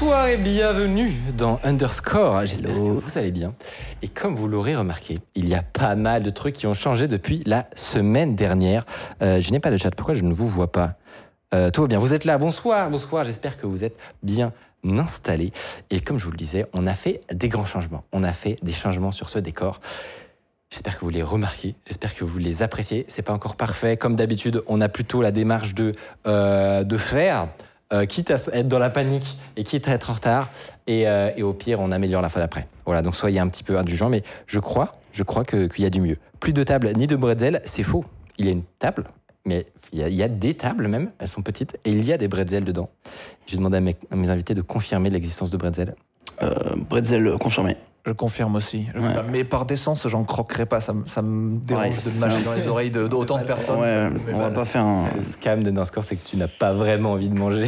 Bonsoir et bienvenue dans Underscore. J'espère que vous allez bien. Et comme vous l'aurez remarqué, il y a pas mal de trucs qui ont changé depuis la semaine dernière. Euh, je n'ai pas de chat. Pourquoi je ne vous vois pas? Euh, Tout va bien. Vous êtes là. Bonsoir, bonsoir. J'espère que vous êtes bien installés. Et comme je vous le disais, on a fait des grands changements. On a fait des changements sur ce décor. J'espère que vous les remarquez, j'espère que vous les appréciez. C'est pas encore parfait. Comme d'habitude, on a plutôt la démarche de, euh, de faire, euh, quitte à être dans la panique et quitte à être en retard. Et, euh, et au pire, on améliore la fois d'après. Voilà, donc soyez un petit peu indulgents, mais je crois, je crois qu'il y a du mieux. Plus de table ni de bretzel, c'est faux. Il y a une table, mais il y, a, des tables même, elles sont petites, et il y a des bretzels dedans. J'ai demandé à mes, à mes invités de confirmer l'existence de bretzels. Euh, Bretzel confirmé. Je confirme aussi. Je Ouais. confirme. Mais par décence, j'en croquerai pas. Ça, me- ça me dérange Ouais, de mâcher dans les oreilles de- d'autant de personnes. Ouais, on va pas faire un. Le scam de Underscore, c'est que tu n'as pas vraiment envie de manger.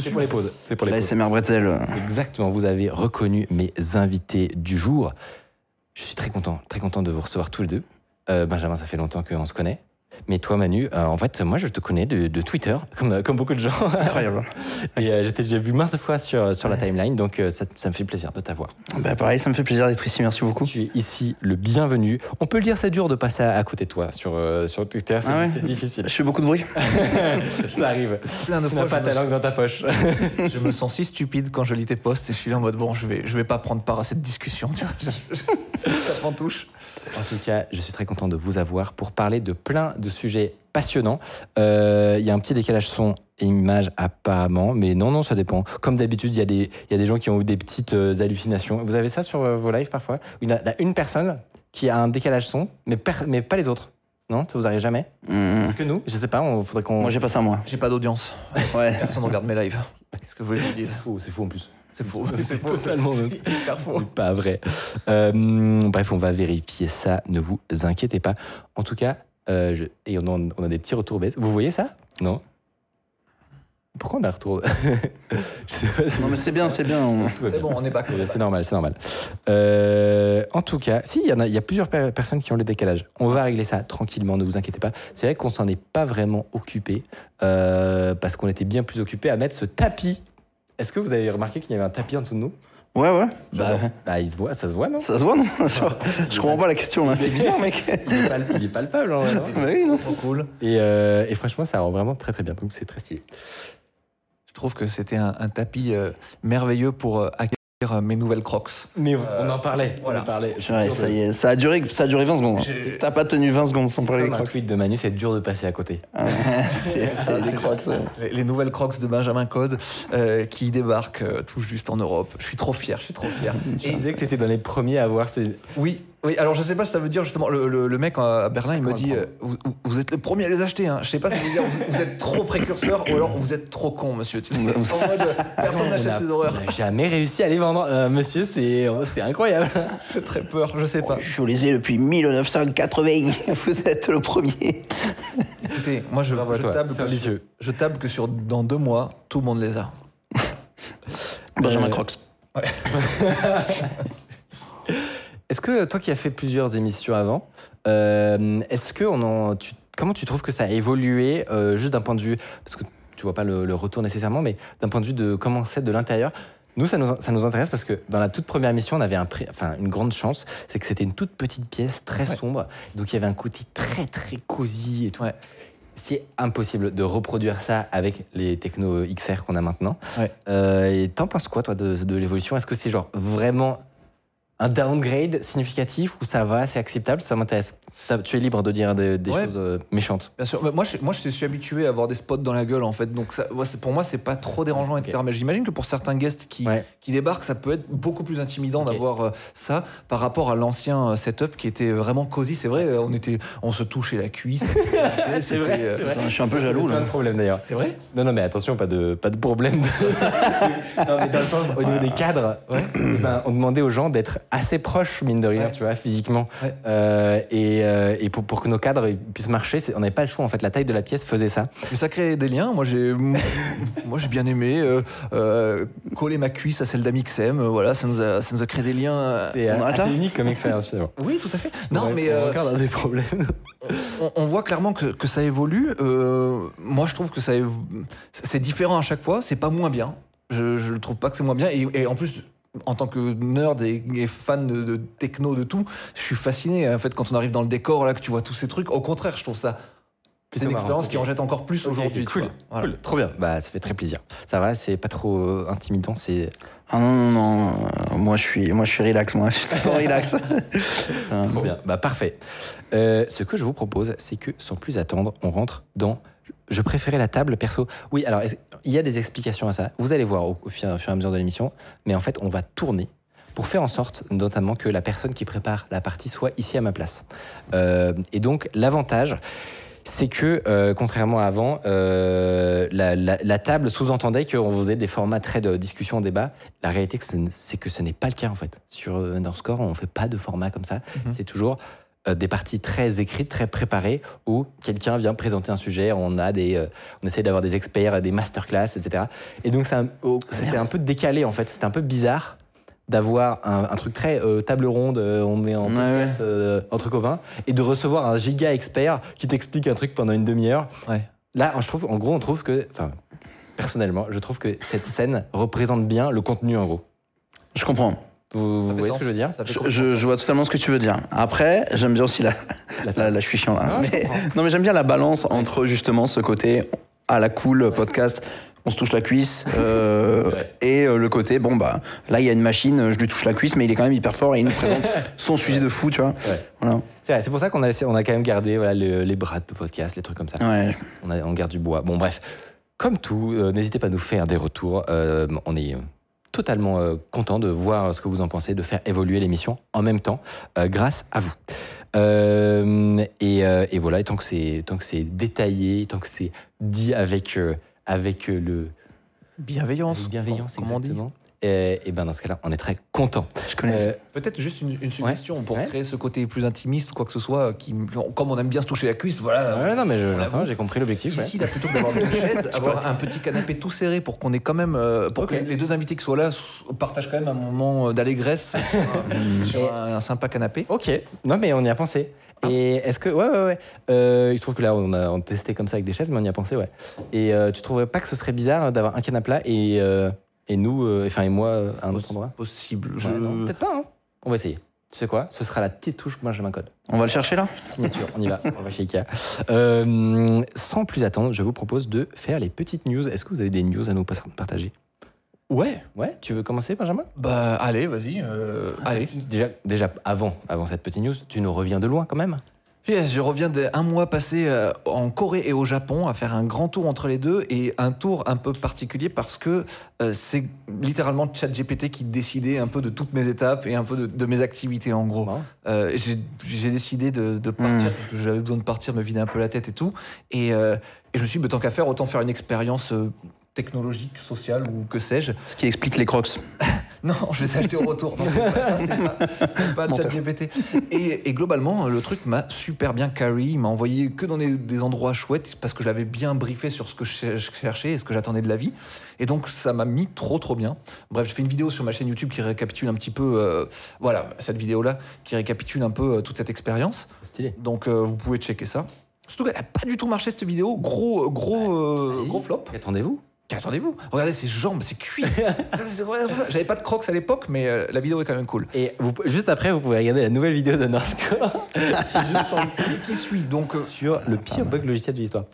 C'est pour les pauses. C'est pour les pauses. L'ASMR Bretzel. Exactement, vous avez reconnu mes invités du jour. Je suis très content, très content de vous recevoir tous les deux. Euh, Benjamin, ça fait longtemps qu'on se connaît. Mais toi, Manu, euh, en fait, moi, je te connais de, de Twitter, comme, comme beaucoup de gens. Incroyable. Et euh, j'étais déjà vu maintes fois sur, sur la timeline, donc euh, ça, ça me fait plaisir de t'avoir. Bah, pareil, ça me fait plaisir d'être ici. Merci beaucoup. Tu es ici le bienvenu. On peut le dire, c'est dur de passer à, à côté de toi sur, euh, sur Twitter, c'est Ah ouais c'est difficile. Je fais beaucoup de bruit. ça arrive. Plein de Tu n'as pas ta langue dans ta poche. Je me sens si stupide quand je lis tes posts et je suis là en mode bon, je vais, je vais pas prendre part à cette discussion. Tu vois, Je- je- ça prend touche. En tout cas, je suis très content de vous avoir pour parler de plein de sujets passionnants. Euh, Il y a un petit décalage son et image apparemment, mais non, non, ça dépend. Comme d'habitude, il y, a des- il y a des gens qui ont eu des petites euh, hallucinations. Vous avez ça sur euh, vos lives parfois? Il y a une personne qui a un décalage son, mais, pas les autres. Non, ça vous arrive jamais? C'est que nous Je sais pas, on faudrait qu'on. Moi, j'ai pas ça, moi. J'ai pas d'audience. Ouais. Personne ne regarde mes lives. Qu'est-ce que vous voulez que je dise? C'est fou, c'est fou en plus. C'est faux. C'est totalement faux. C'est pas vrai. Euh, bref, on va vérifier ça, ne vous inquiétez pas. En tout cas, euh, je- et on a, on a des petits retours baisse. Vous voyez ça? Non? Pourquoi on a un retour pas si- Non, mais c'est bien, c'est bien. on- C'est bon, on est back. Ouais, C'est normal, c'est normal. Euh, en tout cas, si, il y, en a, il y a plusieurs per- personnes qui ont le décalage. On va régler ça tranquillement, ne vous inquiétez pas. C'est vrai qu'on s'en est pas vraiment occupé, euh, parce qu'on était bien plus occupé à mettre ce tapis. Est-ce que vous avez remarqué qu'il y avait un tapis en dessous de nous? Ouais, ouais. Bah, Bah, il se voit, ça se voit, non? Ça se voit, non? Je comprends pas la question, là. C'est bizarre, mec. il est, pal- il est palpable, en vrai, non? Bah oui, non Trop cool. et, euh, et franchement, ça rend vraiment très très bien. Donc c'est très stylé. Je trouve que c'était un, un tapis euh, merveilleux pour accueillir euh, mes nouvelles crocs. Mais on en parlait. voilà. On en parlait. Ouais, ça y est, ça a duré, ça a duré 20 secondes. hein. T'as pas tenu 20 secondes sans parler des un crocs. tweet de Manu, c'est dur de passer à côté. C'est crocs. Les, les nouvelles crocs de Benjamin Code euh, qui débarquent euh, tout juste en Europe. Je suis trop fier, je suis trop fier. Tu disais que tu étais dans les premiers à avoir ces. Oui, oui. Alors je sais pas si ça veut dire justement le, le- le mec à Berlin, il me dit euh, vous, êtes le premier à les acheter. Hein. Je sais pas si ça veut dire vous, vous êtes trop précurseur ou alors vous êtes trop con, monsieur. Tu sais, en mode euh, personne On n'achète ces horreurs. on a jamais réussi à les vendre. Euh, monsieur, c'est c'est incroyable. J'ai très peur, je sais pas. Je les ai depuis 1980. Vous êtes le premier. Écoutez, moi je, Bravo à je toi, table que sur, ambitieux. je table que sur dans deux mois tout le monde les a. Benjamin Euh, Crocs. Est-ce que toi qui as fait plusieurs émissions avant, euh, est-ce que on en, tu- comment tu trouves que ça a évolué euh, juste d'un point de vue parce que tu vois pas le, le retour nécessairement, mais d'un point de vue de comment c'est de l'intérieur? Nous, ça nous, ça nous intéresse parce que dans la toute première émission, on avait un enfin, une grande chance, c'est que c'était une toute petite pièce très sombre, donc il y avait un côté très très cosy et tout. Ouais. C'est impossible de reproduire ça avec les technos XR qu'on a maintenant. Ouais. Euh, et t'en penses quoi, toi, de, de l'évolution? Est-ce que c'est genre vraiment un downgrade significatif ou ça va, c'est acceptable, ça m'intéresse. Tu es libre de dire des, des Ouais. choses euh, méchantes. Bien sûr, mais moi je, moi je suis habitué à avoir des spots dans la gueule en fait, donc ça, c'est- pour moi c'est pas trop dérangeant, etc. Mais j'imagine que pour certains guests qui, Ouais. qui débarquent, ça peut être beaucoup plus intimidant d'avoir euh, ça par rapport à l'ancien euh, setup qui était vraiment cosy. C'est vrai, on était, on se touchait la cuisse. C'est vrai, euh, c'est vrai. Je suis un peu jaloux Plein là. de problèmes d'ailleurs. C'est vrai? Non, non, mais attention, pas de, pas de problème. de- non, mais dans le sens, au niveau des cadres, eh ben, on demandait aux gens d'être assez proches, mine de rien, Ouais. tu vois, physiquement. Ouais. Euh, et euh, et pour, pour que nos cadres puissent marcher, on n'avait pas le choix, en fait. La taille de la pièce faisait ça. Mais ça crée des liens. Moi, j'ai, moi, j'ai bien aimé euh, coller ma cuisse à celle d'Amixem. Voilà, ça nous a, ça nous a créé des liens. C'est assez unique comme expérience, finalement. Oui, tout à fait. Non, mais on euh, encore dans des problèmes. on, on voit clairement que, que ça évolue. Moi, je trouve que ça évo- c'est différent à chaque fois. C'est pas moins bien. Je, je trouve pas que c'est moins bien. Et, et en plus, en tant que nerd et, et fan de, de techno, de tout, je suis fasciné. En fait, quand on arrive dans le décor, là, que tu vois tous ces trucs, au contraire, je trouve ça. C'est une marrant, expérience qui en jette encore plus aujourd'hui. cool, vois. Voilà. cool, trop bien. Bah, ça fait très plaisir. Ça va, c'est pas trop euh, intimidant, c'est. Ah non, non, non. euh, Moi, je suis, moi, je suis relax. Moi, je suis tout le temps relax. Euh, Trop bien. Bah, parfait. Euh, ce que je vous propose, c'est que sans plus attendre, on rentre dans. Je préférais la table perso. Oui, alors il y a des explications à ça. Vous allez voir au, au fur, au fur et à mesure de l'émission. Mais en fait, on va tourner pour faire en sorte, notamment, que la personne qui prépare la partie soit ici à ma place. Euh, et donc, l'avantage, c'est que, euh, contrairement à avant, euh, la, la- la table sous-entendait qu'on faisait des formats très de discussion, débat. La réalité, c'est que ce n'est pas le cas, en fait. Sur Underscore, on ne fait pas de format comme ça. C'est toujours des parties très écrites, très préparées, où quelqu'un vient présenter un sujet, on a des, euh, on essaie d'avoir des experts, des masterclass, etc. Et donc, oh, c'était un peu décalé, en fait. C'était un peu bizarre d'avoir un, un truc très euh, table ronde, euh, on est en Ouais, podcast, euh, entre copains, et de recevoir un giga expert qui t'explique un truc pendant une demi-heure. Ouais. Là, je trouve, en gros, on trouve que, enfin, personnellement, je trouve que cette scène représente bien le contenu, en gros. Je comprends. Vous, voyez sens. ce que je veux dire Je, je- je vois totalement ce que tu veux dire. Après, j'aime bien aussi la. Là, là, je suis chiant. là. Non, mais, comprends. non, mais j'aime bien la balance entre justement ce côté à la cool podcast. On se touche la cuisse euh, et euh, le côté bon bah là il y a une machine je lui touche la cuisse mais il est quand même hyper fort et il nous présente son sujet de fou tu vois Ouais. voilà C'est vrai, c'est pour ça qu'on a, on a quand même gardé voilà, le- les bras de podcast, les trucs comme ça. ouais On, a- on garde du bois. Bon, bref, comme tout, euh, n'hésitez pas à nous faire des retours. Euh, on est totalement euh, content de voir ce que vous en pensez, de faire évoluer l'émission en même temps, euh, grâce à vous. Euh, et, et voilà, et tant que c'est tant que c'est détaillé, tant que c'est dit avec avec le Bienveillance. avec bienveillance, comme on dit. Exactement. Et, et ben dans ce cas-là, on est très content. je connais Euh, Peut-être juste une, une suggestion pour Ouais. créer ce côté plus intimiste ou quoi que ce soit. Qui, comme on aime bien se toucher la cuisse, voilà. ouais, non, mais j'entends, j'ai compris l'objectif. ouais. Ici, là, plutôt que d'avoir une chaise, avoir un petit canapé tout serré pour qu'on ait quand même, euh, pour que les deux invités qui soient là partagent quand même un moment d'allégresse sur un, un sympa canapé. Ok, non mais on y a pensé. Et est-ce que. Ouais, ouais, ouais. Euh, il se trouve que là, on a on testé comme ça avec des chaises, mais on y a pensé, ouais. Et euh, tu trouverais pas que ce serait bizarre d'avoir un canapé là et, euh, et nous, euh, enfin, et moi, euh, à un autre endroit Possible. Je... Ouais, Peut-être pas, hein. On va essayer. Tu sais quoi? Ce sera la petite touche Benjamin Code. on va le chercher là? Signature, on y va. On va chez Ikea. Euh, sans plus attendre, je vous propose de faire les petites news. Est-ce que vous avez des news à nous partager? Ouais. Ouais, tu veux commencer, Benjamin? Bah, allez, vas-y. euh, allez. Déjà, déjà avant, avant cette petite news, tu nous reviens de loin quand même Yes, je reviens d'un mois passé euh, en Corée et au Japon à faire un grand tour entre les deux et un tour un peu particulier parce que euh, c'est littéralement ChatGPT qui décidait un peu de toutes mes étapes et un peu de, de mes activités en gros. Euh, j'ai décidé de, de partir Mm. parce que j'avais besoin de partir, me vider un peu la tête et tout. Et, euh, et je me suis dit, bah, tant qu'à faire, autant faire une expérience technologique, sociale ou que sais-je. ce qui explique les crocs Non, je les ai achetés au retour. Non, c'est pas ça, c'est pas, pas le Menteur. chat GPT. Et, et globalement, le truc m'a super bien carry. Il m'a envoyé que dans des, des endroits chouettes parce que je l'avais bien briefé sur ce que je cher- je cherchais et ce que j'attendais de la vie. Et donc, ça m'a mis trop, trop bien. Bref, je fais une vidéo sur ma chaîne YouTube qui récapitule un petit peu, euh, voilà, cette vidéo-là, qui récapitule un peu euh, toute cette expérience. Stylé. Donc, euh, vous pouvez checker ça. Surtout qu'elle n'a pas du tout marché cette vidéo. Gros, gros, gros flop. Attendez-vous. Qu'attendez-vous? Regardez ses jambes, ses cuisses. J'avais pas de crocs à l'époque, mais euh, la vidéo est quand même cool. Et vous- juste après, vous pouvez regarder la nouvelle vidéo qui est juste en dessous. Qui suit donc euh, sur le pire bug logiciel de l'histoire.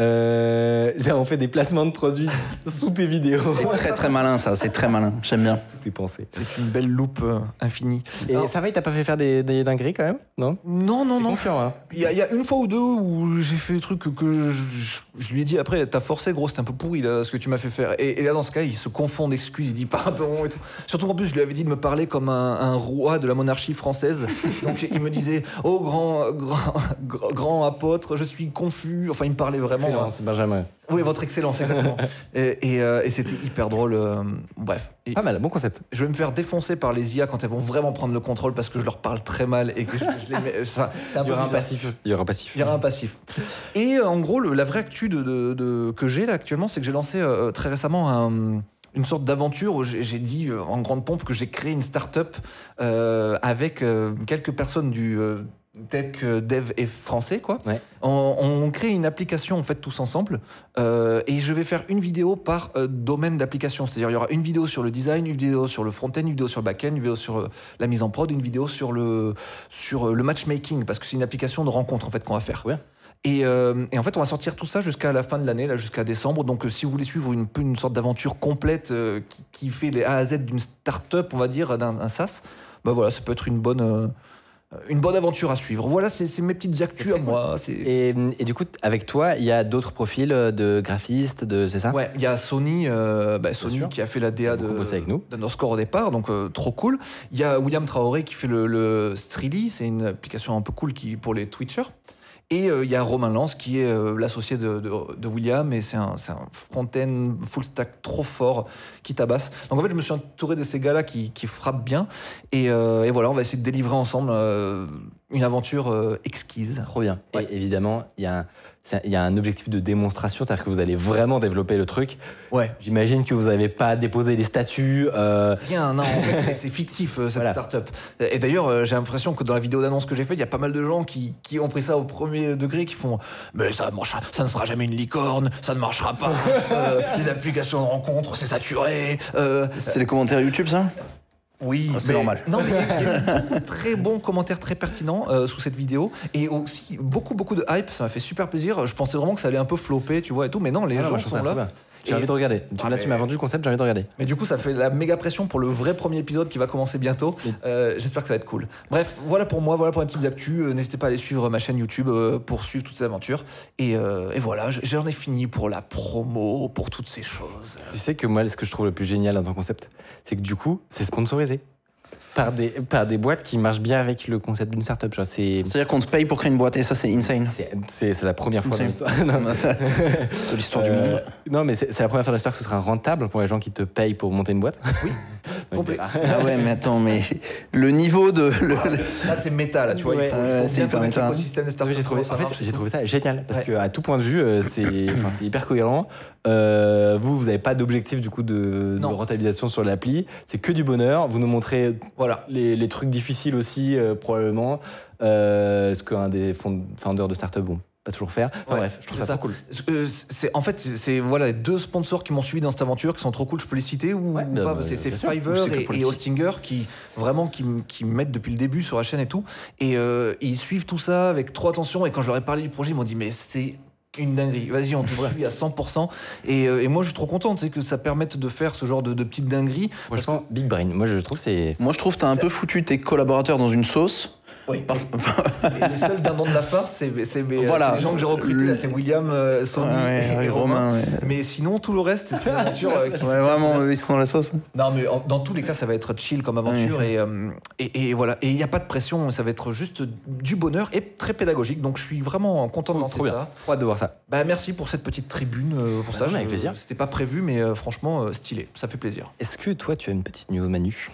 Euh, on fait des placements de produits sous tes vidéos. C'est très très malin ça, c'est très malin. J'aime bien. Tout est pensé. C'est une belle loupe euh, infinie. Et Alors, ça va, il t'a pas fait faire des, des dingueries quand même? Non? Non, non, non. hein Il y, a, il y a une fois ou deux où j'ai fait des trucs que, je, je- je lui ai dit après, t'as forcé gros, c'était un peu pourri là, que tu m'as fait faire. Et, et là, dans ce cas, il se confond d'excuses, il dit pardon et tout. Surtout qu'en plus, je lui avais dit de me parler comme un, un roi de la monarchie française. Donc il me disait, oh grand, grand, grand, grand apôtre, je suis confus. Enfin, il me parlait vraiment. Excellent, hein. c'est Benjamin. Oui, votre excellence, exactement. et et, euh, et c'était hyper drôle. euh, bref. Et Pas mal, bon concept. je vais me faire défoncer par les IA quand elles vont vraiment prendre le contrôle parce que je leur parle très mal et que je, je les mets. C'est un Il y peu aura un passif. Il y aura un passif. Il y aura un passif. Et euh, en gros, le- la vraie actu de, de- de- que j'ai là actuellement, c'est que j'ai lancé euh, très récemment un- une sorte d'aventure où j'ai dit euh, en grande pompe que j'ai créé une start-up euh, avec euh, quelques personnes du euh, tech euh, dev et français quoi. Ouais. On, on crée une application en fait tous ensemble euh, et je vais faire une vidéo par euh, domaine d'application. C'est-à-dire il y aura une vidéo sur le design, une vidéo sur le front-end, une vidéo sur le back-end, une vidéo sur euh, la mise en prod, une vidéo sur le sur euh, le matchmaking parce que c'est une application de rencontre en fait qu'on va faire. Ouais. Et, euh, et en fait, on va sortir tout ça jusqu'à la fin de l'année, là, jusqu'à décembre. Donc, euh, si vous voulez suivre une, une sorte d'aventure complète euh, qui, qui fait les A à Z d'une start-up, on va dire, d'un un SaaS, bah voilà, ça peut être une bonne, une bonne aventure à suivre. Voilà, c'est mes petites actus à moi. Et, et du coup, avec toi, il y a d'autres profils de graphistes, de c'est ça? Ouais, il y a Sony, bah, Sony qui a fait la DA de d'Underscore au départ, donc trop cool. Il y a William Traoré qui fait le, le Streely, c'est une application un peu cool qui, pour les Twitchers. Et euh, il y a Romain Lance qui est euh, l'associé de, de- de William et c'est un, un front-end full stack trop fort qui tabasse. Donc en fait, je me suis entouré de ces gars-là qui, qui frappent bien. Et, euh, et voilà, on va essayer de délivrer ensemble une aventure exquise. Trop bien. Ouais. Et évidemment, il y, a un- il y a un objectif de démonstration, c'est-à-dire que vous allez vraiment développer le truc. Ouais. J'imagine que vous n'avez pas déposé les statuts. euh, Rien, non, en fait, c'est- c'est fictif euh, cette Voilà. start-up. Et d'ailleurs, euh, j'ai l'impression que dans la vidéo d'annonce que j'ai faite, il y a pas mal de gens qui, qui ont pris ça au premier degré, qui font Mais ça, ne sera jamais une licorne, ça ne marchera pas, euh, les applications de rencontre, c'est saturé. euh, C'est les commentaires YouTube ça? Oui, Ah, c'est normal. Non, mais il y a- eu beaucoup de très bons commentaires très pertinents euh, sous cette vidéo et aussi beaucoup beaucoup de hype. Ça m'a fait super plaisir. Je pensais vraiment que ça allait un peu flopper, tu vois et tout, mais non, les ah gens sont là. J'ai envie de regarder. Tu, Ah, là, tu mais- m'as vendu le concept, j'ai envie de regarder. Mais du coup, ça fait la méga pression pour le vrai premier épisode qui va commencer bientôt. Euh, J'espère que ça va être cool. Bref, voilà pour moi, voilà pour mes petites actus. Euh, N'hésitez pas à aller suivre ma chaîne YouTube euh, pour suivre toutes ces aventures. Et, et voilà, j'en ai fini pour la promo, pour toutes ces choses. Tu sais que moi, ce que je trouve le plus génial dans ton concept, c'est que du coup, c'est sponsorisé par des, par des boîtes qui marchent bien avec le concept d'une startup. C'est-à-dire qu'on te paye pour créer une boîte et ça c'est insane. c'est- la première fois dans l'histoire. De l'histoire du Euh, monde. Non, mais c'est c'est la première fois dans l'histoire que ce sera rentable pour les gens qui te payent pour monter une boîte. Oui. Ah ouais, mais attends, mais le niveau de. le- le- Là, c'est méta, là, tu vois. Ouais. c'est hyper méta. l'écosystème des startups. j'ai trouvé, en ça fait, j'ai trouvé ça génial parce Ouais. que à tout point de vue, euh, c'est enfin, c'est hyper cohérent. Euh, vous, vous n'avez pas d'objectif du coup de, rentabilisation sur l'appli. C'est que du bonheur. Vous nous montrez Voilà. les, les trucs difficiles aussi euh, probablement. Euh, ce qu'un des fond- founders de startup vont pas toujours faire. Enfin, Ouais, bref, je trouve c'est ça, ça. trop cool. Euh, c'est en fait c'est voilà les deux sponsors qui m'ont suivi dans cette aventure qui sont trop cool je peux les citer ou, Ouais, ou bah, pas bah, c'est c'est. Fiverr C'est que et, et. Hostinger qui vraiment qui, qui me mettent depuis le début sur la chaîne et tout et euh, ils suivent tout ça avec trop attention et quand je leur ai parlé du projet ils m'ont dit mais c'est une dinguerie, vas-y, on te suit à 100%. Et, euh, et moi, je suis trop content tu sais, que ça permette de faire ce genre de, de petites dingueries. Franchement, Big Brain. Moi, je trouve que c'est. Moi je trouve que t'as un peu foutu tes collaborateurs dans une sauce. Oui. Parce- les seuls dindons de la farce, c'est c'est mes- Voilà. les gens que j'ai recrutés. C'est William, euh, Sony Ouais, et, ouais, et Romain. Romain, ouais. Mais sinon, tout le reste, c'est une aventure euh, qui vraiment, ils sont dans la sauce. Non, mais en- dans tous les cas, ça va être chill comme aventure et, euh, et, et voilà. Et il n'y a pas de pression, ça va être juste du bonheur et très pédagogique. Donc je suis vraiment content de lancer ça. Trop hâte de voir ça. Bah, merci pour cette petite tribune. euh, pour Bah ça, non, avec Je- plaisir. C'était pas prévu, mais euh, franchement, euh, stylé. Ça fait plaisir. Est-ce que toi, tu as une petite news, Manu?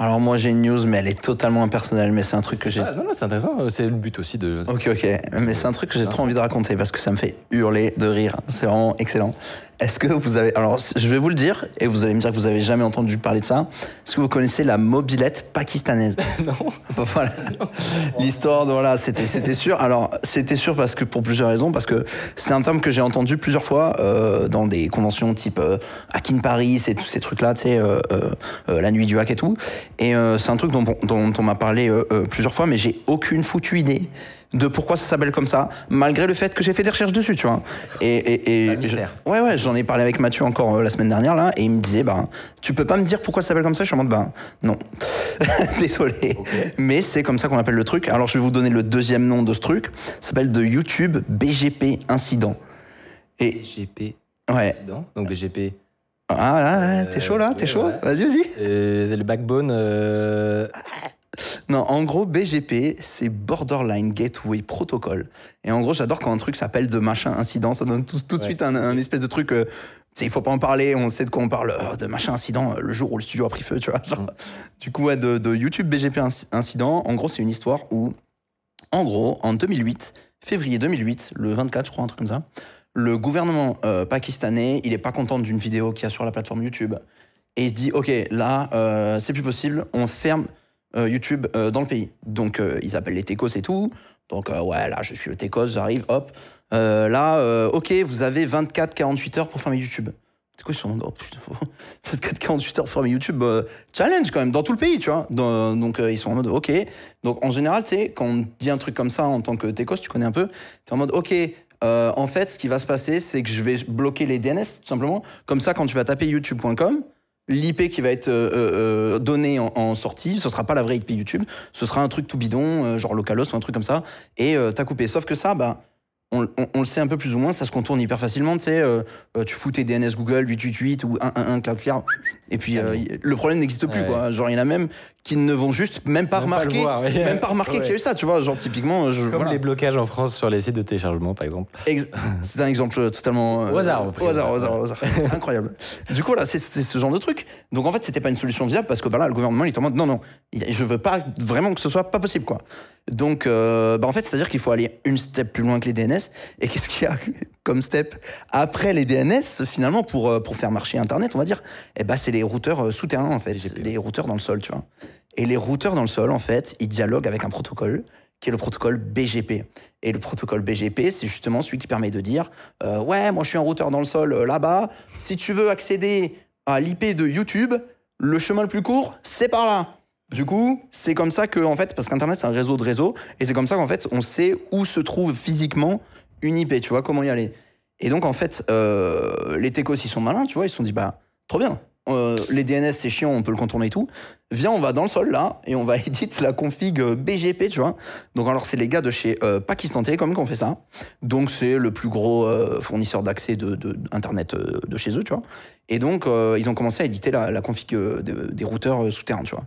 Alors moi j'ai une news, mais elle est totalement impersonnelle, mais c'est un truc que j'ai... Ah, Non, non, c'est intéressant. C'est le but aussi de. Ok, ok. Mais c'est un truc que j'ai trop envie de raconter parce que ça me fait hurler de rire. C'est vraiment excellent. Est-ce que vous avez. Alors, je vais vous le dire, et vous allez me dire que vous avez jamais entendu parler de ça. Est-ce que vous connaissez la mobilette pakistanaise Non. Voilà. L'histoire, voilà, c'était, c'était sûr. Alors, c'était sûr parce que, pour plusieurs raisons, parce que c'est un terme que j'ai entendu plusieurs fois euh, dans des conventions type euh, Hack in Paris et tous ces trucs-là, tu sais, euh, euh, euh, la nuit du hack et tout. Et euh, c'est un truc dont, dont on m'a parlé plusieurs fois, mais j'ai aucune foutue idée de pourquoi ça s'appelle comme ça, malgré le fait que j'ai fait des recherches dessus, tu vois. Et, et, et je- ouais, ouais, j'en ai parlé avec Mathieu encore euh, la semaine dernière, là, et il me disait, bah, tu peux pas me dire pourquoi ça s'appelle comme ça Je suis en mode, bah, non. Désolé. Mais c'est comme ça qu'on appelle le truc. Alors, je vais vous donner le deuxième nom de ce truc. Ça s'appelle de YouTube BGP Incident. Et, BGP. ouais. Incident. Donc BGP. Ah, ah, ouais, t'es Euh, chaud là T'es chaud? Vas-y, vas-y. Euh, c'est le backbone. euh, Non, en gros, BGP, c'est Borderline Gateway Protocol. Et en gros, j'adore quand un truc s'appelle de machin incident. Ça donne tout, tout de Ouais. suite un, un espèce de truc. euh, il faut pas en parler, on sait de quoi on parle. euh, de machin incident, euh, le jour où le studio a pris feu, tu vois. genre. Du coup, ouais, de, de YouTube BGP Inc- Incident, en gros, c'est une histoire où, en gros, en 2008, février 2008, le 24, je crois, un truc comme ça, le gouvernement euh, pakistanais, il est pas content d'une vidéo qu'il y a sur la plateforme YouTube. Et il se dit, OK, là, c'est plus possible, on ferme YouTube euh, dans le pays. Donc, euh, ils appellent les techos et tout. Donc, euh, ouais, là, je suis le techos, j'arrive, hop. Euh, là, euh, OK, vous avez 24-48 heures pour fermer YouTube. C'est quoi, ils sont en mode, oh, putain, 24-48 heures pour fermer YouTube, euh, challenge quand même, dans tout le pays, tu vois. Donc, euh, ils sont en mode, OK. Donc, en général, tu sais, quand on dit un truc comme ça en tant que techos, tu connais un peu, tu es en mode, OK, euh, en fait, ce qui va se passer, c'est que je vais bloquer les DNS, tout simplement. Comme ça, quand tu vas taper youtube.com, l'IP qui va être euh, euh, donné en, en sortie, ce sera pas la vraie IP YouTube, ce sera un truc tout bidon, euh, genre Localhost ou un truc comme ça, et euh, t'as coupé. Sauf que ça, bah, on, le sait un peu plus ou moins, ça se contourne hyper facilement, tu sais, euh, euh, tu fous tes DNS Google 888 ou 111 Cloudflare, et puis euh, y- le problème n'existe plus, Ouais. quoi. Genre, il y en a même qui ne vont juste même pas Même pas le remarquer, voir, même pas remarquer Ouais. qu'il y a eu ça, tu vois. Genre, typiquement, je, Comme voilà. les blocages en France sur les sites de téléchargement, par exemple. Ex- C'est un exemple totalement. euh, Au hasard, au hasard, au hasard, au hasard. Incroyable. Du coup, là, c'est c'est ce genre de truc. Donc, en fait, c'était pas une solution viable parce que bah, là, le gouvernement, il était en mode non, non, je veux pas vraiment que ce soit pas possible, quoi. Donc, euh, bah, en fait, c'est-à-dire qu'il faut aller une step plus loin que les DNS. Et qu'est-ce qu'il y a comme step après les DNS, finalement, pour, euh, pour faire marcher Internet, on va dire? Eh bah, c'est les routeurs euh, souterrains, en fait. BGP. Les routeurs dans le sol, tu vois. Et les routeurs dans le sol, en fait, ils dialoguent avec un protocole qui est le protocole BGP. Et le protocole BGP, c'est justement celui qui permet de dire euh, Ouais, moi je suis un routeur dans le sol euh, là-bas. Si tu veux accéder à l'IP de YouTube, le chemin le plus court, c'est par là. Du coup, c'est comme ça que, en fait, parce qu'Internet, c'est un réseau de réseaux, et c'est comme ça qu'en fait, on sait où se trouve physiquement une IP, tu vois, comment y aller. Et donc, en fait, euh, les techos, ils sont malins, tu vois, ils se sont dit Bah, trop bien. Euh, les DNS, c'est chiant, on peut le contourner et tout. Viens, on va dans le sol là et on va éditer la config euh, BGP, tu vois. Donc alors c'est les gars de chez euh, Pakistan Telecom qui ont fait ça. Donc c'est le plus gros euh, fournisseur d'accès de, de- d'internet euh, de chez eux, tu vois. Et donc ils ont commencé à éditer la, config de- des routeurs souterrains, tu vois.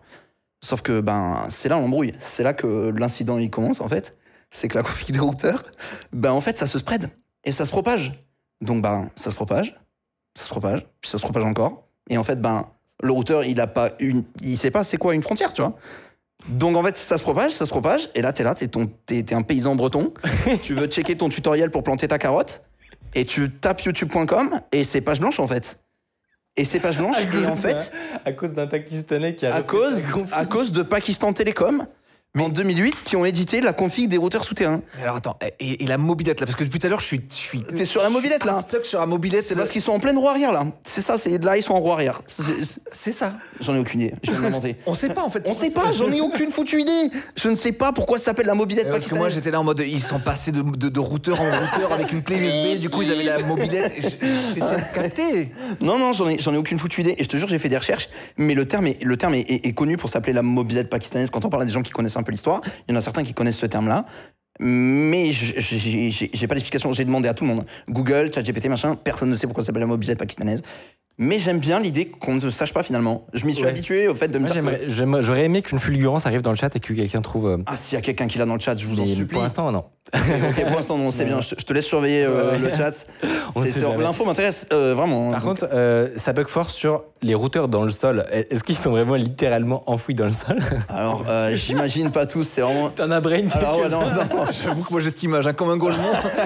Sauf que ben c'est là l'embrouille, c'est là que l'incident il commence en fait. C'est que la config des routeurs, ben en fait ça se spread et ça se propage. Donc ben ça se propage, ça se propage, puis ça se propage encore. Et en fait ben le routeur, il a pas une, il sait pas c'est quoi une frontière, tu vois. Donc en fait, ça se propage, ça se propage, et là t'es là, t'es ton, t'es, t'es un paysan breton, tu veux checker ton tutoriel pour planter ta carotte, et tu tapes youtube.com et c'est page blanche en fait. Et c'est page blanche, et en fait, à cause d'un Pakistanais qui a à cause, à cause de Pakistan Telecom, en 2008, qui ont édité la config des routeurs souterrains. Mais Alors attends, et, et la mobilette là, parce que depuis tout à l'heure je suis. Je suis T'es sur la mobilette, là suis Stock sur la mobilette, C'est parce qu'ils sont en pleine roue arrière là. C'est ça, c'est là ils sont en roue arrière. C'est- C'est ça. J'en ai aucune idée, je de l'inventer. On sait pas en fait. On sait pas, j'en ai aucune foutue idée. Je ne sais pas pourquoi ça s'appelle la mobilette Parce que moi j'étais là en mode ils sont passés de, de, de routeur en routeur avec une clé USB, du coup ils avaient la mobilette. et je- J'essaie de capter. Non, non, j'en ai, ai aucune foutue idée. Et je te jure, j'ai fait des recherches, mais le terme est, le terme est, est- est connu pour s'appeler la mobilette pakistanaise. Quand on parle à des gens qui connaissent un peu l'histoire, il y en a certains qui connaissent ce terme-là. Mais j'ai pas d'explication. J'ai demandé à tout le monde. Google, ChatGPT, machin, personne ne sait pourquoi ça s'appelle la mobilette pakistanaise. Mais j'aime bien l'idée qu'on ne sache pas finalement. Je m'y suis Ouais. habitué au fait de me Moi, dire. j'aimerais- J'aurais aimé qu'une fulgurance arrive dans le chat et que quelqu'un trouve. euh, Ah, s'il y a quelqu'un qui l'a dans le chat, je vous en supplie. Pour l'instant, non. pour l'instant, non, c'est bien. Je, je te laisse surveiller euh, le chat. L'info m'intéresse euh, vraiment. Par Donc, contre, euh, ça bug fort sur les routeurs dans le sol. Est-ce qu'ils sont vraiment littéralement enfouis dans le sol? Alors, j'imagine pas tous. C'est vraiment. T'en as brain Alors, ouais, non, non. J'avoue que moi j'ai cette image hein, comme un golemon.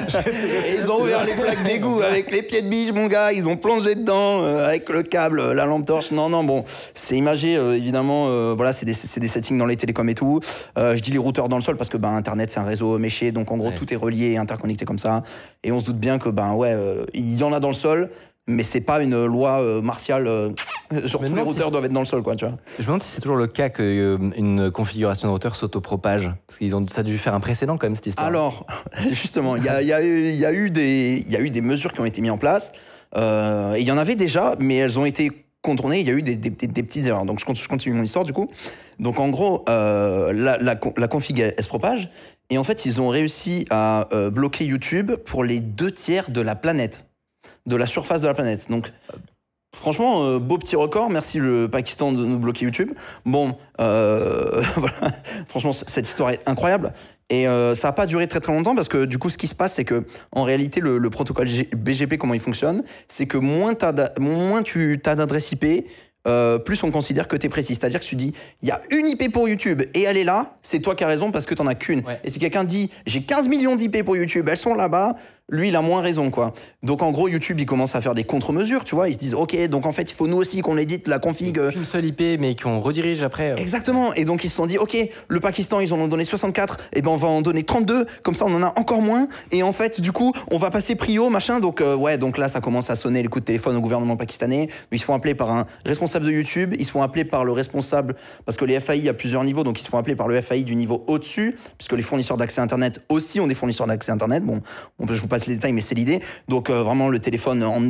Et ils ont ouvert les plaques d'égout avec les pieds de biche, mon gars. Ils ont plongé dedans avec le câble, euh, la lampe torche. Non, non, bon, c'est imagé, euh, évidemment. euh, voilà, c'est des, des settings dans les télécoms et tout. Euh, je dis les routeurs dans le sol parce que ben, Internet, c'est un réseau méché. Donc, en gros, Ouais. tout est relié et interconnecté comme ça. Et on se doute bien que, ben, ouais, euh, il y en a dans le sol. Mais c'est pas une loi euh, martiale. euh, tous les si routeurs doivent être dans le sol, quoi, tu vois. Je me demande si c'est toujours le cas qu'une configuration de routeur s'autopropage. Parce qu'ils ont ça a dû faire un précédent quand même cette histoire. Alors, justement, il y y y a eu des- il y a eu des mesures qui ont été mises en place. Euh, il y en avait déjà, mais elles ont été contournées. Il y a eu des, petites erreurs. Donc, je continue, mon histoire, du coup. Donc, en gros, euh, la, la, con- la config, elle, elle se propage. Et en fait, ils ont réussi à euh, bloquer YouTube pour les deux tiers de la planète, de la surface de la planète. Donc, Franchement, euh, beau petit record. Merci le Pakistan de nous bloquer YouTube. Bon, euh, voilà. Franchement, cette histoire est incroyable. Et euh, ça n'a pas duré très très longtemps parce que du coup, ce qui se passe, c'est que en réalité, le, le protocole G- BGP, comment il fonctionne, c'est que moins, tu as d'adresse IP, euh, plus on considère que tu es précis. C'est-à-dire que tu dis, il y a une IP pour YouTube et elle est là, c'est toi qui as raison parce que tu n'en as qu'une. Ouais. Et si quelqu'un dit, j'ai 15 millions d'IP pour YouTube, elles sont là-bas, lui, il a moins raison, quoi. Donc en gros, YouTube, il commence à faire des contre-mesures, tu vois. Ils se disent, ok, donc en fait, il faut nous aussi qu'on édite la config. euh, Une seule IP, mais qu'on redirige après. euh. Exactement. Et donc ils se sont dit, ok, le Pakistan, ils en ont donné 64, et ben on va en donner 32, comme ça on en a encore moins. Et en fait, du coup, on va passer prio, machin. Donc euh, ouais, donc là ça commence à sonner les coups de téléphone au gouvernement pakistanais. Ils se font appeler par un responsable de YouTube, ils se font appeler par le responsable, parce que les FAI, il y a plusieurs niveaux, donc ils se font appeler par le FAI du niveau au-dessus, puisque les fournisseurs d'accès Internet aussi ont des fournisseurs d'accès Internet. Bon, on peut, je vous les détails, mais c'est l'idée. Donc euh, vraiment le téléphone en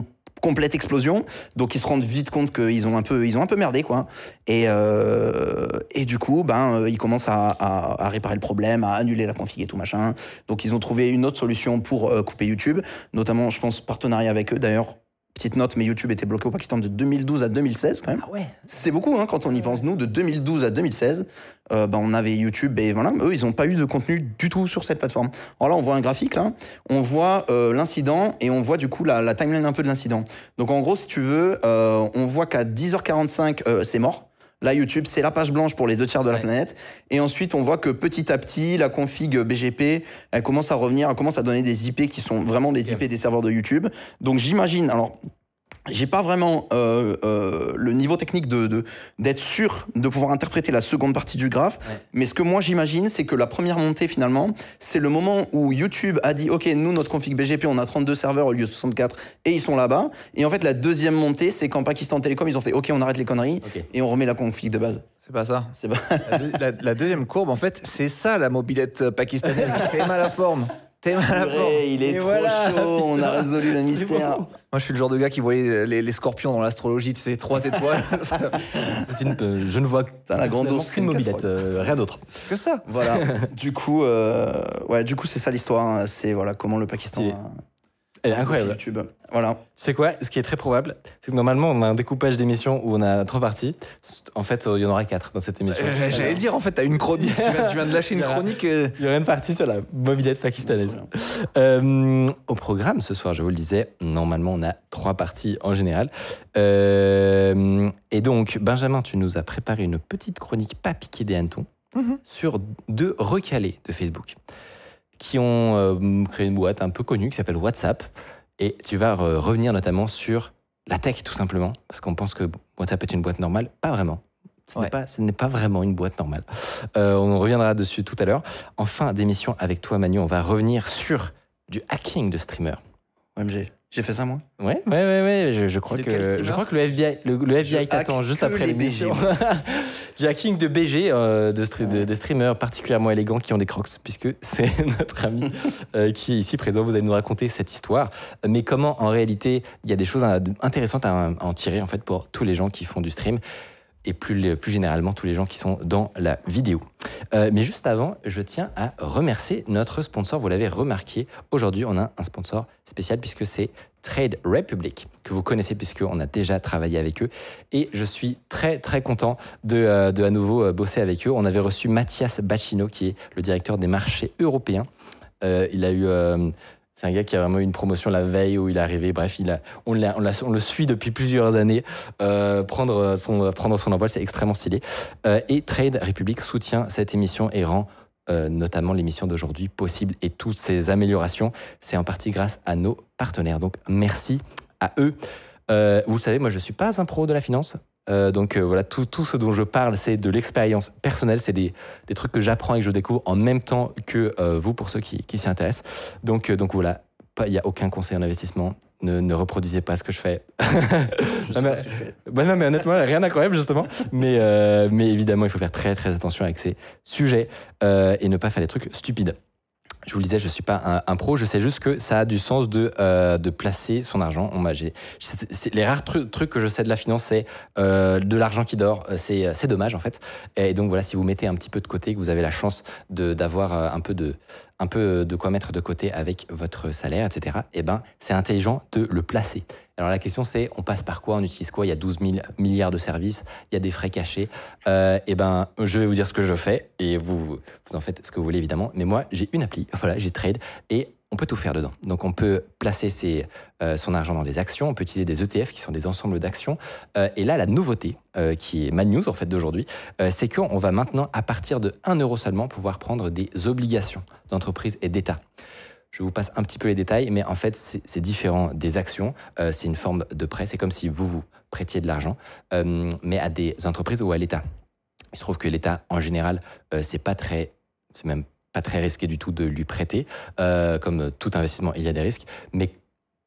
complète explosion. Donc ils se rendent vite compte qu'ils ont un peu, ils ont un peu merdé quoi. Et, euh, et du coup, ben euh, ils commencent à, réparer le problème, à annuler la config et tout machin. Donc ils ont trouvé une autre solution pour couper YouTube, notamment, je pense, partenariat avec eux. D'ailleurs, petite note, mais YouTube était bloqué au Pakistan de 2012 à 2016 quand même. Ah ouais. C'est beaucoup hein, quand on y pense. Nous, de 2012 à 2016, euh, ben, on avait YouTube et voilà, eux, ils n'ont pas eu de contenu du tout sur cette plateforme. Alors là, on voit un graphique, là, on voit euh, l'incident et on voit du coup la, la timeline un peu de l'incident. Donc en gros, si tu veux, euh, on voit qu'à 10h45, euh, c'est mort. Là, YouTube, c'est la page blanche pour les deux tiers de la Ouais. planète. Et ensuite, on voit que petit à petit, la config BGP, elle commence à revenir, elle commence à donner des IP qui sont vraiment des IP des serveurs de YouTube. Donc j'imagine, alors j'ai pas vraiment euh, euh, le niveau technique de de- d'être sûr de pouvoir interpréter la seconde partie du graphe, Ouais. mais ce que moi j'imagine, c'est que la première montée finalement, c'est le moment où YouTube a dit ok nous notre config BGP on a 32 serveurs au lieu de 64 et ils sont là-bas, et en fait la deuxième montée c'est quand Pakistan Telecom ils ont fait ok on arrête les conneries et on remet la config de base. C'est pas ça. C'est pas- La, deux- la- la deuxième courbe, en fait, c'est ça la mobilette euh, pakistanaise. T'es mal à la forme. T'es mal à la forme. Purée, il est Et trop voilà, chaud, on a résolu le mystère. Moi, je suis le genre de gars qui voyait les, les scorpions dans l'astrologie, tu sais, trois étoiles. Ça- C'est une- euh, je ne vois Putain, la grande ours, c'est qu'une une mobilette, casserole. euh, rien d'autre. que ça. Voilà. du coup, euh, ouais, du coup c'est ça l'histoire. hein. C'est voilà comment le Pakistan. A- Elle est incroyable. YouTube. Voilà. C'est quoi? Ce qui est très probable, c'est que normalement, on a un découpage d'émissions où on a trois parties. En fait, il y en aura quatre dans cette émission. Euh, J'allais le dire, en fait, t'as une chronique. Tu viens, tu viens de lâcher une chronique. euh, Il y aura une partie sur la mobilette pakistanaise. Euh, au programme ce soir, je vous le disais, normalement on a trois parties en général. Euh, et donc, Benjamin, tu nous as préparé une petite chronique pas piquée des hannetons Mhm. sur deux recalés de Facebook qui ont euh, créé une boîte un peu connue qui s'appelle WhatsApp. Et tu vas euh, revenir notamment sur la tech tout simplement, parce qu'on pense que WhatsApp est une boîte normale. Pas vraiment. Ce n'est pas, ce n'est pas vraiment une boîte normale. Euh, on reviendra dessus tout à l'heure. En fin d'émission avec toi, Manu, on va revenir sur du hacking de streamers. OMG. J'ai fait ça moi. Ouais, ouais, ouais, ouais. Je, je crois De que je crois que le FBI, le, le FBI t'attend juste après l'émission. BG, du hacking de BG, euh, de, stre- de- des streamers particulièrement élégants qui ont des crocs, puisque c'est notre ami euh, qui est ici présent. Vous allez nous raconter cette histoire. Mais comment, en réalité, il y a des choses intéressantes à, à en tirer en fait pour tous les gens qui font du stream. Et plus, généralement tous les gens qui sont dans la vidéo. Euh, mais juste avant, je tiens à remercier notre sponsor. Vous l'avez remarqué, aujourd'hui, on a un sponsor spécial puisque c'est Trade Republic, que vous connaissez puisqu'on a déjà travaillé avec eux. Et je suis très, très content de, euh, à nouveau euh, bosser avec eux. On avait reçu Mathias Bacchino, qui est le directeur des marchés européens. il a eu c'est un gars qui a vraiment eu une promotion la veille où il est arrivé. Bref, il a, on, le suit depuis plusieurs années. Euh, prendre, son, prendre son envol, c'est extrêmement stylé. Euh, et Trade Republic soutient cette émission et rend euh, notamment l'émission d'aujourd'hui possible. Et toutes ces améliorations, c'est en partie grâce à nos partenaires. Donc merci à eux. vous le savez, moi je ne suis pas un pro de la finance. Euh, donc euh, voilà, tout, tout, ce dont je parle, c'est de l'expérience personnelle, c'est des, des, trucs que j'apprends et que je découvre en même temps que euh, vous, pour ceux qui, qui s'y intéressent. Donc, donc voilà, il n'y a aucun conseil en investissement. Ne, ne, reproduisez pas ce que je fais. je sais pas ce que je fais. Bah non, mais honnêtement, rien d'incroyable justement. mais, mais évidemment, il faut faire très très attention avec ces sujets et ne pas faire des trucs stupides. Je vous le disais, je ne suis pas un, pro, je sais juste que ça a du sens de, euh, de placer son argent. On les rares trucs que je sais de la finance, c'est euh, de l'argent qui dort. C'est dommage en fait. Et donc voilà, si vous mettez un petit peu de côté, que vous avez la chance d'avoir euh, un peu de, un peu de quoi mettre de côté avec votre salaire, etc., eh ben, c'est intelligent de le placer. Alors la question c'est, on passe par quoi, on utilise quoi? Il y a 12 000 milliards de services, il y a des frais cachés. Euh, eh ben, je vais vous dire ce que je fais et vous, vous en faites ce que vous voulez évidemment. Mais moi, j'ai une appli, voilà, j'ai Trade et on peut tout faire dedans. Donc on peut placer euh, son argent dans des actions, on peut utiliser des ETF qui sont des ensembles d'actions. Euh, et là, la nouveauté, euh, qui est ma news en fait d'aujourd'hui, c'est qu'on va maintenant, à partir de 1 euro seulement, pouvoir prendre des obligations d'entreprise et d'État. Je vous passe un petit peu les détails, mais en fait, c'est différent des actions. c'est une forme de prêt. C'est comme si vous vous prêtiez de l'argent, mais à des entreprises ou à l'État. Il se trouve que l'État, en général, c'est pas très, c'est même pas très risqué du tout de lui prêter. Euh, comme tout investissement, il y a des risques. Mais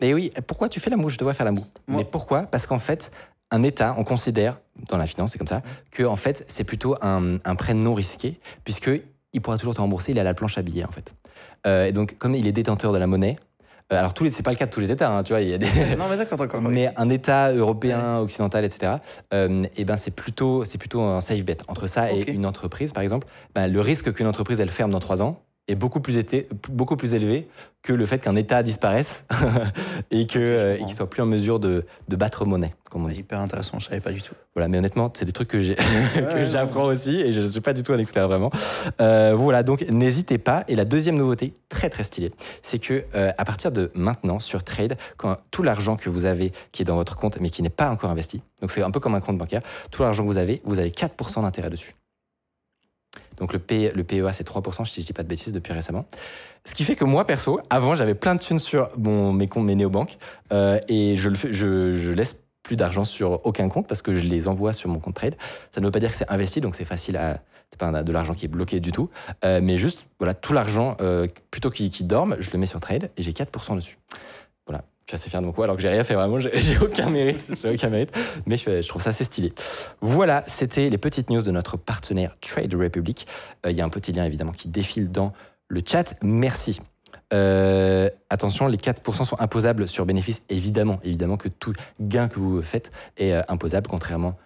et oui, pourquoi tu fais la moue Je devrais faire la moue. Mais pourquoi? Parce qu'en fait, un État, on considère, dans la finance, c'est comme ça, que en fait, c'est plutôt un, un, prêt non risqué, puisque il pourra toujours te rembourser, il a la planche à billets, en fait. Euh, et donc, comme il est détenteur de la monnaie, alors, tous les, c'est pas le cas de tous les États, hein, tu vois. Il y a des... non, mais d'accord, d'accord. mais un État européen, occidental, etc. Euh, et eh ben, c'est plutôt, c'est plutôt un safe bet entre ça et une entreprise, par exemple. Ben, le risque qu'une entreprise elle ferme dans trois ans est beaucoup plus, été, beaucoup plus élevé que le fait qu'un État disparaisse et qu'il euh, ne soit plus en mesure de, de battre monnaie, comme on dit. Hyper intéressant, je savais pas du tout. Voilà, mais honnêtement, c'est des trucs que j'apprends aussi et je ne suis pas du tout un expert vraiment. Euh, voilà, donc n'hésitez pas. Et la deuxième nouveauté, très très stylée, c'est que euh, à partir de maintenant sur Trade, quand tout l'argent que vous avez qui est dans votre compte mais qui n'est pas encore investi, donc c'est un peu comme un compte bancaire, tout l'argent que vous avez, vous avez 4% d'intérêt dessus. Donc le, le PEA, c'est 3%, si je dis pas de bêtises, depuis récemment. Ce qui fait que moi, perso, avant, j'avais plein de thunes sur bon, mes comptes, mes néobanques, euh, et je, le fais, je, je laisse plus d'argent sur aucun compte parce que je les envoie sur mon compte trade. Ça ne veut pas dire que c'est investi, donc c'est facile à. C'est pas de l'argent qui est bloqué du tout, euh, mais juste, voilà, tout l'argent, euh, plutôt qu'il qui dorme, je le mets sur trade et j'ai 4% dessus. Voilà, je suis assez fier de mon coup, alors que j'ai rien fait vraiment, j'ai aucun mérite, j'ai aucun mérite, mais je, trouve ça assez stylé. Voilà, c'était les petites news de notre partenaire Trade Republic. Euh, il y a un petit lien évidemment qui défile dans le chat. Merci. Euh, attention, les 4% sont imposables sur bénéfice, évidemment, évidemment que tout gain que vous faites est euh, imposable, contrairement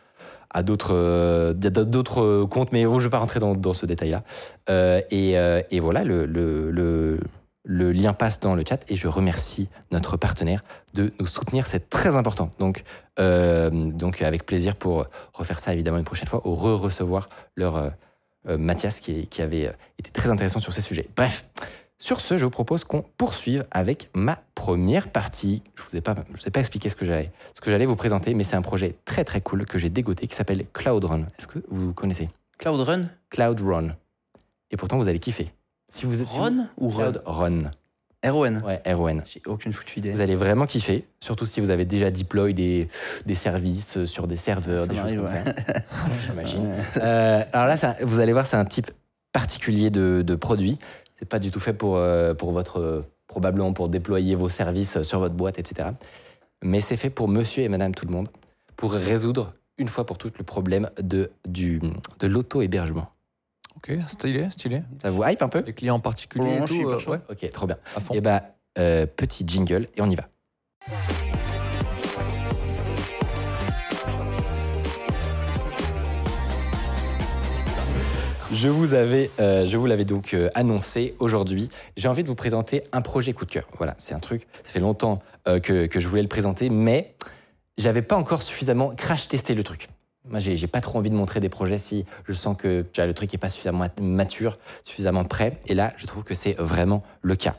à d'autres d'autres comptes, mais je ne vais pas rentrer dans, ce détail-là. Et, voilà, le, lien passe dans le chat et je remercie notre partenaire de nous soutenir. C'est très important. Donc, euh, donc avec plaisir pour refaire ça évidemment une prochaine fois ou re-recevoir leur euh, euh, Mathias qui, qui, avait été très intéressant sur ces sujets. Bref, sur ce, je vous propose qu'on poursuive avec ma première partie. Je ne vous ai pas, je vous ai pas expliqué ce que j'allais, ce que j'allais vous présenter, mais c'est un projet très très cool que j'ai dégoté qui s'appelle Cloud Run. Est-ce que vous connaissez? Cloud Run? Cloud Run. Et pourtant, vous allez kiffer. Si vous êtes Ron ou Run? Ron. Ouais, R-O-N. J'ai aucune foutue idée. Vous allez vraiment kiffer, surtout si vous avez déjà deploy des, des services sur des serveurs, des choses comme ça. J'imagine. Euh, alors là, vous allez voir, c'est un type particulier de, de produit. C'est pas du tout fait pour, euh, pour votre, probablement pour déployer vos services sur votre boîte, etc. Mais c'est fait pour monsieur et madame tout le monde, pour résoudre une fois pour toutes le problème de, du, de l'auto-hébergement. Ok, stylé, stylé. Ça vous hype un peu? Les clients en particulier et tout, euh, Ok, trop bien. Et eh bah, euh, petit jingle et on y va. Je vous avais, euh, je vous l'avais donc euh, annoncé aujourd'hui. J'ai envie de vous présenter un projet coup de cœur. Voilà, c'est un truc. Ça fait longtemps euh, que, je voulais le présenter, mais j'avais pas encore suffisamment crash testé le truc. Moi, j'ai pas trop envie de montrer des projets si je sens que le truc est pas suffisamment mature, suffisamment prêt. Et là, je trouve que c'est vraiment le cas.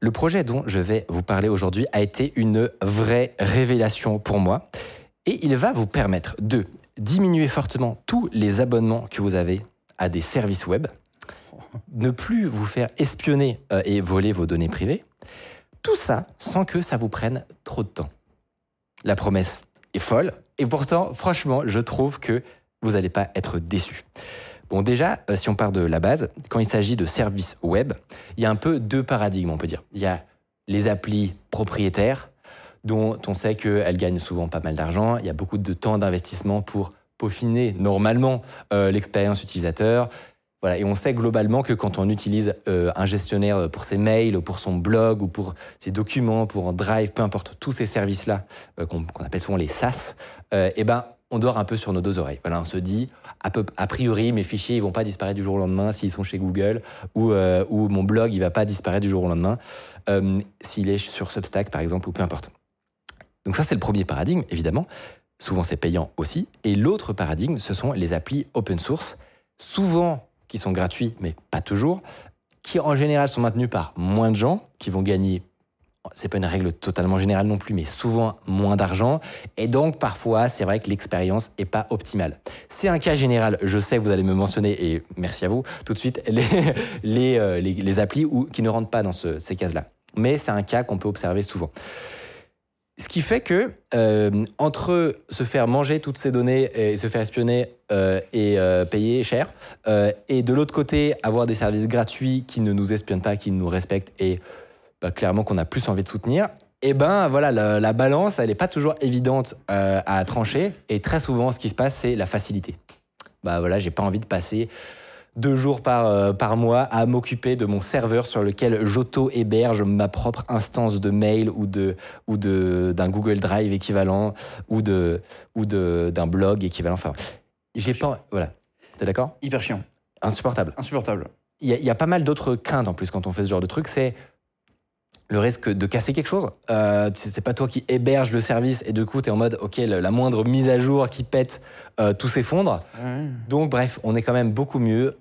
Le projet dont je vais vous parler aujourd'hui a été une vraie révélation pour moi et il va vous permettre de diminuer fortement tous les abonnements que vous avez à des services web, ne plus vous faire espionner euh, et voler vos données privées, tout ça sans que ça vous prenne trop de temps. La promesse est folle et pourtant, franchement, je trouve que vous n'allez pas être déçus. Bon, déjà, euh, si on part de la base, quand il s'agit de services web, il y a un peu deux paradigmes, on peut dire. Il y a les applis propriétaires, dont on sait qu'elles gagnent souvent pas mal d'argent. Il y a beaucoup de temps d'investissement pour peaufiner normalement euh, l'expérience utilisateur. Voilà, et on sait globalement que quand on utilise euh, un gestionnaire pour ses mails, ou pour son blog, ou pour ses documents, pour un Drive, peu importe, tous ces services-là, euh, qu'on appelle souvent les SaaS, eh ben, on dort un peu sur nos deux oreilles. Voilà, on se dit, a, priori, mes fichiers, ils vont pas disparaître du jour au lendemain s'ils sont chez Google, ou, ou mon blog, il va pas disparaître du jour au lendemain s'il est sur Substack, par exemple, ou peu importe. Donc ça, c'est le premier paradigme, évidemment. Souvent, c'est payant aussi. Et l'autre paradigme, ce sont les applis open source, souvent qui sont gratuits, mais pas toujours, qui en général sont maintenus par moins de gens, qui vont gagner, c'est pas une règle totalement générale non plus, mais souvent moins d'argent. Et donc, parfois, c'est vrai que l'expérience est pas optimale. C'est un cas général, je sais vous allez me mentionner, et merci à vous, tout de suite, les, euh, les, les applis qui ne rentrent pas dans ce- ces cases-là. Mais c'est un cas qu'on peut observer souvent. Ce qui fait que euh, entre se faire manger toutes ces données et se faire espionner euh, et euh, payer cher, et de l'autre côté avoir des services gratuits qui ne nous espionnent pas, qui nous respectent et bah, clairement qu'on a plus envie de soutenir, et ben voilà la, la balance elle n'est pas toujours évidente à trancher et très souvent ce qui se passe c'est la facilité. Bah voilà j'ai pas envie de passer deux jours par, euh, par mois à m'occuper de mon serveur sur lequel j'auto-héberge ma propre instance de mail ou de ou de d'un Google Drive équivalent ou de ou de d'un blog équivalent. Enfin, j'ai pas voilà. T'es d'accord? Hyper chiant. Insupportable. Insupportable. Il y, a- il y a pas mal d'autres craintes en plus quand on fait ce genre de truc. C'est le risque de casser quelque chose. Euh, c'est pas toi qui héberge le service et du coup tu es en mode ok la, la moindre mise à jour qui pète euh, tout s'effondre. Donc bref, on est quand même beaucoup mieux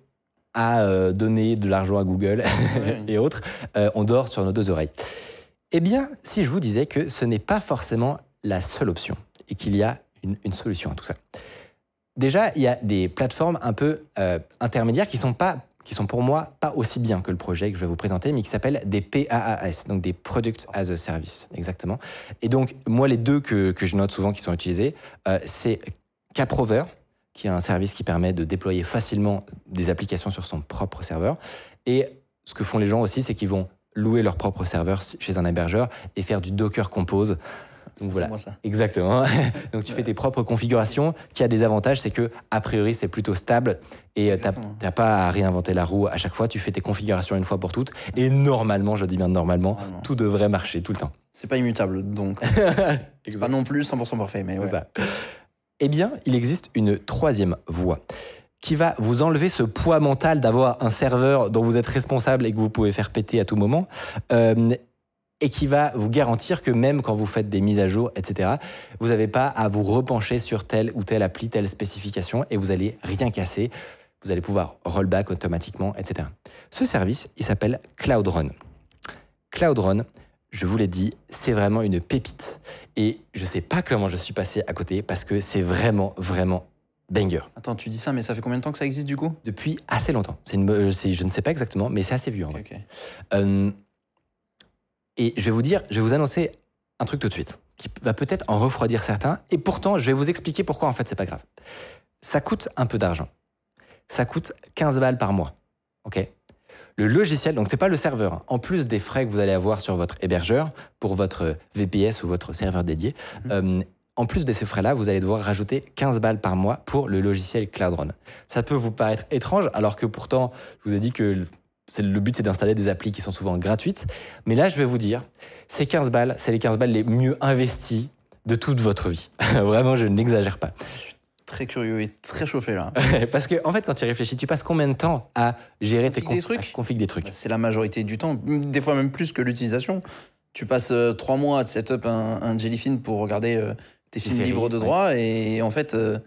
à euh, donner de l'argent à Google et autres. Euh, on dort sur nos deux oreilles. Eh bien, si je vous disais que ce n'est pas forcément la seule option et qu'il y a une, une solution à tout ça. Déjà, il y a des plateformes un peu euh, intermédiaires qui sont pas qui sont pour moi pas aussi bien que le projet que je vais vous présenter, mais qui s'appellent des PaaS, donc des Products as a Service, exactement. Et donc, moi, les deux que, que je note souvent qui sont utilisés, euh, c'est Caprover, qui est un service qui permet de déployer facilement des applications sur son propre serveur. Et ce que font les gens aussi, c'est qu'ils vont louer leur propre serveur chez un hébergeur et faire du Docker Compose. Donc c'est voilà. moi, ça. Exactement. Donc tu fais tes propres configurations, qui a des avantages, c'est que a priori c'est plutôt stable et euh, t'as pas à réinventer la roue à chaque fois. Tu fais tes configurations une fois pour toutes et normalement, je dis bien normalement, Normalement. tout devrait marcher tout le temps. C'est pas immutable, donc. c'est pas non plus 100% parfait, mais C'est ouais. ça. Eh bien, il existe une troisième voie qui va vous enlever ce poids mental d'avoir un serveur dont vous êtes responsable et que vous pouvez faire péter à tout moment, euh, et qui va vous garantir que même quand vous faites des mises à jour, etc., vous n'avez pas à vous repencher sur telle ou telle appli, telle spécification, et vous allez rien casser. Vous allez pouvoir rollback automatiquement, etc. Ce service, il s'appelle Cloud Run. Cloud Run, je vous l'ai dit, c'est vraiment une pépite. Et je sais pas comment je suis passé à côté parce que c'est vraiment, vraiment banger. Attends, tu dis ça, mais ça fait combien de temps que ça existe du coup? Depuis assez longtemps. C'est une, euh, c'est- je ne sais pas exactement, mais c'est assez vieux en vrai. ok. Euh, et je vais vous dire, je vais vous annoncer un truc tout de suite qui va peut-être en refroidir certains. Et pourtant, je vais vous expliquer pourquoi en fait c'est pas grave. Ça coûte un peu d'argent. Ça coûte 15 balles par mois. Ok? Le logiciel, donc c'est pas le serveur, en plus des frais que vous allez avoir sur votre hébergeur pour votre VPS ou votre serveur dédié, euh, en plus de ces frais-là, vous allez devoir rajouter 15 balles par mois pour le logiciel Cloud Run. Ça peut vous paraître étrange, alors que pourtant, je vous ai dit que le but c'est d'installer des applis qui sont souvent gratuites. Mais là, je vais vous dire, ces 15 balles, c'est les 15 balles les mieux investies de toute votre vie. Vraiment, je n'exagère pas. Très curieux et très chauffé là. Parce que, en fait, quand tu réfléchis, tu passes combien de temps à gérer tes Config des trucs config des trucs C'est la majorité du temps, des fois même plus que l'utilisation. Tu passes euh, trois mois à te setup un, un Jellyfin pour regarder euh, tes films séries, libres de ouais. droit et en fait, euh,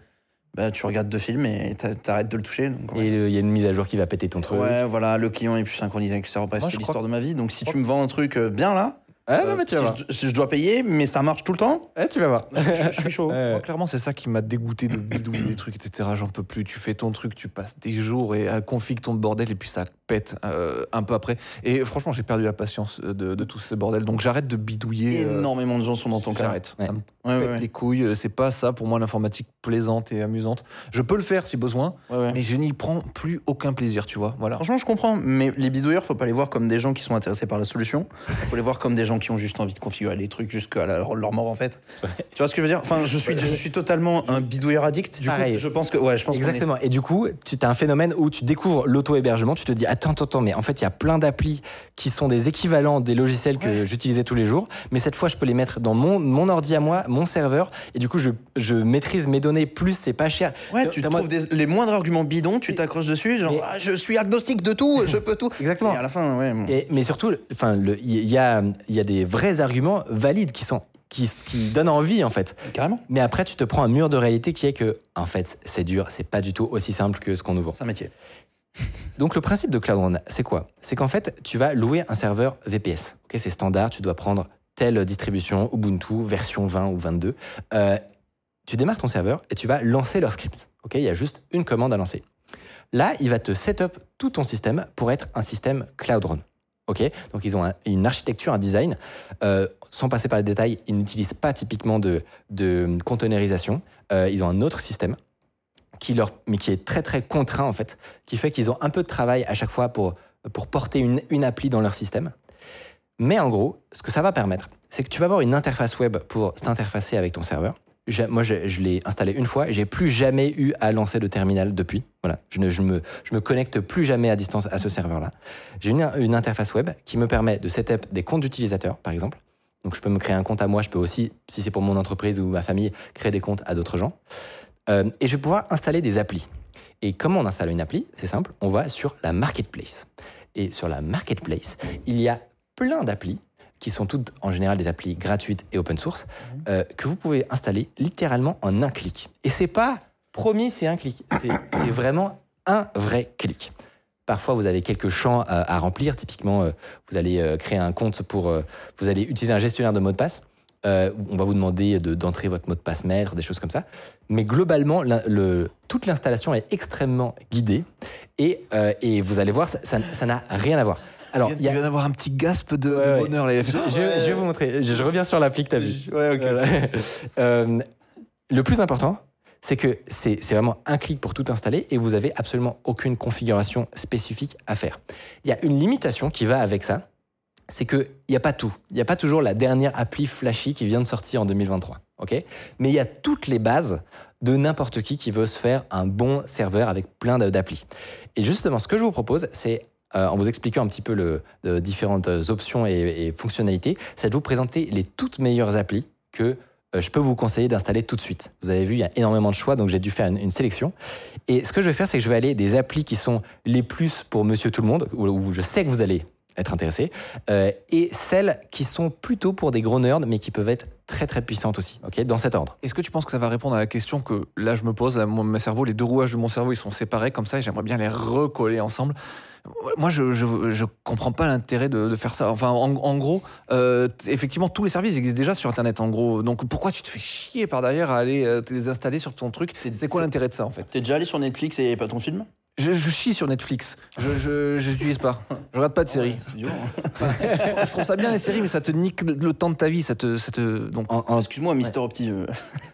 bah, tu regardes deux films et t'a- t'arrêtes de le toucher. donc, ouais. Et le- il y a une mise à jour qui va péter ton truc. Ouais, voilà, le client est plus synchronisé avec le serveur. Bref, Moi, c'est l'histoire crois de ma vie. Donc, si tu me vends un truc euh, bien là, Ah, non, euh, mais tu si, vas voir. je, si je dois payer, mais ça marche tout le temps, tu vas voir. je, je suis chaud. Ouais, Moi, ouais. clairement, c'est ça qui m'a dégoûté de bidouiller des trucs, etc. J'en peux plus. Tu fais ton truc, tu passes des jours et à config ton bordel et puis ça pète euh, un peu après. Et franchement, j'ai perdu la patience de, de tout ce bordel. Donc j'arrête de bidouiller. euh, Énormément de gens sont dans ton cas. J'arrête. Ouais. Ça me Ouais, pète ouais, les couilles. Euh, C'est pas ça pour moi l'informatique plaisante et amusante. Je peux le faire si besoin, ouais, ouais. mais je n'y prends plus aucun plaisir, tu vois. Voilà. Franchement, je comprends, mais les bidouilleurs, faut pas les voir comme des gens qui sont intéressés par la solution. Faut les voir comme des gens qui ont juste envie de configurer les trucs jusqu'à leur mort en fait. Tu vois ce que je veux dire? Enfin, je suis, je suis totalement un bidouilleur addict. Du Pareil. coup, je pense que, ouais, je pense est- Exactement. Et du coup, tu as un phénomène où tu découvres l'auto-hébergement, tu te dis attends, attends, attends, mais en fait, il y a plein d'applis qui sont des équivalents des logiciels que j'utilisais tous les jours, mais cette fois, je peux les mettre dans mon, mon ordi à moi, mon serveur, et du coup, je, je maîtrise mes données plus, c'est pas cher. Ouais, tu T'as- trouves des- les moindres arguments bidons, tu t'accroches dessus, genre Mais- Ah, je suis agnostique de tout, je peux tout. Exactement. Et à la fin, ouais. Et- mais surtout, enfin, il y, a, il y a des vrais arguments valides qui sont qui, qui donnent envie en fait. Carrément. Mais après, tu te prends un mur de réalité qui est que, en fait, c'est dur, c'est pas du tout aussi simple que ce qu'on nous vend. C'est un métier. Donc le principe de Cloud Run, c'est quoi? C'est qu'en fait, tu vas louer un serveur VPS. Ok, c'est standard, tu dois prendre telle distribution, Ubuntu, version 20 ou 22. Euh, tu démarres ton serveur et tu vas lancer leur script. Ok, il y a juste une commande à lancer. Là, il va te setup tout ton système pour être un système Cloud Run. Ok, donc ils ont un- une architecture, un design. Euh, sans passer par les détails, ils n'utilisent pas typiquement de, de. Euh, ils ont un autre système qui leur, mais qui est très très contraint en fait, qui fait qu'ils ont un peu de travail à chaque fois pour, pour porter une, une appli dans leur système. Mais en gros, ce que ça va permettre, c'est que tu vas avoir une interface web pour t'interfacer avec ton serveur. Moi, je, l'ai installé une fois et j'ai plus jamais eu à lancer le terminal depuis. Voilà, je ne me, connecte plus jamais à distance à ce serveur-là. J'ai une, une interface web qui me permet de setup des comptes d'utilisateurs, par exemple. Donc, je peux me créer un compte à moi. Je peux aussi, si c'est pour mon entreprise ou ma famille, créer des comptes à d'autres gens. Euh, et je vais pouvoir installer des applis. Et comment on installe une appli? C'est simple, on va sur la marketplace. Et sur la marketplace, il y a plein d'applis qui sont toutes en général des applis gratuites et open source euh, que vous pouvez installer littéralement en un clic. Et c'est pas promis, c'est un clic. C'est vraiment un vrai clic. Parfois, vous avez quelques champs à, à remplir. Typiquement, euh, vous allez euh, créer un compte pour. euh, vous allez utiliser un gestionnaire de mot de passe. Euh, on va vous demander de- d'entrer votre mot de passe maître, des choses comme ça. Mais globalement, le- toute l'installation est extrêmement guidée et, euh, et vous allez voir, ça n'a rien à voir. Alors, il a- vient d'avoir un petit gasp de, Ouais, bonheur. Là, je, je- je vais vous montrer. Je, je reviens sur l'appli que tu as. Ouais. Voilà. Euh, le plus important, c'est que c'est vraiment un clic pour tout installer et vous avez absolument aucune configuration spécifique à faire. Il y a une limitation qui va avec ça, c'est qu'il n'y a pas tout. Il n'y a pas toujours la dernière appli flashy qui vient de sortir en 2023. ok? Mais il y a toutes les bases de n'importe qui qui veut se faire un bon serveur avec plein d'applis. Et justement, ce que je vous propose, c'est euh, en vous expliquant un petit peu le, de différentes options et, fonctionnalités, c'est de vous présenter les toutes meilleures applis que euh, je peux vous conseiller d'installer tout de suite. Vous avez vu, il y a énormément de choix, donc j'ai dû faire une, sélection. Et ce que je vais faire, c'est que je vais aller des applis qui sont les plus pour monsieur tout le monde, où je sais que vous allez être intéressé, euh, et celles qui sont plutôt pour des gros nerds, mais qui peuvent être très très puissantes aussi, ok, dans cet ordre. Est-ce que tu penses que ça va répondre à la question que là je me pose, là, mon, mon cerveau, les deux rouages de mon cerveau, ils sont séparés comme ça et j'aimerais bien les recoller ensemble. Moi, je, je, je comprends pas l'intérêt de, de faire ça. Enfin, en, en gros, euh, effectivement, tous les services existent déjà sur Internet, en gros. Donc, pourquoi tu te fais chier par derrière à aller euh, te les installer sur ton truc? C'est quoi l'intérêt de ça, en fait? T'es déjà allé sur Netflix et pas ton film? Je, je chie sur Netflix. Je je- j'utilise pas. Je regarde pas de séries. C'est violent. je trouve ça bien les séries, mais ça te nique le temps de ta vie. Ça te, ça te... Donc, Excuse-moi, Mister Opti. euh,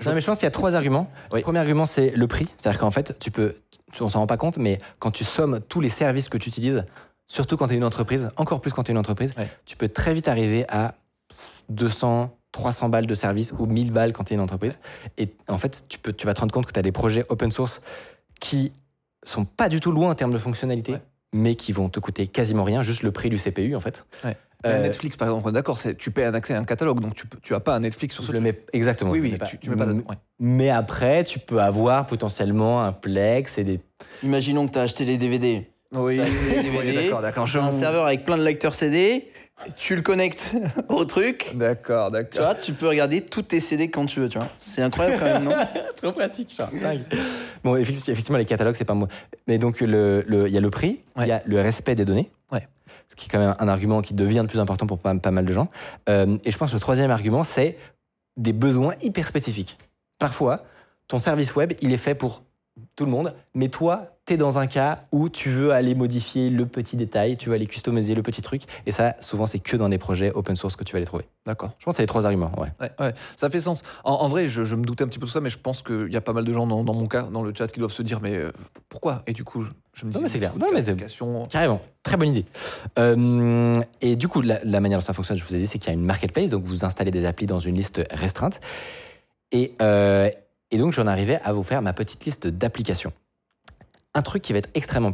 Non, mais je pense qu'il y a trois arguments. Oui. Le premier argument, c'est le prix. C'est-à-dire qu'en fait, tu peux, tu- on s'en rend pas compte, mais quand tu sommes tous les services que tu utilises, surtout quand tu es une entreprise, encore plus quand tu es une entreprise, Ouais. tu peux très vite arriver à 200, 300 balles de service ou 1000 balles quand tu es une entreprise. Et en fait, tu, peux, tu vas te rendre compte que tu as des projets open source qui sont pas du tout loin en termes de fonctionnalité, Ouais. mais qui vont te coûter quasiment rien, juste le prix du CPU en fait. Ouais. Mais Euh, Netflix, par exemple, d'accord, c'est- tu payes un accès à un catalogue, donc tu, peux- tu as pas un Netflix sur ce le truc. mets exactement. Oui, oui, mets pas. tu, tu mets pas M- ouais. Mais après, tu peux avoir potentiellement un Plex et des. Imaginons que tu as acheté les DVD. Oui, oui, DVD, d'accord, d'accord. un serveur avec plein de lecteurs CD, tu le connectes au truc. D'accord, Tu d'accord. vois, tu peux regarder tous tes CD quand tu veux, tu vois. C'est incroyable quand même, non Trop pratique, ça. Bon, effectivement, les catalogues, c'est pas moi. Mais donc, le- le- il y a le prix, il Ouais. y a le respect des données. Ouais. Ce qui est quand même un argument qui devient de plus important pour pas, pas mal de gens. Euh, et je pense que le troisième argument, c'est des besoins hyper spécifiques. Parfois, ton service web, il est fait pour tout le monde, mais toi, tu es dans un cas où tu veux aller modifier le petit détail, tu veux aller customiser le petit truc. Et ça, souvent, c'est que dans des projets open source que tu vas les trouver. D'accord. Je pense que c'est les trois arguments. Ouais. Ouais, ouais, ça fait sens. En, en vrai, je, je me doutais un petit peu de ça, mais je pense qu'il y a pas mal de gens dans, dans mon cas, dans le chat, qui doivent se dire, mais euh, pourquoi? Et du coup, je, je me dis, Non, mais c'est clair. Non, mais. Carrément, très bonne idée. Euh, et du coup, la, la manière dont ça fonctionne, je vous ai dit, c'est qu'il y a une marketplace, donc vous installez des applis dans une liste restreinte. Et, euh, et donc, j'en arrivais à vous faire ma petite liste d'applications. Un truc qui va être extrêmement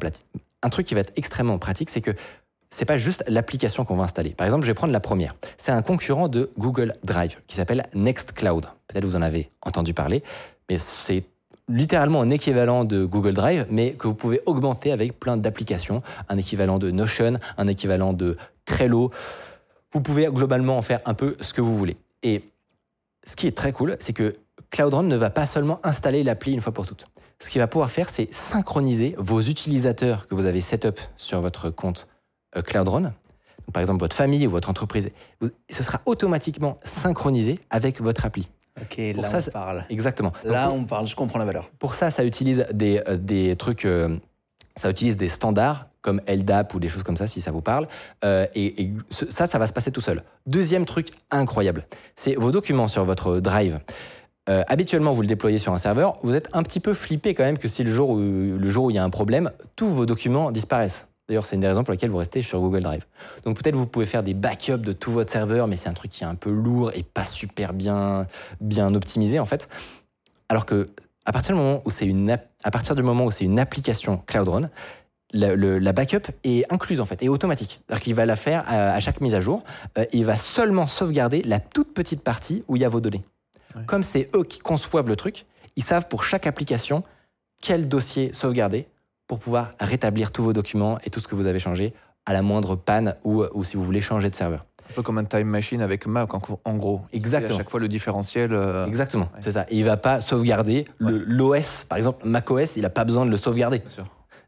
pratique, c'est que c'est pas juste l'application qu'on va installer. Par exemple, je vais prendre la première. C'est un concurrent de Google Drive qui s'appelle Nextcloud. Peut-être vous en avez entendu parler, mais c'est littéralement un équivalent de Google Drive, mais que vous pouvez augmenter avec plein d'applications, un équivalent de Notion, un équivalent de Trello. Vous pouvez globalement en faire un peu ce que vous voulez. Et ce qui est très cool, c'est que Cloud Run ne va pas seulement installer l'appli une fois pour toutes. Ce qu'il va pouvoir faire, c'est synchroniser vos utilisateurs que vous avez setup sur votre compte euh, Cloud Run. Donc, par exemple, votre famille ou votre entreprise. Ce sera automatiquement synchronisé avec votre appli. Ok, Pour là ça, on parle. Exactement. Donc, Là pour- on parle, je comprends la valeur. pour ça, ça utilise des, euh, des trucs, euh, ça utilise des standards comme LDAP ou des choses comme ça, si ça vous parle. Euh, et, et ça, ça va se passer tout seul. Deuxième truc incroyable, c'est vos documents sur votre Drive. Euh, habituellement, vous le déployez sur un serveur. Vous êtes un petit peu flippé quand même que si le jour où, le jour où il y a un problème, tous vos documents disparaissent. D'ailleurs, c'est une des raisons pour lesquelles vous restez sur Google Drive. Donc peut-être vous pouvez faire des backups de tout votre serveur, mais c'est un truc qui est un peu lourd et pas super bien, bien optimisé en fait. Alors que à partir du moment où c'est une, à partir du moment où c'est une application Cloud Run, la, backup est incluse en fait, et automatique. C'est-à-dire qu'il va la faire à, à chaque mise à jour. euh, et il va seulement sauvegarder la toute petite partie où il y a vos données. Ouais. Comme c'est eux qui conçoivent le truc, ils savent pour chaque application quel dossier sauvegarder pour pouvoir rétablir tous vos documents et tout ce que vous avez changé à la moindre panne ou, ou si vous voulez changer de serveur. Un peu comme un time machine avec Mac, en, gros. Exactement. À chaque fois, le différentiel. euh, Exactement, ouais. c'est ça. Et il va pas sauvegarder l'OS, par exemple, macOS, il n'a pas besoin de le sauvegarder. Bien sûr.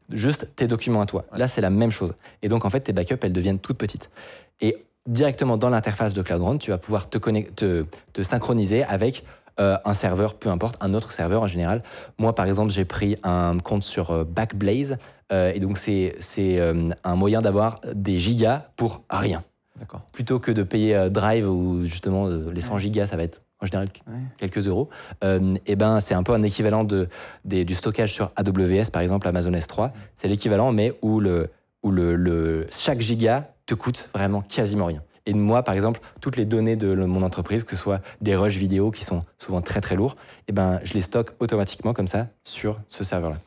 juste tes documents à toi. Ouais. Là, c'est la même chose. Et donc, en fait, tes backups, elles deviennent toutes petites. Et directement dans l'interface de Cloud Run, tu vas pouvoir te, connect- te, te synchroniser avec euh, un serveur, peu importe, un autre serveur en général. Moi, par exemple, j'ai pris un compte sur euh, Backblaze. euh, et donc, c'est un moyen d'avoir des gigas pour rien. D'accord. Plutôt que de payer Drive où justement les 100 gigas, ça va être en général Ouais. quelques euros. Euh, et ben, c'est un peu un équivalent de, des- du stockage sur AWS, par exemple, Amazon S3. C'est l'équivalent, mais où, le, où le, le- chaque giga te coûte vraiment quasiment rien. Et moi, par exemple, toutes les données de mon entreprise, que ce soit des rushs vidéo qui sont souvent très très lourds, et ben, je les stocke automatiquement comme ça sur ce serveur-là.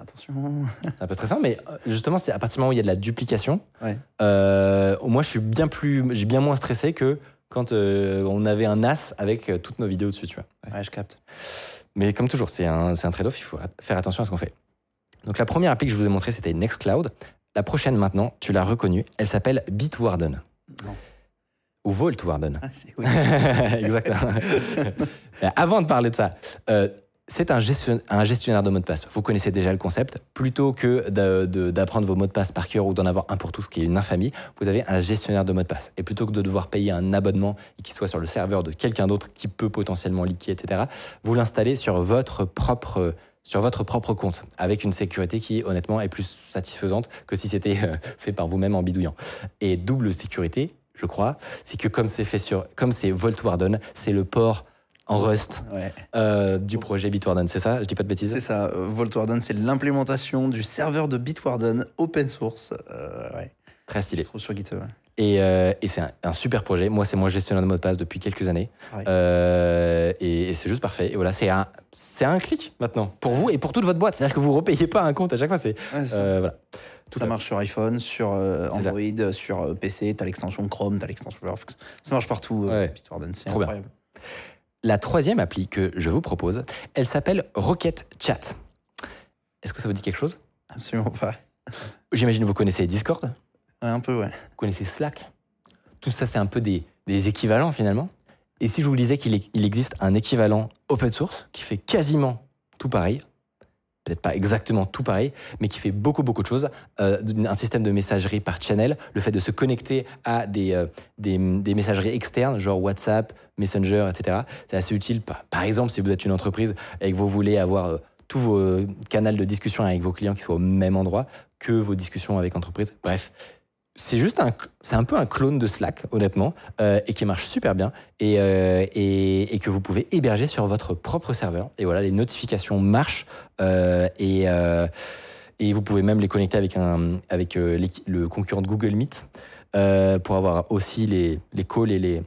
Attention. C'est un peu stressant, mais euh, justement, c'est à partir du moment où il y a de la duplication, Ouais. euh, moi, je suis bien plus, j'ai bien moins stressé que quand euh, on avait un NAS avec euh, toutes nos vidéos dessus, tu vois. Ouais, je capte. Mais comme toujours, c'est un, c'est un trade-off, il faut faire attention à ce qu'on fait. Donc la première appli que je vous ai montrée, c'était Nextcloud. La prochaine maintenant, tu l'as reconnue, elle s'appelle Bitwarden. Non. Ou Vaultwarden. Ah, oui. Exactement. Avant de parler de ça, euh, c'est un, gestion- un gestionnaire de mots de passe. Vous connaissez déjà le concept. Plutôt que d'apprendre vos mots de passe par cœur ou d'en avoir un pour tous, qui est une infamie, vous avez un gestionnaire de mots de passe. Et plutôt que de devoir payer un abonnement et qu'il soit sur le serveur de quelqu'un d'autre qui peut potentiellement leaker, etc., vous l'installez sur votre propre sur votre propre compte, avec une sécurité qui, honnêtement, est plus satisfaisante que si c'était euh, fait par vous-même en bidouillant. Et double sécurité, je crois, c'est que comme c'est fait sur, comme c'est Vaultwarden, c'est le port en Rust Ouais. euh, du projet Bitwarden, c'est ça? Je dis pas de bêtises C'est ça, euh, Vaultwarden, c'est l'implémentation du serveur de Bitwarden open source. Euh, ouais, Très stylé. trop sur GitHub. Et, euh, et c'est un, un super projet. Moi, c'est moi gestionnaire de mot de passe depuis quelques années. Euh, et, et c'est juste parfait. Et voilà, c'est un, c'est un clic maintenant pour vous et pour toute votre boîte. C'est-à-dire que vous ne repayez pas un compte à chaque fois. C'est Ouais, c'est ça. Euh, voilà. Ça marche sur iPhone, sur ça. Android, sur PC, t'as l'extension Chrome, t'as l'extension Firefox. Ça marche partout, Ouais. C'est bien. incroyable. La troisième appli que je vous propose, elle s'appelle Rocket Chat. Est-ce que ça vous dit quelque chose? Absolument pas. J'imagine que vous connaissez Discord, un peu, ouais. vous connaissez Slack? Tout ça, c'est un peu des, des équivalents finalement. Et si je vous disais qu'il existe un équivalent open source qui fait quasiment tout pareil, peut-être pas exactement tout pareil, mais qui fait beaucoup beaucoup de choses, euh, un système de messagerie par channel, le fait de se connecter à des, euh, des, messageries externes, genre WhatsApp, Messenger, etc. C'est assez utile. Par, exemple, si vous êtes une entreprise et que vous voulez avoir euh, tous vos canaux de discussion avec vos clients qui soient au même endroit que vos discussions avec entreprises. Bref, c'est juste un, c'est un peu un clone de Slack, honnêtement, euh, et qui marche super bien et, euh, et, et que vous pouvez héberger sur votre propre serveur. Et voilà, les notifications marchent euh, et, et vous pouvez même les connecter avec, un, avec le concurrent de Google Meet pour avoir aussi les, les calls et les,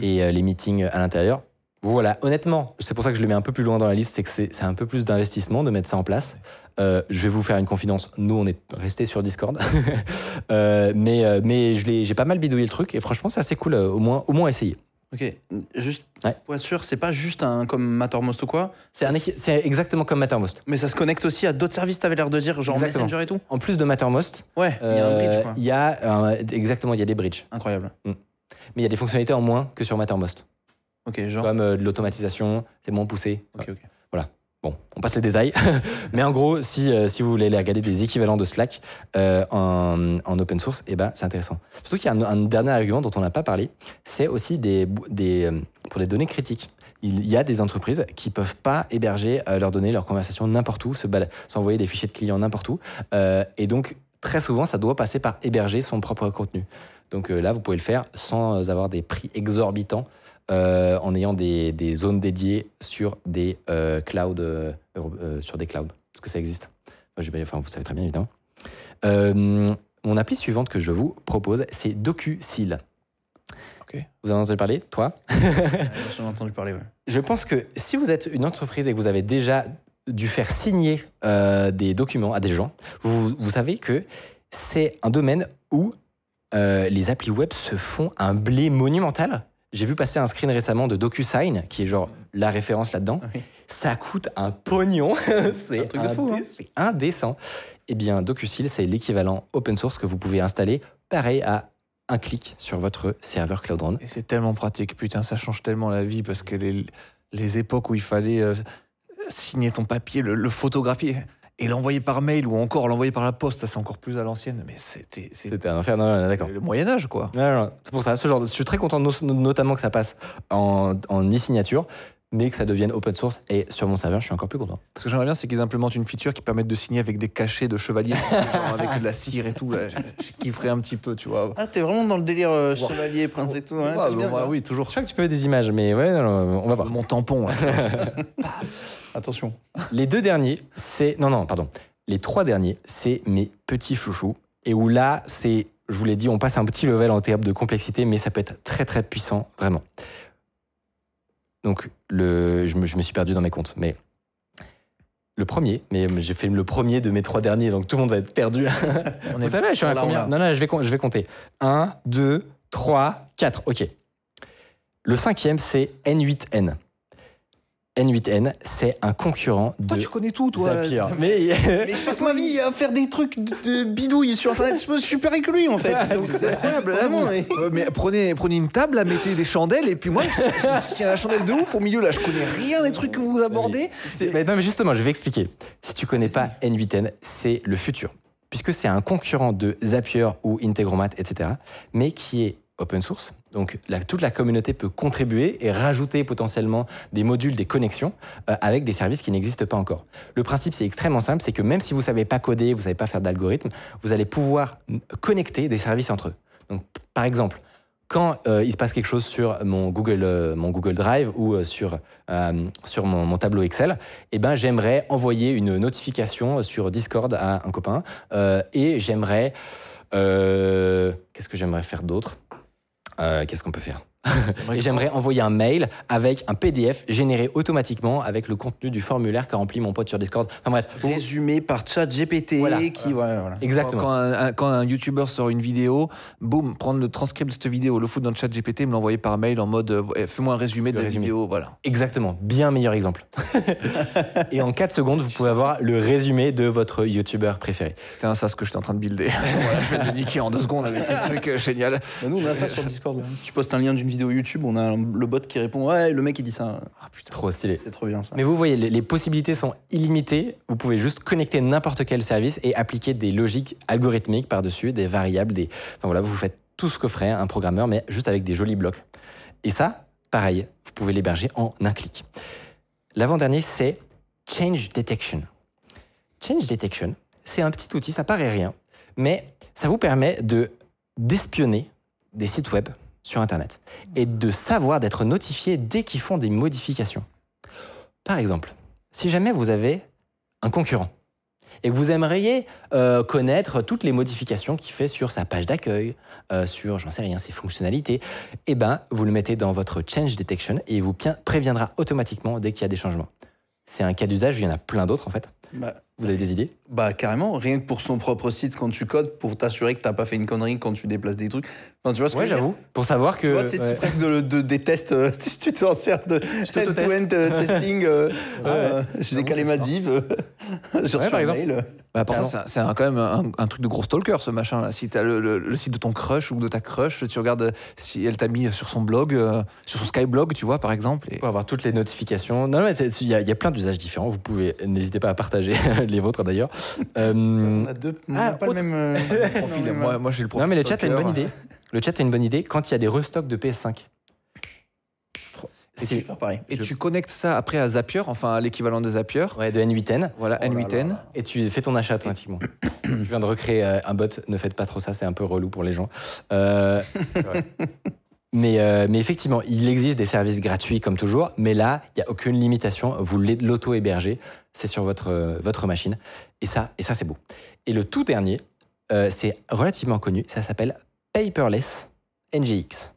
et, euh, les meetings à l'intérieur. Voilà, honnêtement, c'est pour ça que je le mets un peu plus loin dans la liste, c'est que c'est un peu plus d'investissement de mettre ça en place. Euh, je vais vous faire une confidence, nous on est resté sur Discord, Euh, mais, euh, mais j'ai pas mal bidouillé le truc et franchement c'est assez cool, euh, au moins, au moins essayer. Ok, juste Ouais. pour être sûr, c'est pas juste un comme Mattermost ou quoi, C'est exactement comme Mattermost. mais ça se connecte aussi à d'autres services, t'avais l'air de dire, genre Exactement. Messenger et tout En plus de Mattermost, Ouais, il y a un bridge, quoi. il y a exactement il y a des bridges, Incroyable. mais il y a des fonctionnalités en moins que sur Mattermost, Genre. comme euh, de l'automatisation, c'est moins poussé. Ok, ok. Bon, on passe les détails. Mais en gros, si, euh, si vous voulez aller regarder des équivalents de Slack euh, en, en open source, eh ben, c'est intéressant. Surtout qu'il y a un, un dernier argument dont on n'a pas parlé, c'est aussi des, des, pour les données critiques. Il y a des entreprises qui peuvent pas héberger leurs données, leurs conversations n'importe où, se s'envoyer des fichiers de clients n'importe où. Et donc, très souvent, ça doit passer par héberger son propre contenu. Donc là, vous pouvez le faire sans avoir des prix exorbitants euh, en ayant des, des zones dédiées sur des euh, clouds, euh, euh, sur des clouds, parce que ça existe? Enfin, vous savez très bien évidemment. Mon appli suivante que je vous propose, c'est DocuSeal. Ok. Vous en avez entendu parler, toi? J'en ai entendu parler, ouais. Je pense que si vous êtes une entreprise et que vous avez déjà dû faire signer des documents à des gens, vous, vous savez que c'est un domaine où les applis web se font un blé monumental. J'ai vu passer un screen récemment de DocuSign, qui est genre la référence là-dedans. Oui. Ça coûte un pognon. c'est Un truc de fou, hein. C'est indécent. Eh bien, DocuSeal, c'est l'équivalent open source que vous pouvez installer, pareil à un clic sur votre serveur Cloud Run. Et c'est tellement pratique, putain, ça change tellement la vie parce que les, les époques où il fallait euh, signer ton papier, le, le photographier et l'envoyer par mail ou encore l'envoyer par la poste, ça c'est encore plus à l'ancienne, mais c'était C'était un enfer. Non, non, non, d'accord. le Moyen Âge quoi. Non, non, non. C'est pour ça, ce genre de- je suis très content no- notamment que ça passe en, en e-signature, mais que ça devienne open source et sur mon serveur, je suis encore plus content. Ce que j'aimerais bien, c'est qu'ils implémentent une feature qui permette de signer avec des cachets de chevalier, genre avec de la cire et tout. Là, je, je kifferais un petit peu, tu vois. Ah, t'es vraiment dans le délire euh, Wow. chevalier, prince et tout, hein, Ouais, c'est bien, bah, oui, toujours. Je crois que tu peux mettre des images, mais ouais, non, non, on va voir. Mon tampon. Attention. Les deux derniers, c'est. Non, non, pardon. Les trois derniers, c'est mes petits chouchous. Et où là, c'est. Je vous l'ai dit, on passe un petit level en termes de complexité, mais ça peut être très très puissant, vraiment. Donc, le, je, me, je me suis perdu dans mes comptes, mais. Le premier, mais j'ai fait le premier de mes trois derniers, donc tout le monde va être perdu. On Vous est savez, je suis à combien. Non, non, je vais, je vais compter. 1, 2, 3, 4. OK. Le cinquième, c'est N8N. N8N, c'est un concurrent de Toi, tu connais tout, toi. Zapier. Mais, Mais je passe ma vie à faire des trucs de, de bidouille sur internet. Je me suis super avec lui en fait. C'est incroyable. Vraiment, mais- prenez, prenez une table, là, mettez des chandelles, et puis moi, je, je- je tiens la chandelle de ouf au milieu, là, je connais rien des trucs que vous abordez. C'est- mais non, mais justement, je vais expliquer. Si tu connais pas N8N, c'est le futur. Puisque c'est un concurrent de Zapier ou Integromat, etc., mais qui est open source. Donc toute la communauté peut contribuer et rajouter potentiellement des modules, des connexions euh, avec des services qui n'existent pas encore. Le principe, c'est extrêmement simple, c'est que même si vous savez pas coder, vous savez pas faire d'algorithme, vous allez pouvoir connecter des services entre eux. Donc par exemple, quand euh, il se passe quelque chose sur mon Google, euh, Drive ou sur, mon, tableau Excel, eh ben, j'aimerais envoyer une notification sur Discord à un copain et j'aimerais... Qu'est-ce que j'aimerais faire d'autre? Euh, Qu'est-ce qu'on peut faire? Et j'aimerais envoyer un mail avec un PDF généré automatiquement avec le contenu du formulaire qu'a rempli mon pote sur Discord. Enfin bref, vous- Résumé par chat GPT Voilà. qui. Voilà, voilà. exactement. Quand un, un- quand un YouTuber sort une vidéo, boum, prendre le transcript de cette vidéo, le foutre dans le chat GPT, me l'envoyer par mail en mode euh, fais-moi un résumé de Le la résumé. vidéo, voilà. Exactement, bien meilleur exemple. et en 4 secondes, vous pouvez avoir le résumé de votre YouTuber préféré. C'était un sas que j'étais en train de builder. voilà, je de le niquer en deux secondes avec ce truc euh, génial. Bah, nous, on a ça sur Discord. Si tu postes un lien d'une vidéo YouTube, on a le bot qui répond Ouais, le mec il dit ça. Ah putain. Trop stylé. C'est trop bien ça. Mais vous voyez, les, les possibilités sont illimitées. Vous pouvez juste connecter n'importe quel service et appliquer des logiques algorithmiques par-dessus, des variables, des. Enfin voilà, vous faites tout ce que ferait un programmeur, mais juste avec des jolis blocs. Et ça, pareil, vous pouvez l'héberger en un clic. L'avant-dernier, c'est Change Detection. Change Detection, c'est un petit outil, ça paraît rien, mais ça vous permet de d'espionner des sites web sur Internet et de savoir d'être notifié dès qu'ils font des modifications. Par exemple, si jamais vous avez un concurrent et que vous aimeriez euh, connaître toutes les modifications qu'il fait sur sa page d'accueil, euh, sur, j'en sais rien, ses fonctionnalités, eh ben, vous le mettez dans votre Change Detection et il vous préviendra automatiquement dès qu'il y a des changements. C'est un cas d'usage, il y en a plein d'autres en fait. Bah, Vous avez des idées? Bah, carrément, rien que pour son propre site quand tu codes, pour t'assurer que t'as pas fait une connerie quand tu déplaces des trucs. Enfin, tu vois ce Ouais, j'avoue. Pour savoir que. Tu vois, tu ouais. presque de, de- des tests, euh, tu, tu t'en sers de end-to-end euh, testing. euh, Ouais, euh, ouais. J'ai décalé ma div euh, sur, Ouais, sur par exemple. mail. Bah, c'est quand même un, un truc de gros stalker ce machin là. Si t'as le, le, le site de ton crush ou de ta crush, tu regardes si elle t'a mis sur son blog, euh, sur son Skyblog, tu vois, par exemple. Et... Pour avoir toutes les notifications. Non, non, mais il y, y a plein d'usages différents. Vous pouvez, n'hésitez pas à partager les vôtres d'ailleurs. Euh, On a deux, on Ah, a pas le même euh, Profil. non, Moi, moi j'ai le profil. non, mais le chat a une bonne idée. Le chat a une bonne idée quand il y a des restocks de PS5. Et tu C'est faire pareil. Et Je- tu connectes ça après à Zapier, enfin à l'équivalent de Zapier. ouais, de N8N. Voilà, Oh là N8N. là. Et tu fais ton achat automatiquement. Je viens de recréer euh, un bot. Ne faites pas trop ça, c'est un peu relou pour les gens. Euh, mais, euh, mais effectivement, il existe des services gratuits comme toujours. Mais là, il n'y a aucune limitation. Vous l'auto-hébergez. C'est sur votre, euh, votre machine. Et ça, et ça c'est beau. Et le tout dernier, euh, c'est relativement connu. Ça s'appelle Paperless NGX.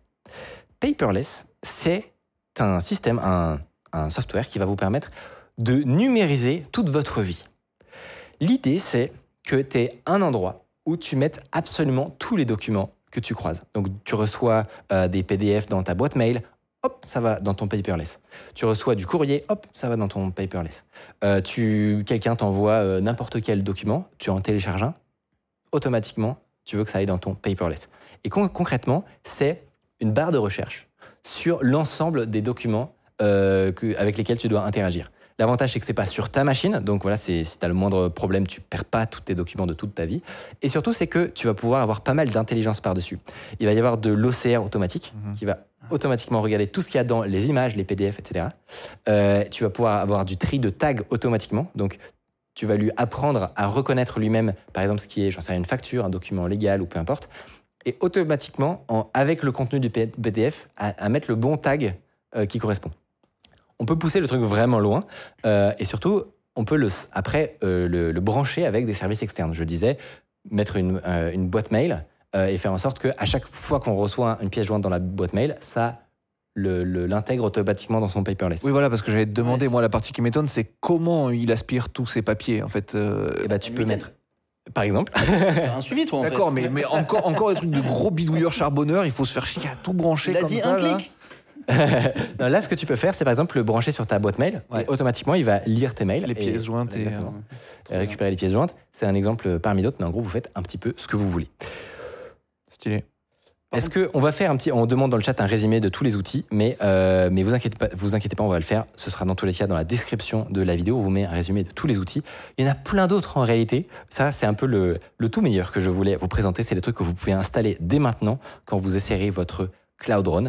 Paperless, c'est un système, un, un software qui va vous permettre de numériser toute votre vie. L'idée, c'est que tu aies un endroit où tu mettes absolument tous les documents que tu croises. Donc, tu reçois euh, des PDF dans ta boîte mail, hop, ça va dans ton paperless. Tu reçois du courrier, hop, ça va dans ton paperless. Euh, tu, quelqu'un t'envoie euh, n'importe quel document, tu en télécharges un, automatiquement, tu veux que ça aille dans ton paperless. Et con- concrètement, c'est une barre de recherche sur l'ensemble des documents euh, que- avec lesquels tu dois interagir. L'avantage, c'est que c'est pas sur ta machine, donc voilà, si tu as le moindre problème, tu perds pas tous tes documents de toute ta vie. Et surtout, c'est que tu vas pouvoir avoir pas mal d'intelligence par-dessus. Il va y avoir de l'OCR automatique Mhm. qui va automatiquement regarder tout ce qu'il y a dans les images, les PDF, etc. Euh, tu vas pouvoir avoir du tri de tags automatiquement, donc tu vas lui apprendre à reconnaître lui-même, par exemple, ce qui est, j'en sais rien, une facture, un document légal ou peu importe, et automatiquement, en- avec le contenu du PDF, à, mettre le bon tag euh, qui correspond. On peut pousser le truc vraiment loin, euh, et surtout, on peut le, après le, brancher avec des services externes. Je disais, mettre une boîte mail euh, et faire en sorte qu'à chaque fois qu'on reçoit une pièce jointe dans la boîte mail, ça le- le- l'intègre automatiquement dans son paperless. Oui, voilà, parce que j'allais te demander, Ouais, moi, la partie qui m'étonne, c'est comment il aspire tous ces papiers, en fait. euh, Et bah, tu peux N8N. mettre, par exemple, un suivi, toi, en fait. D'accord, mais, mais encore, encore des trucs de gros bidouilleurs charbonneurs, il faut se faire chier à tout brancher Il a comme dit ça. un là. clic? Non, là, ce que tu peux faire, c'est par exemple le brancher sur ta boîte mail. Ouais. Et automatiquement, il va lire tes mails. Les et- pièces jointes et, euh, Et récupérer les pièces jointes. C'est un exemple parmi d'autres, mais en gros, vous faites un petit peu ce que vous voulez. Stylé. Est-ce que on va faire un petit, on demande dans le chat un résumé de tous les outils, mais euh, mais vous inquiétez pas, vous inquiétez pas, on va le faire. Ce sera dans tous les cas dans la description de la vidéo. On vous met un résumé de tous les outils. Il y en a plein d'autres en réalité. Ça, c'est un peu le, le tout meilleur que je voulais vous présenter. C'est les trucs que vous pouvez installer dès maintenant quand vous essayerez votre Cloud Run.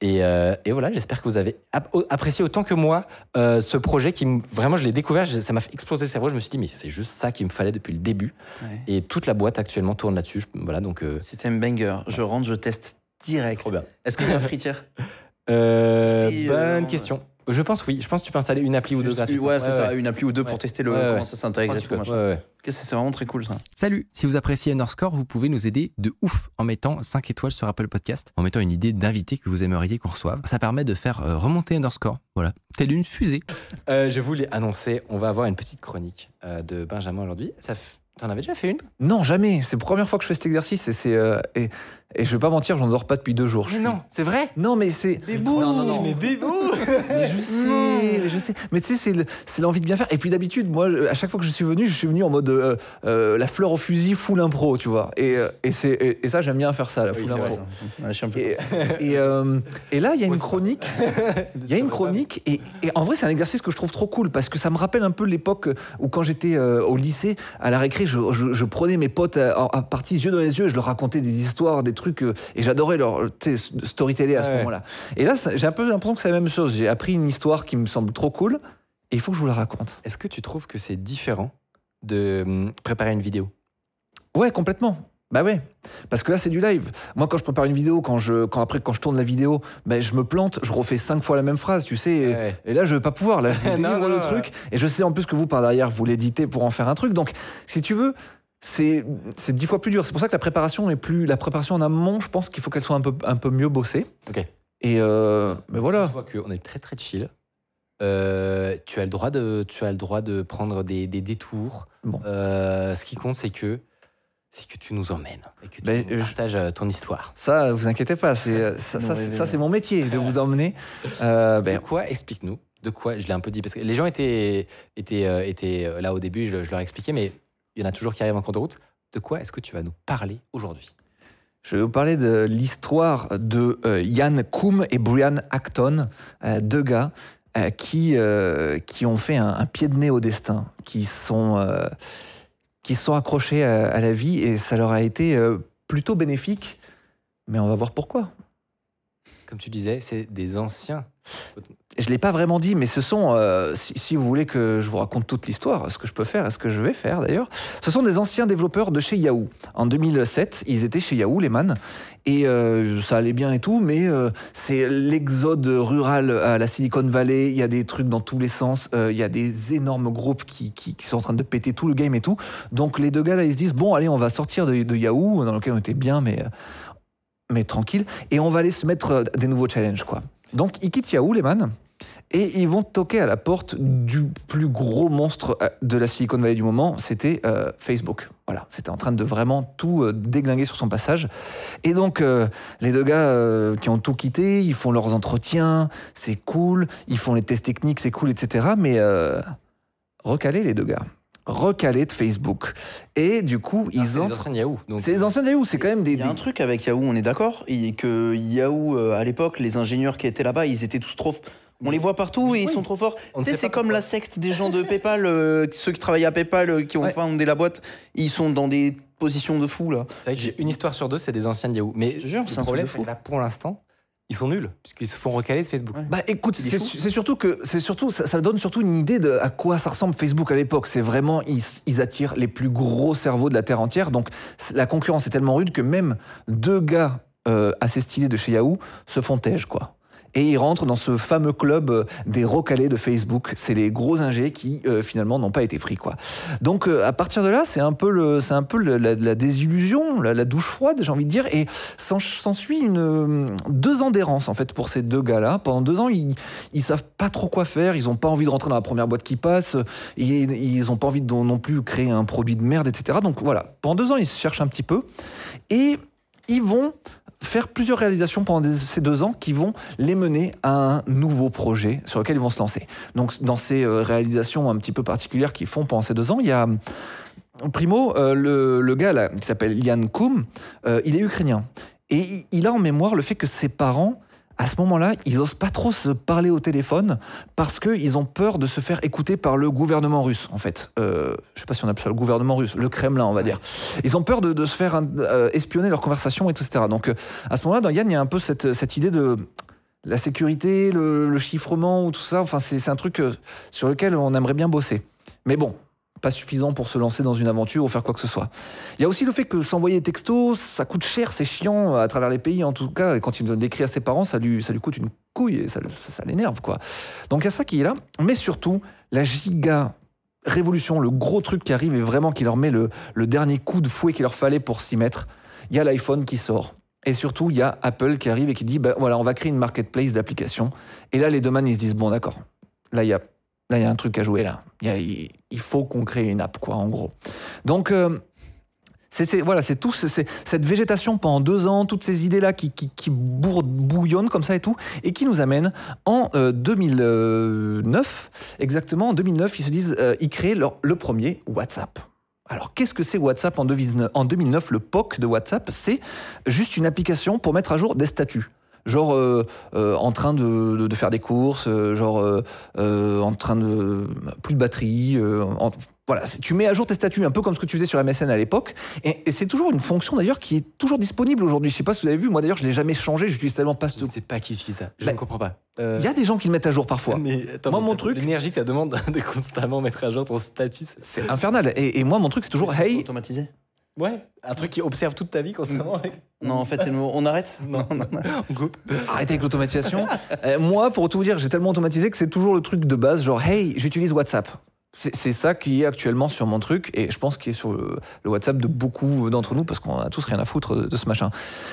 Et, euh, et voilà, j'espère que vous avez ap- apprécié autant que moi euh, ce projet qui, me- vraiment, je l'ai découvert, ça m'a fait exploser le cerveau. Je me suis dit, mais c'est juste ça qu'il me fallait depuis le début. Ouais. Et toute la boîte actuellement tourne là-dessus. Voilà, donc euh, C'était un banger. Je rentre, je teste direct. Est-ce qu'il y a un fritière? Bonne question. Je pense oui. Je pense que tu peux installer une appli ou deux Juste- gratuitement. Ouais, c'est ça, ouais. une appli ou deux pour tester le, Ouais, ouais. comment ça s'intègre et tout. c'est vraiment très cool ça. Salut, si vous appréciez Underscore, vous pouvez nous aider de ouf en mettant 5 étoiles sur Apple Podcast, en mettant une idée d'invité que vous aimeriez qu'on reçoive. Ça permet de faire euh, remonter Underscore, voilà, telle une fusée. Euh, je voulais annoncer, on va avoir une petite chronique euh, de Benjamin aujourd'hui. Ça f- T'en avais déjà fait une? Non, jamais. C'est la première fois que je fais cet exercice et c'est euh, et, je vais pas mentir, j'en dors pas depuis deux jours. Je suis- c'est vrai. Non, mais c'est. Bébou Non, non, non. Mais bébou Mais je sais, mais je sais. Mais tu sais, c'est le- c'est l'envie de bien faire. Et puis d'habitude, moi, à chaque fois que je suis venu, je suis venu en mode euh, euh, la fleur au fusil, full impro, tu vois. Et, euh, et, c'est- et, et ça, j'aime bien faire ça, la Oui, full impro. ça. Ouais, je suis un peu. Et, et, euh, et là, il y a une chronique. Il y a une chronique. Et, et en vrai, c'est un exercice que je trouve trop cool parce que ça me rappelle un peu l'époque où, quand j'étais euh, au lycée, à la récré, je, je- je prenais mes potes à, à partie yeux dans les yeux et je leur racontais des histoires, des trucs. euh, et j'adorais leur storyteller à ce moment-là. Et là, j'ai un peu l'impression que c'est la même chose. J'ai appris une histoire qui me semble trop cool et il faut que je vous la raconte. Est-ce que tu trouves que c'est différent de hum, préparer une vidéo? Ouais, complètement. Bah ouais, parce que là c'est du live. Moi quand je prépare une vidéo, quand je, quand après quand je tourne la vidéo, ben je me plante, je refais cinq fois la même phrase, tu sais. et- Ouais. Et, là je vais pas pouvoir. Là je Non, non, le non, truc et je sais en plus que vous par derrière vous l'éditez pour en faire un truc. Donc si tu veux, c'est c'est dix fois plus dur. C'est pour ça que la préparation est plus la préparation en amont. Je pense qu'il faut qu'elle soit un peu un peu mieux bossée. Ok. Et euh, ben voilà. Je vois qu'on est très très chill. Euh, tu as le droit de, tu as le droit de prendre des, des détours. Bon. Euh, ce qui compte, c'est que, c'est que tu nous emmènes et que tu Ben, nous partages ton histoire. Ça, vous inquiétez pas. C'est ça, c'est- ça, ouais. c'est mon métier de vous emmener. Euh, De ben, quoi Explique-nous? De quoi? Je l'ai un peu dit parce que les gens étaient, étaient, étaient là au début. Je, je leur ai expliqué, mais il y en a toujours qui arrivent en cours de route. De quoi est-ce que tu vas nous parler aujourd'hui? Je vais vous parler de l'histoire de euh, Ian Koum et Brian Acton, euh, deux gars euh, qui, euh, qui ont fait un, un pied de nez au destin, qui sont, euh, qui se sont accrochés à, à la vie et ça leur a été euh, plutôt bénéfique. Mais on va voir pourquoi. Comme tu disais, c'est des anciens. Je ne l'ai pas vraiment dit, mais ce sont, euh, si, vous voulez que je vous raconte toute l'histoire, ce que je peux faire, ce que je vais faire d'ailleurs, ce sont des anciens développeurs de chez Yahoo. En 2007, ils étaient chez Yahoo, les man, et euh, ça allait bien et tout, mais euh, c'est l'exode rural à la Silicon Valley, il y a des trucs dans tous les sens, il y a des énormes groupes qui, sont en train de péter tout le game et tout. Donc les deux gars là, ils se disent, bon, allez, on va sortir de, de Yahoo, dans lequel on était bien, mais, mais tranquille, et on va aller se mettre des nouveaux challenges, quoi. Donc ils quittent Yahoo, les man, et ils vont toquer à la porte du plus gros monstre euh, de la Silicon Valley du moment, c'était euh, Facebook. Voilà, c'était en train de vraiment tout euh, déglinguer sur son passage. Et donc, euh, les deux gars euh, qui ont tout quitté, ils font leurs entretiens, c'est cool, ils font les tests techniques, c'est cool, etc. Mais euh, recalés, les deux gars. Recalés de Facebook. Et du coup, Ah, ils c'est des entrent. anciens Yahoo. donc- C'est les anciens Yahoo, c'est quand même des. Il y a un truc avec Yahoo, on est d'accord Et Que Yahoo, à l'époque, les ingénieurs qui étaient là-bas, ils étaient tous trop. On les voit partout et ils sont trop forts. Tu sais, c'est comme la secte des gens de PayPal, euh, ceux qui travaillent à PayPal, euh, qui ont Ouais. fondé la boîte, ils sont dans des positions de fou là. C'est vrai que j'ai une histoire sur deux, c'est des anciens Yahoo. Mais Je jure, le c'est un truc problème, de c'est là, pour l'instant, ils sont nuls, puisqu'ils se font recaler de Facebook. Ouais. Bah écoute, C'est surtout que c'est surtout ça, ça donne surtout une idée de à quoi ça ressemble Facebook à l'époque. C'est vraiment ils, ils attirent les plus gros cerveaux de la terre entière. Donc la concurrence est tellement rude que même deux gars euh, assez stylés de chez Yahoo se font tège quoi. Et ils rentrent dans ce fameux club euh, des recalés de Facebook. C'est les gros ingés qui euh, finalement n'ont pas été pris quoi. Donc euh, à partir de là, c'est un peu le, c'est un peu la, désillusion, la, douche froide, j'ai envie de dire. Et s'en- s'ensuit une euh, deux ans d'errance en fait pour ces deux gars-là. Pendant deux ans, ils ils savent pas trop quoi faire. Ils ont pas envie de rentrer dans la première boîte qui passe. Ils, ils ont pas envie de non plus créer un produit de merde, etc. Donc voilà. Pendant deux ans, ils se cherchent un petit peu et ils vont faire plusieurs réalisations pendant ces deux ans qui vont les mener à un nouveau projet sur lequel ils vont se lancer. Donc dans ces euh, réalisations un petit peu particulières qu'ils font pendant ces deux ans, il y a Primo, euh, le, le gars là, qui s'appelle Yann Koum, euh, il est ukrainien. Et il a en mémoire le fait que ses parents, à ce moment-là, ils osent pas trop se parler au téléphone parce qu'ils ont peur de se faire écouter par le gouvernement russe, en fait. Euh, je sais pas si on appelle ça le gouvernement russe, le Kremlin, on va dire. Ils ont peur de, de se faire euh, espionner leur conversation, etc. Donc, euh, à ce moment-là, dans Yann, il y a un peu cette, cette idée de la sécurité, le, le chiffrement ou tout ça. Enfin, c'est un truc sur lequel on aimerait bien bosser. Mais bon, pas suffisant pour se lancer dans une aventure ou faire quoi que ce soit. Il y a aussi le fait que s'envoyer des textos, ça coûte cher, c'est chiant à travers les pays en tout cas. Quand il décrit à ses parents, ça lui, ça lui coûte une couille et ça, l'énerve quoi. Donc il y a ça qui est là, mais surtout la giga révolution, le gros truc qui arrive et vraiment qui leur met le, dernier coup de fouet qu'il leur fallait pour s'y mettre. Il y a l'iPhone qui sort. Et surtout, il y a Apple qui arrive et qui dit, bah, voilà, on va créer une marketplace d'applications. Et là, les man, ils se disent, bon, d'accord, là, il y a, là, il y a un truc à jouer là. Il, faut qu'on crée une app, quoi, en gros. Donc, euh, c'est, voilà, c'est tout, cette végétation pendant deux ans, toutes ces idées-là qui, qui, bouillonnent comme ça et tout, et qui nous amènent en euh, 2009, exactement, en 2009, ils se disent, euh, ils créent le premier WhatsApp. Alors, qu'est-ce que c'est WhatsApp en 2009 En 2009, le POC de WhatsApp, c'est juste une application pour mettre à jour des statuts. Genre euh, euh, en train de, de- de faire des courses, euh, genre en train de plus de batterie. en- voilà, tu mets à jour tes statuts un peu comme ce que tu faisais sur MSN à l'époque. Et, et c'est toujours une fonction d'ailleurs qui est toujours disponible aujourd'hui. Je sais pas si vous avez vu, moi d'ailleurs je l'ai jamais changé. J'utilise tellement pas ce. Je ne sais pas qui utilise ça. Je Bah, ne comprends pas. Euh, Il y a des gens qui le mettent à jour parfois. mais attends, Moi, mais mon ça- truc- L'énergie que ça demande de constamment mettre à jour ton statut. c'est- C'est infernal. Et, et moi mon truc c'est toujours hey. Automatisé Ouais, un truc qui observe toute ta vie constamment. Non, en fait, c'est le mot- on arrête Non. On coupe. Arrêtez avec l'automatisation. Euh, moi, pour tout vous dire, j'ai tellement automatisé que c'est toujours le truc de base, genre hey, j'utilise WhatsApp. C'est c'est ça qui est actuellement sur mon truc et je pense qu'il est sur le, le WhatsApp de beaucoup d'entre nous parce qu'on a tous rien à foutre de, de ce machin.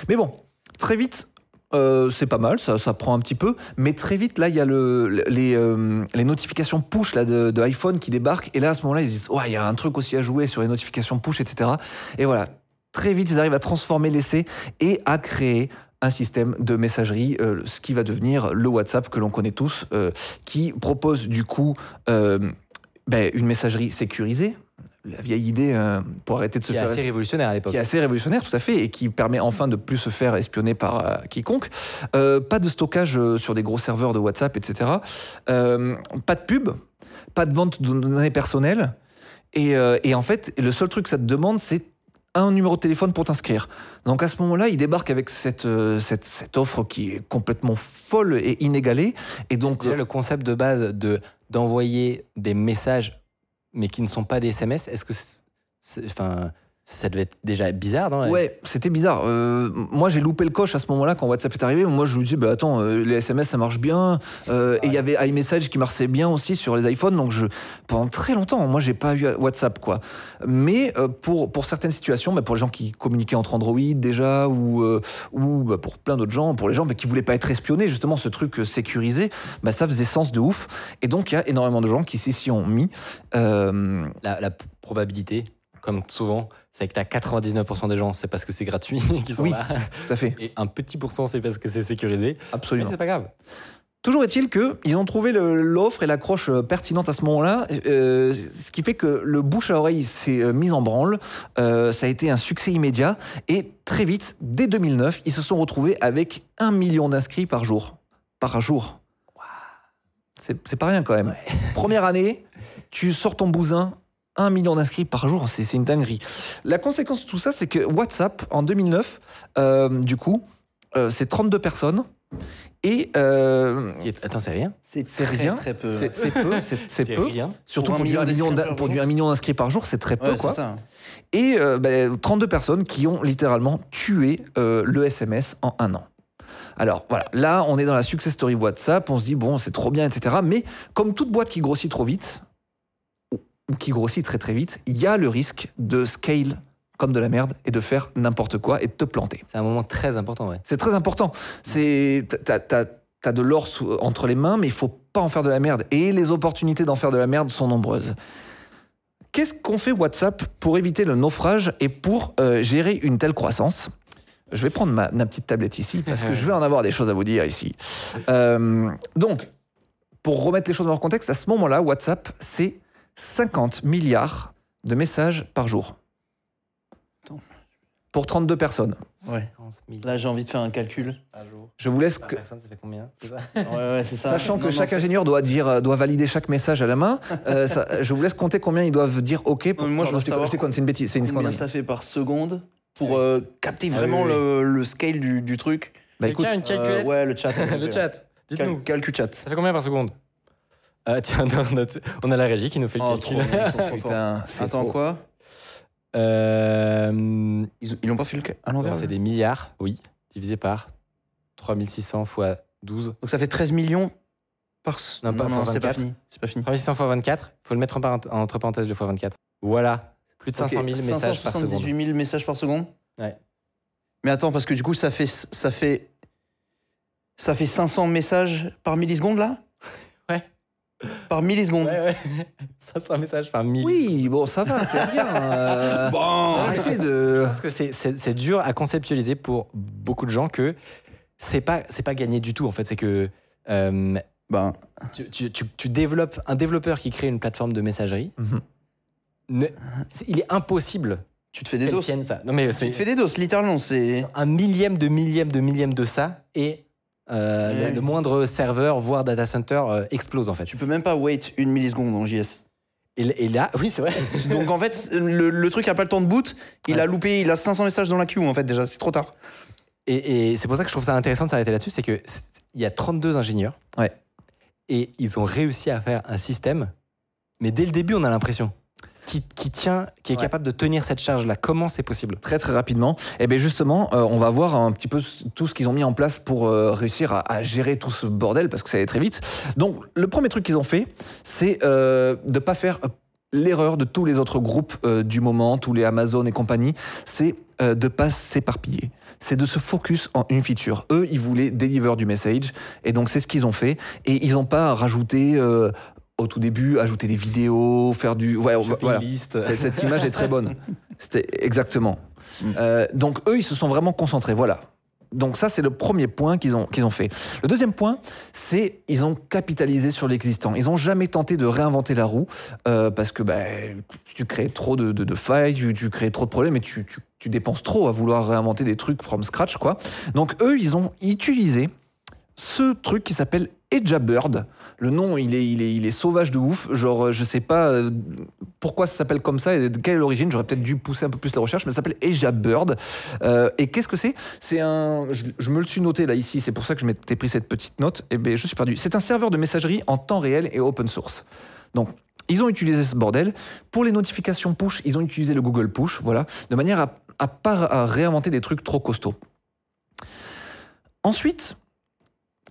Mais bon, très vite. Euh, c'est pas mal, ça, ça prend un petit peu, mais très vite là il y a euh, les notifications push là de, iPhone qui débarquent. Et là à ce moment-là ils disent ouais il y a un truc aussi à jouer sur les notifications push etc. Et voilà. Très vite ils arrivent à transformer l'essai et à créer un système de messagerie, euh, ce qui va devenir le WhatsApp que l'on connaît tous, qui propose du coup ben, une messagerie sécurisée, la vieille idée euh, pour arrêter de se Qui est faire assez révolutionnaire à l'époque. qui est assez révolutionnaire, tout à fait, et qui permet enfin de plus se faire espionner par euh, quiconque. Euh, pas de stockage sur des gros serveurs de WhatsApp, etc. Pas de pub, pas de vente de données personnelles. Et, et en fait, le seul truc que ça te demande, c'est un numéro de téléphone pour t'inscrire. Donc à ce moment-là, il débarque avec cette, cette, cette offre qui est complètement folle et inégalée. Et donc, Déjà, le concept de base de d'envoyer des messages, mais qui ne sont pas des SMS, est-ce que c'est- c'est- enfin, ça devait être déjà bizarre, non Ouais, c'était bizarre. Euh, moi, j'ai loupé le coche à ce moment-là quand WhatsApp est arrivé. Moi, je me dis, bah attends, euh, les SMS ça marche bien. Euh, Et il y avait iMessage qui marchait bien aussi sur les iPhones. Donc, je, pendant très longtemps, moi, j'ai pas eu WhatsApp, quoi. Mais pour, pour certaines situations, bah, pour les gens qui communiquaient entre Android déjà, ou, ou bah, pour plein d'autres gens, pour les gens bah, qui voulaient pas être espionnés, justement, ce truc sécurisé, bah, ça faisait sens de ouf. Et donc, il y a énormément de gens qui s'y s'y ont mis. La, probabilité, comme souvent, c'est que tu as 99% des gens, c'est parce que c'est gratuit qui sont Oui. là. tout à fait, Et un petit pourcent, c'est parce que c'est sécurisé. Mais absolument. c'est pas grave. Toujours est-il qu'ils ont trouvé l'offre et l'accroche euh, pertinente à ce moment-là, euh, ce qui fait que le bouche à oreille s'est euh, mis en branle. Euh, ça a été un succès immédiat et très vite, dès 2009, ils se sont retrouvés avec un million d'inscrits par jour. Par jour. C'est c'est pas rien quand même. Première année, tu sors ton bousin. Un million d'inscrits par jour, c'est une dinguerie. La conséquence de tout ça, c'est que WhatsApp, en 2009, euh, du coup, euh, c'est 32 personnes. Et euh, est- Attends, c'est rien C'est c'est très, rien. Très peu. C'est peu, c'est peu. rien. Surtout Pour du million un million d'inscrits d'in- par jour, c'est très peu Ouais, quoi. c'est ça. Et euh, ben, 32 personnes qui ont littéralement tué euh, le SMS en un an. Alors voilà, là on est dans la success story WhatsApp, on se dit bon c'est trop bien, etc. Mais comme toute boîte qui grossit trop vite, ou, qui grossit très très vite, il y a le risque de scale comme de la merde et de faire n'importe quoi et de te planter. C'est un moment très important, ouais. C'est très important. C'est t'as, de l'or entre les mains, mais il faut pas en faire de la merde. Et les opportunités d'en faire de la merde sont nombreuses. Qu'est-ce qu'on fait WhatsApp pour éviter le naufrage et pour euh, gérer une telle croissance? Je vais prendre ma, ma petite tablette ici parce que je vais en avoir des choses à vous dire ici. Euh, donc, pour remettre les choses dans leur contexte, à ce moment-là, WhatsApp, c'est 50 milliards de messages par jour. Attends. Pour 32 personnes. Ouais. 50 000 Là, j'ai envie de faire un calcul. Je vous laisse que, personne, ça fait combien c'est ça Ouais, ouais, c'est ça. Sachant que Non, chaque ingénieur doit, dire, euh, doit valider chaque message à la main, euh, ça- je vous laisse compter combien ils doivent dire OK. Pour... Non, moi, je veux savoir c'est une bêtise, c'est une Combien ça fait par seconde pour euh, capter Ah vraiment oui, oui. Le, le scale du, du truc Bah écoute, une calculette Euh, Ouais, le chat. Le chat, dites-nous. Cal- calcul chat. Ça fait combien par seconde Euh, tiens, notre- on a la régie qui nous fait le Oh, calcul. trop ils sont trop forts. Putain, c'est Attends, trop. quoi Euh, Ils ils l'ont pas fait le à l'envers non, c'est là des milliards, oui, divisé par 3600 fois 12. Donc ça fait 13 millions par. s- Non, pas fois c'est pas 24. fini. C'est pas fini. 3600 fois 24, il faut le mettre en, parent- entre parenthèses le fois 24. Voilà, plus de 500 000 Ok, messages par seconde. 578 000 messages par seconde Ouais. Mais attends, parce que du coup, ça fait, ça fait, ça fait 500 messages par milliseconde là? Par milliseconde. Ouais, ouais. 500 messages par 1000. Oui, bon, ça va, c'est rien. euh, Bon. Arrêtez de. Je pense que c'est- dur à conceptualiser pour beaucoup de gens que c'est pas, c'est pas gagné du tout en fait. C'est que euh, Ben, tu, tu- tu- tu développes un développeur qui crée une plateforme de messagerie. Mhm. ne- il est impossible tu te fais des doses. tienne ça. Non mais Tu te fais des doses, littéralement. C'est. un millième de millième de millième de ça et euh, Ouais. le, le moindre serveur voire data center euh, explose en fait. Tu peux même pas wait une milliseconde en JS. Et, et là, oui c'est vrai. Donc en fait, le, le truc a pas le temps de boot. Il Ouais. a loupé, il a 500 messages dans la queue en fait déjà. C'est trop tard. Et, et c'est pour ça que je trouve ça intéressant de s'arrêter là-dessus, c'est que c'est- il y a 32 ingénieurs. Ouais. Et ils ont réussi à faire un système, mais dès le début, on a l'impression, qui, qui tient, qui est Ouais. capable de tenir cette charge-là. Comment c'est possible? Très très rapidement. Et bien justement, euh, on va voir un petit peu tout ce qu'ils ont mis en place pour euh, réussir à, à gérer tout ce bordel parce que ça allait très vite. Donc le premier truc qu'ils ont fait, c'est euh, de pas faire l'erreur de tous les autres groupes du moment, tous les Amazon et compagnie, c'est de pas s'éparpiller. C'est de se focus en une feature. Eux, ils voulaient deliver du message, et donc c'est ce qu'ils ont fait. Et ils n'ont pas rajouté euh, au tout début, ajouter des vidéos, faire du, ouais, voilà. list. Cette image est très bonne. C'était exactement. Mm. Euh, donc eux, ils se sont vraiment concentrés. Voilà. Donc ça, c'est le premier point qu'ils ont, qu'ils ont fait. Le deuxième point, c'est ils ont capitalisé sur l'existant. Ils n'ont jamais tenté de réinventer la roue euh, parce que bah, tu crées trop de, de- de failles, tu, tu crées trop de problèmes et tu, tu- tu dépenses trop à vouloir réinventer des trucs from scratch. quoi. Donc eux, ils ont utilisé ce truc qui s'appelle Edjabird. Le nom, il est, il, est, sauvage de ouf. Genre, euh, je sais pas euh, pourquoi ça s'appelle comme ça et de quelle est l'origine. J'aurais peut-être dû pousser un peu plus la recherche, mais ça s'appelle Edjabird. Euh, et qu'est-ce que c'est? C'est un. Je, me le suis noté là, ici, c'est pour ça que je m'étais pris cette petite note. Et ben, je suis perdu. C'est un serveur de messagerie en temps réel et open source. Donc, ils ont utilisé ce bordel. Pour les notifications push, ils ont utilisé le Google Push, voilà, de manière à, à pas à réinventer des trucs trop costauds. Ensuite,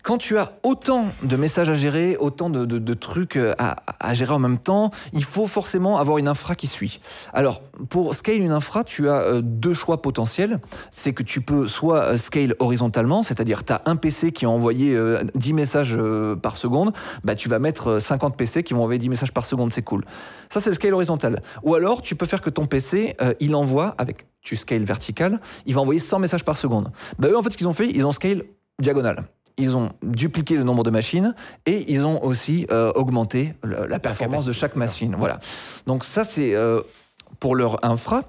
quand tu as autant de messages à gérer, autant de, trucs euh, à, gérer en même temps, il faut forcément avoir une infra qui suit. Alors, pour scale une infra, tu as euh, deux choix potentiels. C'est que tu peux soit euh, scale horizontalement, c'est-à-dire tu as un PC qui a envoyé euh, 10 messages par seconde, bah, tu vas mettre euh, 50 PC qui vont envoyer 10 messages par seconde, c'est cool. Ça, c'est le scale horizontal. Ou alors, tu peux faire que ton PC, il envoie avec tu scale vertical, il va envoyer 100 messages par seconde. Bah, eux, en fait, ce qu'ils ont fait, ils ont scale diagonal. Ils ont dupliqué le nombre de machines et ils ont aussi euh, augmenté le- la performance de chaque machine. Voilà. Donc ça, c'est euh, pour leur infra.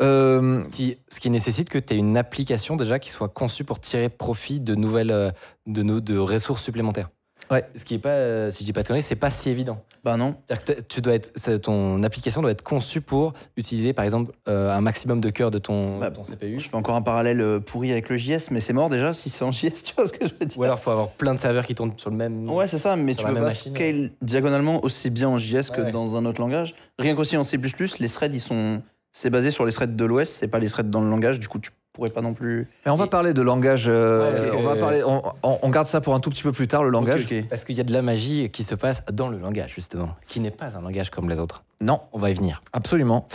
Euh, Ce qui, ce qui nécessite que tu aies une application déjà qui soit conçue pour tirer profit de nouvelles de ressources supplémentaires. Ouais. Ce qui est pas, euh, si je dis pas de conneries, c'est pas si évident. Bah non. C'est-à-dire que tu dois être, ton application doit être conçue pour utiliser par exemple euh, un maximum de cœur de ton, Bah, ton CPU. Je fais encore un parallèle euh, pourri avec le JS, mais c'est mort déjà si c'est en JS, tu vois ce que je veux dire Ou alors il faut avoir plein de serveurs qui tournent sur le même. Ouais, c'est ça, mais tu peux pas machine, scale diagonalement aussi bien en JS que ouais. dans un autre langage. Rien qu'aussi en C++, les threads, ils sont. C'est basé sur les threads de l'OS, c'est pas les threads dans le langage, du coup, tu pourrais pas non plus. et on va Et- parler de langage. euh, Ouais, parce que- on, va parler, on, on- on garde ça pour un tout petit peu plus tard, le langage. Parce qu'il y a de la magie qui se passe dans le langage justement, qui n'est pas un langage comme les autres. Non, On va y venir. Absolument.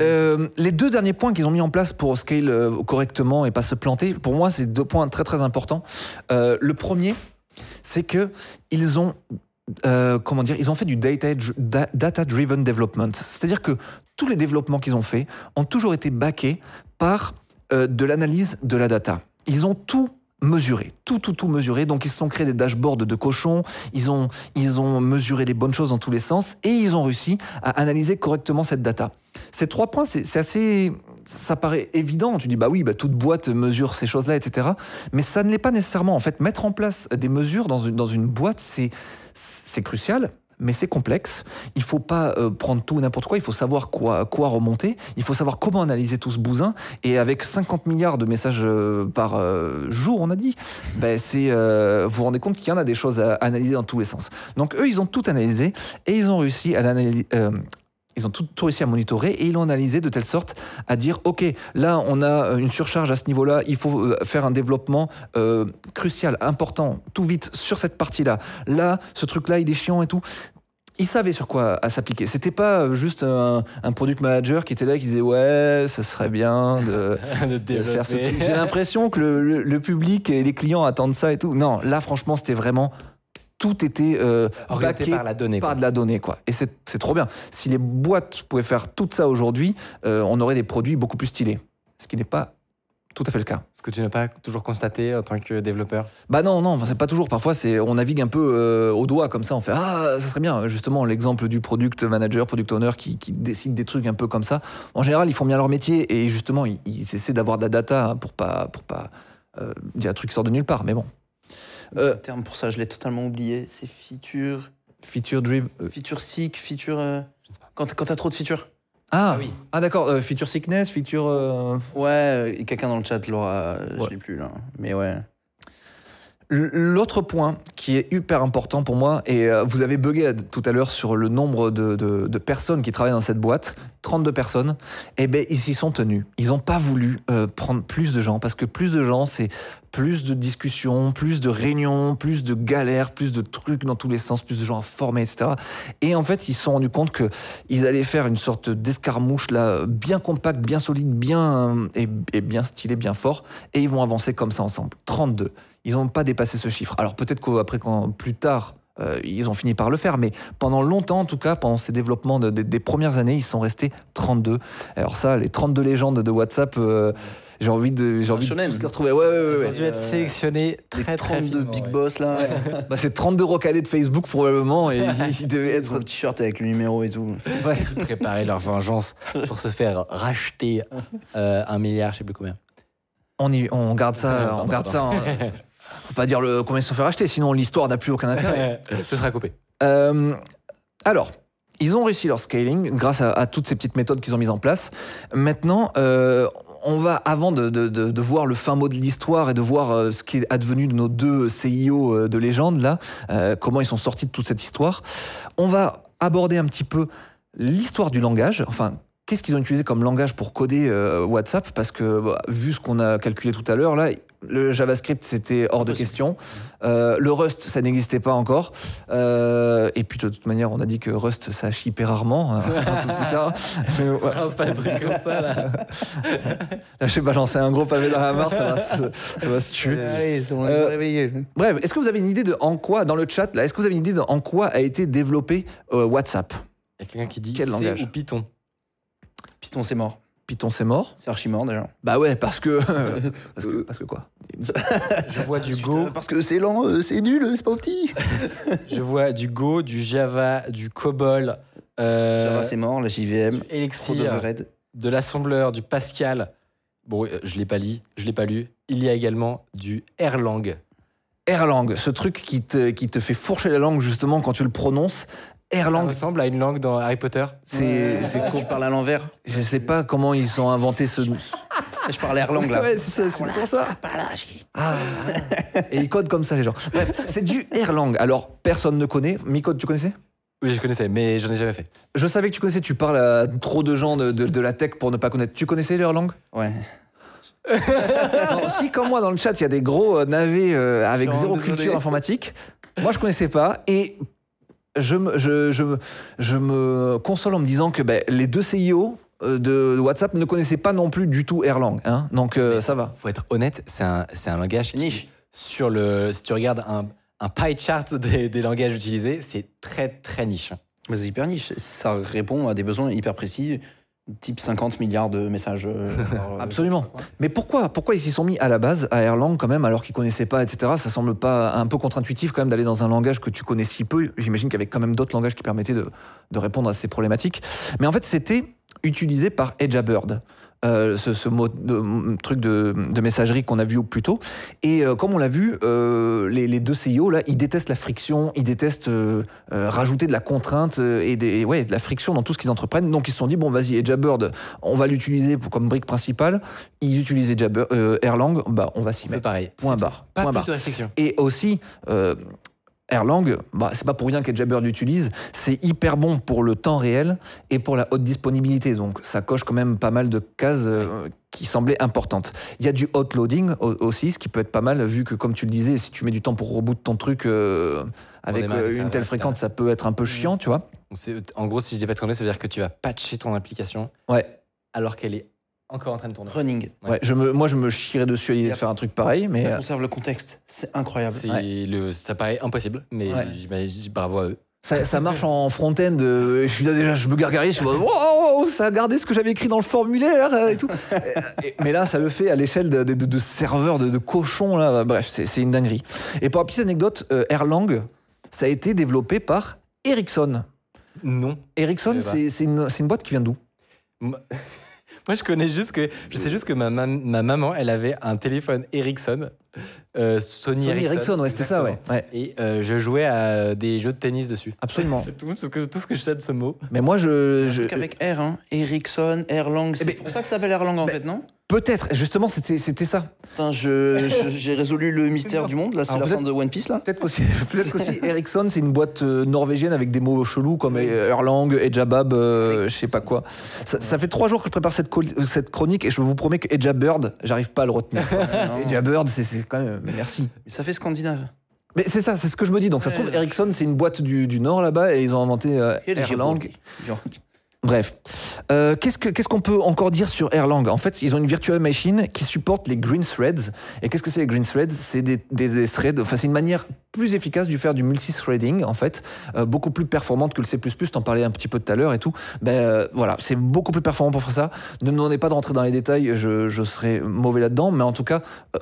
Euh, les deux derniers points qu'ils ont mis en place pour scale euh, correctement et pas se planter, pour moi, c'est deux points très très importants. Euh, le premier, c'est que ils ont euh, comment dire, ils ont fait du data da- data-driven development. C'est-à-dire que tous les développements qu'ils ont faits ont toujours été backés par euh, de l'analyse de la data. Ils ont tout mesuré, tout, tout, tout mesuré. Donc, ils se sont créés des dashboards de cochons, ils ont, ils ont mesuré les bonnes choses dans tous les sens et ils ont réussi à analyser correctement cette data. Ces trois points, c'est assez. Ça paraît évident. Tu dis, bah oui, bah, toute boîte mesure ces choses-là, etc. Mais ça ne l'est pas nécessairement. En fait, mettre en place des mesures dans une, dans une boîte, c'est crucial. Mais c'est complexe. Il faut pas euh, prendre tout n'importe quoi. Il faut savoir quoi, quoi remonter. Il faut savoir comment analyser tout ce bousin. Et avec 50 milliards de messages euh, par euh, jour, on a dit, ben c'est, vous vous rendez compte qu'il y en a des choses à analyser dans tous les sens. Donc eux, ils ont tout analysé et ils ont réussi à l'analyser. Ils ont tout, tout, réussi à monitorer et ils l'ont analysé de telle sorte à dire ok là on a une surcharge à ce niveau-là il faut faire un développement euh, crucial important tout vite sur cette partie-là là ce truc-là il est chiant et tout ils savaient sur quoi à s'appliquer. C'était pas juste un, un, product manager qui était là qui disait ouais, ça serait bien de, de, faire ce truc. J'ai l'impression que le, le, le, public et les clients attendent ça et tout. Non, là franchement c'était vraiment tout était euh, orienté par la donnée, par de la donnée quoi. Et c'est trop bien. Si les boîtes pouvaient faire tout ça aujourd'hui, euh, on aurait des produits beaucoup plus stylés. Ce qui n'est pas tout à fait le cas. Ce que tu n'as pas toujours constaté en tant que développeur Bah non, non, c'est pas toujours. Parfois, c'est on navigue un peu euh, au doigt comme ça. On fait ah, ça serait bien. Justement, l'exemple du product manager, product owner qui, qui, décide des trucs un peu comme ça. En général, ils font bien leur métier et justement, ils, ils essaient d'avoir de la data pour pas pour pas euh, dire un truc qui sort de nulle part. Mais bon. Euh, le terme pour ça, je l'ai totalement oublié. C'est feature. Feature driven. Euh... Feature seek, feature. Euh... Quand, quand t'as trop de features. Ah, ah, oui. Ah d'accord, euh, feature sickness, feature... Euh... Ouais, quelqu'un dans le chat l'aura, ouais. je l'ai plus là. Mais ouais. L'autre point qui est hyper important pour moi, et euh, vous avez bugué tout à l'heure sur le nombre de, de, de, personnes qui travaillent dans cette boîte, 32 personnes, eh ben ils s'y sont tenus. Ils n'ont pas voulu euh, prendre plus de gens, parce que plus de gens, c'est plus de discussions, plus de réunions, plus de galères, plus de trucs dans tous les sens, plus de gens à former, etc. Et en fait, ils se sont rendus compte qu'ils allaient faire une sorte d'escarmouche là, bien compacte, bien solide, bien et, et bien stylé, bien fort, et ils vont avancer comme ça ensemble. 32 ils n'ont pas dépassé ce chiffre. Alors peut-être qu'après, quand plus tard, euh, ils ont fini par le faire, mais pendant longtemps, en tout cas, pendant ces développements de, de, des premières années, ils sont restés 32. Alors ça, les 32 légendes de WhatsApp. Euh, j'ai envie de, j'ai envie de tous les retrouver. Ouais, ouais, ouais. Ils ont dû être sélectionnés très, les 32 très big boss là. Ouais. bah, c'est 32 recalés de Facebook probablement et ils devaient être. Un t-shirt avec le numéro et tout. Ouais. Préparer leur vengeance pour se faire racheter euh, un milliard, je sais plus combien. On, y, on garde ça, pardon, on garde pardon. ça. En, faut pas dire le, combien ils se sont fait racheter, sinon l'histoire n'a plus aucun intérêt. Ce sera coupé. Euh, alors, ils ont réussi leur scaling grâce à, à toutes ces petites méthodes qu'ils ont mises en place. Maintenant, euh, on va, avant de, voir le fin mot de l'histoire et de voir euh, ce qui est advenu de nos deux CIO euh, de légende, là, euh, comment ils sont sortis de toute cette histoire, on va aborder un petit peu l'histoire du langage, enfin, qu'est-ce qu'ils ont utilisé comme langage pour coder euh, WhatsApp? Parce que bah, vu ce qu'on a calculé tout à l'heure, là, le JavaScript c'était hors de question. Euh, le Rust ça n'existait pas encore. Euh, et puis de toute manière, on a dit que Rust ça chie hyper rarement. Hein, un peu plus tard. Mais, ouais. Balance pas un truc comme ça là. là J'ai balancé un gros pavé dans la mare, ça va se, ça va se tuer. Allez, on euh, réveillé. Bref, est-ce que vous avez une idée de en quoi dans le chat là Est-ce que vous avez une idée de en quoi a été développé WhatsApp? Il y a quelqu'un qui dit Quel langage? ou Python. Python c'est mort. Python c'est mort C'est archi mort déjà. Bah ouais, parce que. parce, que parce que quoi? Je vois du Go. Parce que c'est lent, euh, c'est nul, c'est pas petit. Je vois du Go, du Java, du COBOL. Euh, Java c'est mort, la JVM. Elixir, de l'assembleur, du Pascal. Bon, euh, je l'ai pas lu, je l'ai pas lu. Il y a également du Erlang. Erlang, ce truc qui te, qui te fait fourcher la langue justement quand tu le prononces. Erlang. Ça ressemble à une langue dans Harry Potter. C'est ouais, c'est cool. Tu parles à l'envers. Je sais pas comment ils ont inventé ce. Je parle Erlang là. Ouais, c'est ça, c'est pour ça. Ah. Et ils codent comme ça les gens. Bref, c'est du Erlang. Alors personne ne connaît. Micode, tu connaissais? Oui, je connaissais, mais j'en ai jamais fait. Je savais que tu connaissais. Tu parles à trop de gens de, de, de la tech pour ne pas connaître. Tu connaissais l'Erlang? Ouais. non, si comme moi dans le chat il y a des gros euh, navets euh, avec Genre, zéro culture informatique, moi je connaissais pas et je, me- je, je, je me console en me disant que ben, les deux CIO euh, de WhatsApp ne connaissaient pas non plus du tout Erlang, hein, donc euh, ça va. Faut être honnête, c'est un, c'est un langage qui, Niche. sur le, si tu regardes un, un pie chart des, des langages utilisés, c'est très très niche. Mais c'est hyper niche. Ça répond à des besoins hyper précis, type 50 milliards de messages. euh, euh, Absolument. Mais pourquoi, pourquoi ils s'y sont mis à la base à Erlang quand même alors qu'ils connaissaient pas, etc. Ça semble pas un peu contre-intuitif quand même d'aller dans un langage que tu connais si peu. J'imagine qu'il y avait quand même d'autres langages qui permettaient de, de répondre à ces problématiques. Mais en fait, c'était utilisé par Edgeabird. Euh, ce, ce mot de- truc de, de messagerie qu'on a vu plus tôt. Et euh, comme on l'a vu, euh, les, les deux CIO, là, ils détestent la friction, ils détestent rajouter de la contrainte et, des, ouais, de la friction dans tout ce qu'ils entreprennent. Donc ils se sont dit, bon, vas-y, Edjabird, on va l'utiliser comme brique principale. Ils utilisent Edjabird, euh, Erlang, bah, on va s'y mettre. pareil. Point barre. Pas Point barre. de réflexion. Et aussi, Erlang, bah, c'est pas pour rien qu'Edjabird l'utilise, c'est hyper bon pour le temps réel et pour la haute disponibilité. Donc ça coche quand même pas mal de cases euh, qui semblaient importantes. Il y a du hot loading au- aussi, ce qui peut être pas mal, vu que comme tu le disais, si tu mets du temps pour reboot ton truc euh, avec euh, une telle fréquence, ça peut être un peu chiant, tu vois. En gros, si je dis pas de conneries, ça veut dire que tu vas patcher ton application Ouais, alors qu'elle est encore en train de tourner. Running. Ouais. ouais. je me, moi je me chierais dessus à l'idée de faire un truc pareil, mais ça euh, conserve le contexte. C'est incroyable. C'est Ouais. le, ça paraît impossible, mais Ouais. j'imagine- bravo à eux. Ça, ça marche en front-end. euh, je suis là déjà, je me gargarise, je suis en mode, wow, ça a gardé ce que j'avais écrit dans le formulaire euh, et tout. Mais là, ça le fait à l'échelle de, de- de- de serveurs, de, de cochons. Là. Bref, c'est une dinguerie. Et pour la petite anecdote, euh, Erlang, ça a été développé par Ericsson. Non. Ericsson, c'est une, c'est une boîte qui vient d'où? Moi, je connais juste que. Je sais juste que ma, mam- ma maman, elle avait un téléphone Ericsson. euh, Sony, Sony Ericsson. Ericsson, ouais, c'était ça, ouais. Et euh, je jouais à des jeux de tennis dessus. Absolument. C'est tout ce, que, tout ce que je sais de ce mot. Mais moi, je. Un je- truc avec R, hein. Ericsson, Erlang. C'est ben- pour ça que ça s'appelle Erlang en fait, non? Peut-être, justement, c'était c'était ça. Putain, je- je- j'ai résolu le mystère du monde. Là, c'est Alors, la fin de One Piece là. Peut-être qu'aussi, peut-être qu'aussi Ericsson, c'est une boîte euh, norvégienne avec des mots chelous comme Erlang, Ejabab, euh, je sais pas quoi. Ça, ça fait trois jours que je prépare cette, co- cette chronique et je vous promets que Ejabird, j'arrive pas à le retenir. Non. Ejabird, c'est c'est quand même. Merci. Ça fait scandinave. Mais c'est ça, c'est ce que je me dis. Donc ça se trouve, Ericsson, c'est une boîte du, du Nord là-bas et ils ont inventé euh, Erlang. Bref. Euh, Qu'est-ce que- qu'est-ce qu'on peut encore dire sur Erlang En fait, ils ont une virtual machine qui supporte les green threads. Et qu'est-ce que c'est les green threads? C'est des, des- des threads, enfin, c'est une manière plus efficace de faire du multithreading, en fait, euh, beaucoup plus performante que le C++. T'en parlais un petit peu tout à l'heure et tout. Ben euh, voilà, c'est beaucoup plus performant pour faire ça. Ne me demandez pas de rentrer dans les détails, je, je serais mauvais là-dedans, mais en tout cas, euh,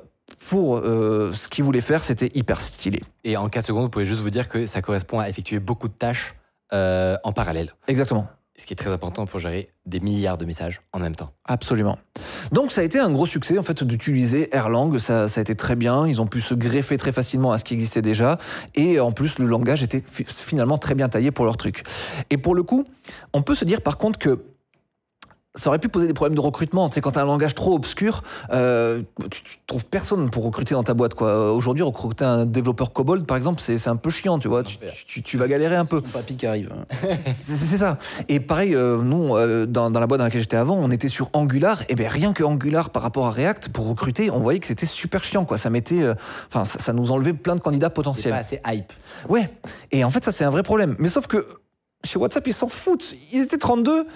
pour euh, ce qu'ils voulaient faire, c'était hyper stylé. Et en 4 secondes, vous pouvez juste vous dire que ça correspond à effectuer beaucoup de tâches euh, en parallèle. Exactement. Ce qui est très important pour gérer des milliards de messages en même temps. Absolument. Donc ça a été un gros succès en fait d'utiliser Erlang, ça, ça a été très bien, ils ont pu se greffer très facilement à ce qui existait déjà et en plus le langage était fi- finalement très bien taillé pour leur truc. Et pour le coup, on peut se dire par contre que ça aurait pu poser des problèmes de recrutement. Tu sais, quand tu as un langage trop obscur, euh, tu, tu trouves personne pour recruter dans ta boîte. quoi. Aujourd'hui, recruter un développeur COBOL, par exemple, c'est c'est un peu chiant, tu vois. Tu, tu- tu vas galérer un peu. Mon papy qui arrive. C'est c'est ça. Et pareil, euh, nous, euh, dans, dans la boîte dans laquelle j'étais avant, on était sur Angular. Et bien rien que Angular par rapport à React, pour recruter, on voyait que c'était super chiant. Quoi. Ça mettait, euh, enfin, ça, ça nous enlevait plein de candidats C'est potentiels. pas assez hype. Ouais. Et en fait, ça c'est un vrai problème. Mais sauf que chez WhatsApp, ils s'en foutent. Ils étaient 32.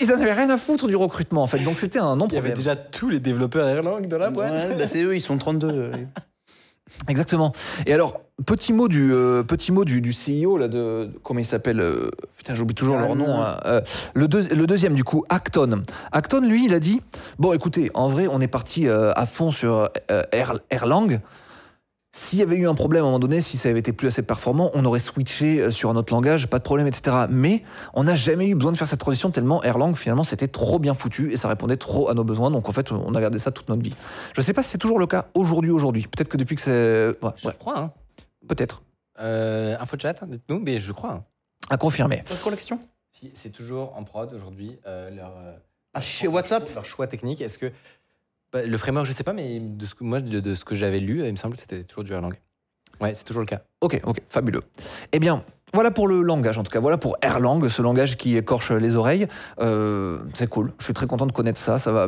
Ils en avaient rien à foutre du recrutement, en fait. Donc c'était un Il y avait déjà tous les développeurs Erlang dans la boîte. Ouais, bah, c'est eux, ils sont 32. Exactement. Et alors, petit mot du, euh, petit mot du, du CEO, là, de, de- comment il s'appelle euh, Putain, j'oublie toujours leur nom. hein. Euh, le, deux- le deuxième, du coup, Acton. Acton, lui, il a dit Bon, écoutez, en vrai, on est parti euh, à fond sur Erlang. S'il y avait eu un problème à un moment donné, si ça avait été plus assez performant, on aurait switché euh, sur un autre langage, pas de problème, etc. Mais on n'a jamais eu besoin de faire cette transition tellement Erlang, finalement, c'était trop bien foutu et ça répondait trop à nos besoins. Donc en fait, on a gardé ça toute notre vie. Je sais pas si c'est toujours le cas aujourd'hui, aujourd'hui. Peut-être que depuis que c'est. ouais, Je ouais, crois. Hein. peut-être. Euh, info chat, dites-nous, mais je crois. hein. À confirmer. Collection Si, c'est toujours en prod aujourd'hui euh, leur, euh, Ah, chez WhatsApp Leur choix technique. Est-ce que. Bah, le framework, je sais pas, mais de ce que, moi, de, de ce que j'avais lu, il me semble que c'était toujours du Erlang. Ouais, c'est toujours le cas. Ok, ok, fabuleux. Eh bien, voilà pour le langage, en tout cas. Voilà pour Erlang, ce langage qui écorche les oreilles. Euh, c'est cool. Je suis très content de connaître ça. Ça va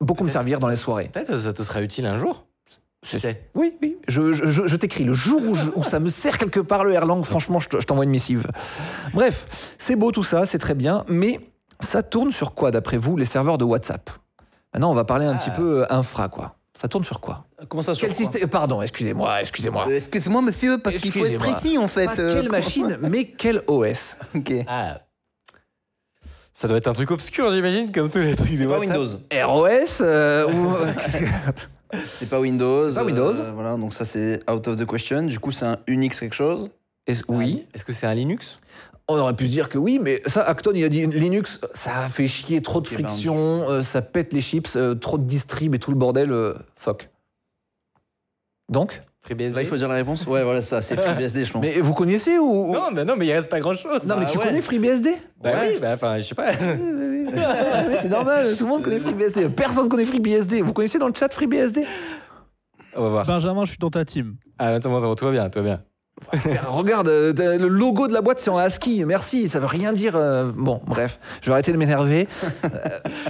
beaucoup me servir dans les soirées. Peut-être que ça te sera utile un jour. C'est-. Oui, oui. Je, je- je- je t'écris le jour où, où ça me sert quelque part le Erlang. Franchement, je t'envoie une missive. Bref, c'est beau tout ça, c'est très bien. Mais ça tourne sur quoi, d'après vous, les serveurs de WhatsApp? Maintenant, on va parler un Ah. petit peu euh, infra, quoi. Ça tourne sur quoi Comment ça sur Quel quoi système Pardon, excusez-moi, excusez-moi. Euh, Excusez-moi, monsieur, parce qu'il faut être précis en fait. Pas euh, quelle machine, mais quel OS Ok. Ah. Ça doit être un truc obscur, j'imagine, comme tous les trucs de C'est pas. Windows. ROS euh, ou... C'est pas Windows. C'est pas Windows. euh, voilà, donc ça c'est out of the question. Du coup, c'est un Unix quelque chose. Est-ce- C'est un- Oui. Est-ce que c'est un Linux? On aurait pu se dire que oui, mais ça, Acton, il a dit Linux, ça fait chier, trop de Eh ben, friction, euh, ça pète les chips, euh, trop de distrib et tout le bordel. euh, fuck. Donc FreeBSD. Là, il faut dire la réponse. Ouais, voilà, ça, c'est FreeBSD, je pense. Mais vous connaissez ou. Non, mais non, mais il reste pas grand chose. Non, mais Ah tu ouais. connais FreeBSD Bah Ouais. oui, bah enfin, je sais pas. Mais c'est normal, tout le monde connaît FreeBSD. Personne connaît FreeBSD. Vous connaissez dans le chat FreeBSD On va voir. Benjamin, je suis dans ta team. Ah, c'est bon, c'est bon, tout va bien, tout va bien. Regarde, euh, le logo de la boîte c'est en ASCII. Merci, ça veut rien dire. euh, Bon, bref, je vais arrêter de m'énerver.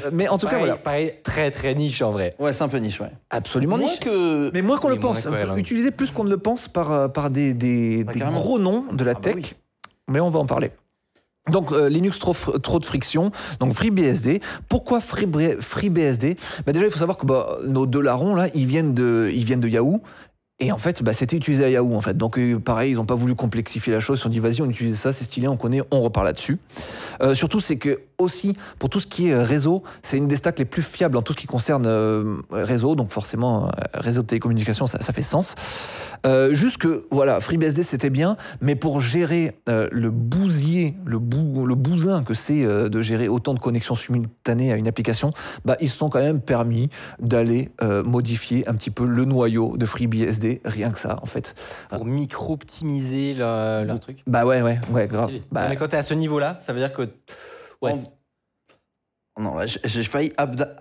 Euh, mais en tout cas, pareil, voilà. pareil, très très niche en vrai. Ouais, c'est un peu niche, ouais. Absolument Moins niche. que. Mais moins qu'on Oui, le pense. cohérent. Utilisé plus qu'on ne le pense par, par des, des, Bah, gros noms de la Ah bah tech. oui. Mais on va en parler. Donc euh, Linux trop, trop de friction, donc FreeBSD. Pourquoi Free- FreeBSD? Bah Déjà il faut savoir que bah, nos deux larrons là, ils viennent de, ils viennent de Yahoo. Et en fait, bah, c'était utilisé à Yahoo en fait. Donc euh, pareil, ils n'ont pas voulu complexifier la chose. Ils se sont dit vas-y, on utilise ça, c'est stylé, on connaît, on repart là-dessus. Euh, surtout, c'est que aussi pour tout ce qui est euh, réseau, c'est une des stacks les plus fiables en tout ce qui concerne euh, réseau. Donc forcément, euh, réseau de télécommunications, ça, ça fait sens. Euh, juste que voilà, FreeBSD c'était bien, mais pour gérer euh, le bousier, le, bou, le bousin que c'est euh, de gérer autant de connexions simultanées à une application, bah, ils se sont quand même permis d'aller modifier un petit peu le noyau de FreeBSD, rien que ça en fait. Pour micro-optimiser leur, leur truc. Bah ouais, ouais, ouais, grave. Bah, mais quand t'es à ce niveau-là, ça veut dire que. Ouais. Non, là, j'ai- failli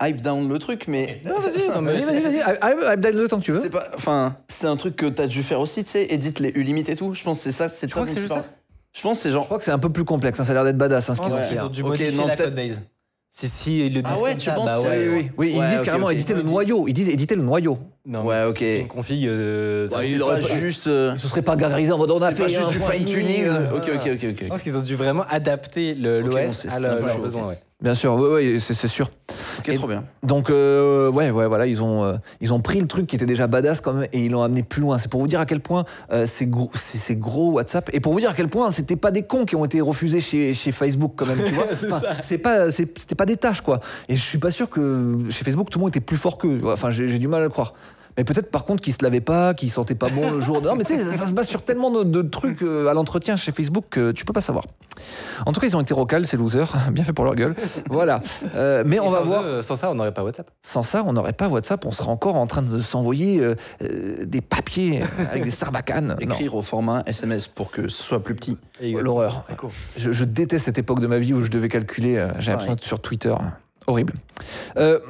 hype down le truc, mais. non, vas-y, non, mais vas-y, vas-y, hype- down le temps que tu veux. C'est pas. Enfin, c'est un truc que t'as dû faire aussi, tu sais, édite les U-Limit et tout. Je pense que c'est ça. C'est Tu ça crois que dont tu juste parles. Je pense que c'est Je genre. crois que c'est un peu plus complexe, hein, ça a l'air d'être badass hein, ce Je qu'ils ont fait. ont dû Ok, modifier non, la codebase. Si, si, ils le disent Ah ouais, tu ça, penses bah Oui, oui, oui, ils disent carrément éditer le Ils noyau. Ils disent éditer le noyau. Non, Ouais, mais ok. Une config. euh, ça Ouais, il aurait juste. euh, Ce serait pas gargarisé en mode on a fait pas juste du fine tuning. demi, Ok, ok, ok, Je ok. pense qu'ils ont dû vraiment adapter l'OS c'est- à leurs ok. ouais. Bien sûr, oui, oui, c'est sûr. Ok, Et- trop bien. Donc, euh, ouais, ouais, voilà, ils ont, euh, ils ont pris le truc qui était déjà badass quand même et ils l'ont amené plus loin. C'est pour vous dire à quel point euh, c'est gros, c'est gros WhatsApp et pour vous dire à quel point c'était pas des cons qui ont été refusés chez, chez Facebook quand même, tu vois. C'est Enfin, c'est pas, c'était pas des tâches quoi. Et je suis pas sûr que chez Facebook tout le monde était plus fort qu'eux. Enfin, j'ai du mal à le croire. Mais peut-être par contre qu'ils se lavaient pas, qu'ils sentaient pas bon le jour. Non, mais tu sais, ça, ça se base sur tellement de, de trucs euh, à l'entretien chez Facebook que tu peux pas savoir. En tout cas, ils ont été rocales, ces losers. Bien fait pour leur gueule. Voilà. Euh, mais on va voir. eux, sans ça, on n'aurait pas WhatsApp. Sans ça, on n'aurait pas WhatsApp, on serait encore en train de s'envoyer euh, euh, des papiers avec des sarbacanes. Non, Écrire au format SMS pour que ce soit plus petit. l'horreur. Cool. Je, je déteste cette époque de ma vie où je devais calculer, j'ai l'impression sur Twitter. Horrible. Euh,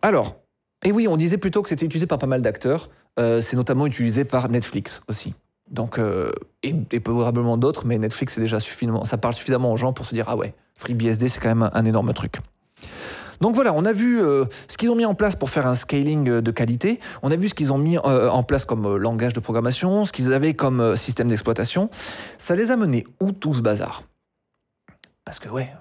alors, et oui, on disait plutôt que c'était utilisé par pas mal d'acteurs. Euh, c'est notamment utilisé par Netflix aussi. Donc, euh, et, probablement d'autres, mais Netflix, c'est déjà suffisamment, ça parle suffisamment aux gens pour se dire ah ouais, FreeBSD, c'est quand même un, énorme truc. Donc voilà, on a vu euh, ce qu'ils ont mis en place pour faire un scaling de qualité. On a vu ce qu'ils ont mis en place comme langage de programmation, ce qu'ils avaient comme système d'exploitation. Ça les a menés où tout ce bazar? Parce que ouais,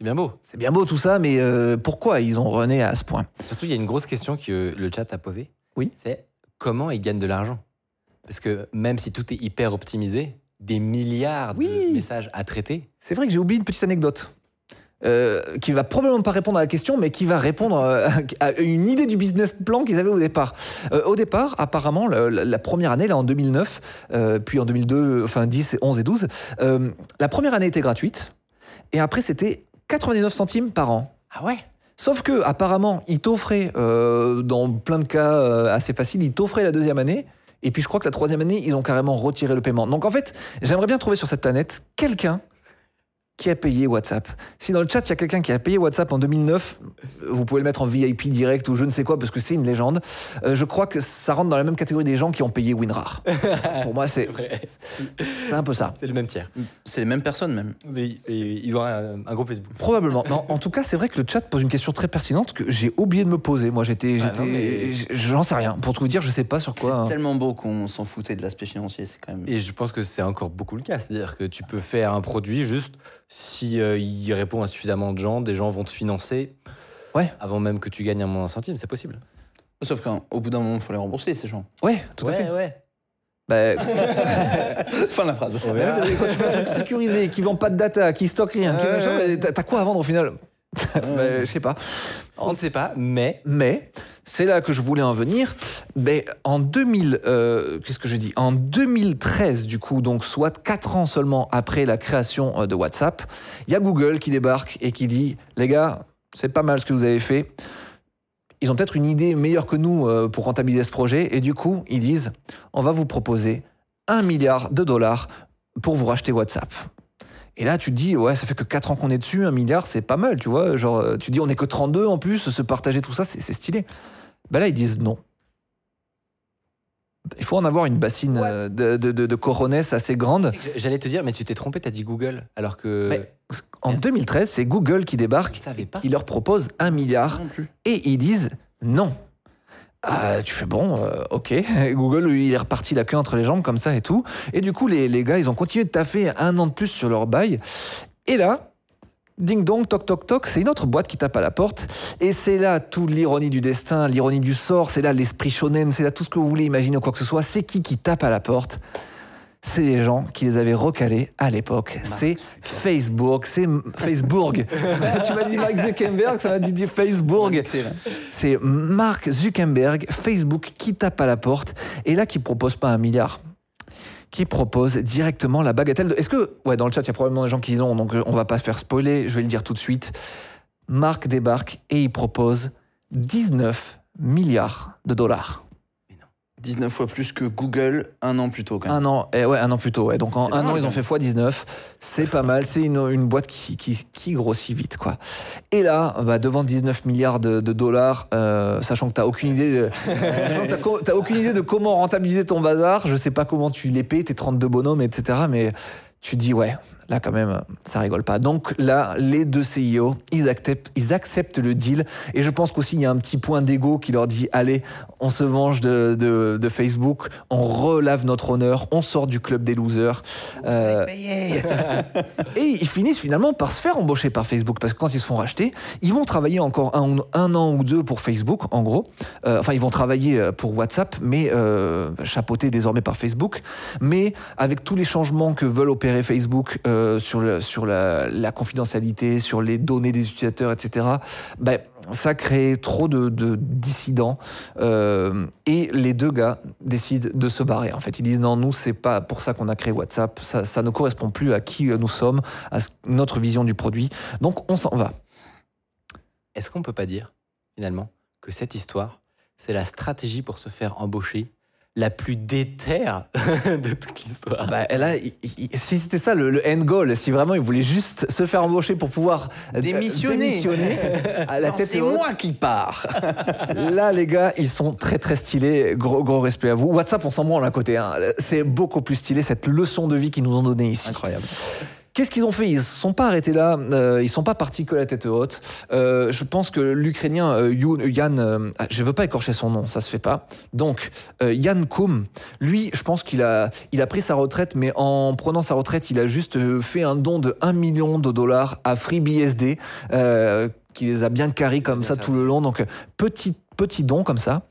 C'est bien beau. c'est bien beau tout ça, mais euh, pourquoi ils ont rené à ce point? Surtout, il y a une grosse question que le chat a posée. Oui. C'est comment ils gagnent de l'argent? Parce que même si tout est hyper optimisé, des milliards Oui. de messages à traiter. C'est vrai que j'ai oublié une petite anecdote. euh, qui va probablement pas répondre à la question, mais qui va répondre euh, à une idée du business plan qu'ils avaient au départ. Euh, au départ, apparemment, la, la- première année, là en 2009, euh, puis en 2002, enfin 10, 11 et 12, euh, la première année était gratuite, et après c'était 99 centimes par an. Ah ouais? Sauf que apparemment, ils t'offraient, euh, dans plein de cas euh, assez faciles, ils t'offraient la deuxième année. Et puis je crois que la troisième année, ils ont carrément retiré le paiement. Donc en fait, j'aimerais bien trouver sur cette planète quelqu'un qui a payé WhatsApp. Si dans le chat, il y a quelqu'un qui a payé WhatsApp en 2009, vous pouvez le mettre en VIP direct ou je ne sais quoi, parce que c'est une légende. Euh, je crois que ça rentre dans la même catégorie des gens qui ont payé WinRAR. Pour moi, c'est c'est un peu ça. C'est le même tiers. C'est les mêmes personnes même. Et- et Ils ont un, un groupe Facebook. Probablement. Non, en tout cas, c'est vrai que le chat pose une question très pertinente que j'ai oublié de me poser. Moi, j'étais, Ah mais- j'en sais rien. Pour tout vous dire, je sais pas sur quoi. hein. C'est tellement beau qu'on s'en foutait de l'aspect financier. C'est quand même. Et je pense que c'est encore beaucoup le cas. C'est-à-dire que tu peux faire un produit juste si euh, il répond à suffisamment de gens, des gens vont te financer. Ouais. Avant même que tu gagnes un moins un centime, c'est possible. Sauf qu'au bout d'un moment, il faut les rembourser, ces gens. Ouais, tout à fait. ouais. Bah, fin de la phrase. Quand tu fais un truc sécurisé, qui vend pas de data, qui stocke rien, qui Ouais, machin, ouais. mais t'as t'as quoi à vendre au final? Ben, Je sais pas. On ne sait pas, mais Mais c'est là que je voulais en venir. Ben, en 2000, euh, qu'est-ce que je dis? En 2013, du coup, donc soit 4 ans seulement après la création euh, de WhatsApp, il y a Google qui débarque et qui dit les gars, c'est pas mal ce que vous avez fait. Ils ont peut-être une idée meilleure que nous euh, pour rentabiliser ce projet et du coup, ils disent on va vous proposer un milliard de dollars pour vous racheter WhatsApp. Et là, tu te dis, ouais, ça fait que 4 ans qu'on est dessus, un milliard, c'est pas mal, tu vois. Genre, euh, tu te dis, on est que 32 en plus, se partager tout ça, c'est stylé. Ben là, ils disent non. Il faut en avoir une bassine euh, de, de, de, de coronets assez grande. j'allais te dire, mais tu t'es trompé, t'as dit Google, alors que Mais en 2013, c'est Google qui débarque, qui leur propose un milliard, et ils disent non. Ah, tu fais bon, euh, ok. Google, lui, il est reparti la queue entre les jambes comme ça et tout. Et du coup, les, les gars, ils ont continué de taffer un an de plus sur leur bail. Et là, ding dong, toc toc toc, c'est une autre boîte qui tape à la porte. Et c'est là toute l'ironie du destin, l'ironie du sort, c'est là l'esprit shonen, c'est là tout ce que vous voulez imaginer ou quoi que ce soit. C'est qui qui tape à la porte? C'est les gens qui les avaient recalés à l'époque. C'est Facebook, c'est Facebook. tu m'as dit Mark Zuckerberg, ça m'a dit Facebook. C'est Mark Zuckerberg, Facebook, qui tape à la porte et là qui propose pas un milliard. Qui propose directement la bagatelle de. Est-ce que. Ouais, dans le chat, il y a probablement des gens qui disent non, donc euh, on va pas faire spoiler, je vais le dire tout de suite. Mark débarque et il propose 19 milliards de dollars. 19 fois plus que Google un an plus tôt, quand même. Un an, eh ouais, un an plus tôt. Ouais. Donc en un an, ils ont fait x19. C'est pas mal. C'est une, une boîte qui, qui, qui grossit vite, quoi. Et là, bah, devant 19 milliards de, de dollars, euh, sachant que t'as aucune idée, de, que aucune idée de comment rentabiliser ton bazar. Je sais pas comment tu les payes, tes 32 bonhommes, etc. Mais tu te dis ouais, là quand même, ça rigole pas. Donc là, les deux CIO, ils acceptent, ils acceptent le deal. Et je pense qu'aussi il y a un petit point d'ego qui leur dit allez, on se venge de, de- de Facebook, on relave notre honneur, on sort du club des losers. Euh, et ils finissent finalement par se faire embaucher par Facebook parce que quand ils se font racheter, ils vont travailler encore un, un an ou deux pour Facebook, en gros. Euh, enfin, ils vont travailler euh, pour WhatsApp, mais euh, chapeautés désormais par Facebook. Mais avec tous les changements que veulent opérer Facebook euh, sur, la, confidentialité, sur les données des utilisateurs, etc., ben, ça crée trop de, de dissidents. Euh, et les deux gars décident de se barrer. En fait, ils disent non, nous, c'est pas pour ça qu'on a créé WhatsApp. Ça, ça ne correspond plus à qui nous sommes, à notre vision du produit. Donc, on s'en va. est-ce qu'on peut pas dire, finalement, que cette histoire, c'est la stratégie pour se faire embaucher la plus déterre de toute l'histoire Bah, là, il- il- si c'était ça le, le end goal, si vraiment ils voulaient juste se faire embaucher pour pouvoir euh, Démissionner. démissionner à la Non, tête c'est moi qui pars. Là, les gars, ils sont très très stylés. Gros, gros respect à vous. WhatsApp, on s'en branle à côté. hein. C'est beaucoup plus stylé cette leçon de vie qu'ils nous ont donnée ici. Incroyable. Qu'est-ce qu'ils ont fait? Ils ne sont pas arrêtés là. euh, ils sont pas partis que la tête haute. Euh, je pense que l'Ukrainien euh, Yann, euh, ah, je veux pas écorcher son nom, ça se fait pas. Donc Yann Koum, lui, je pense qu'il a, il a pris sa retraite, mais en prenant sa retraite, il a juste fait un don de 1 million de dollars à FreeBSD, qui les a bien carrés comme Bien ça ça. tout le long. Donc petit petit don comme ça.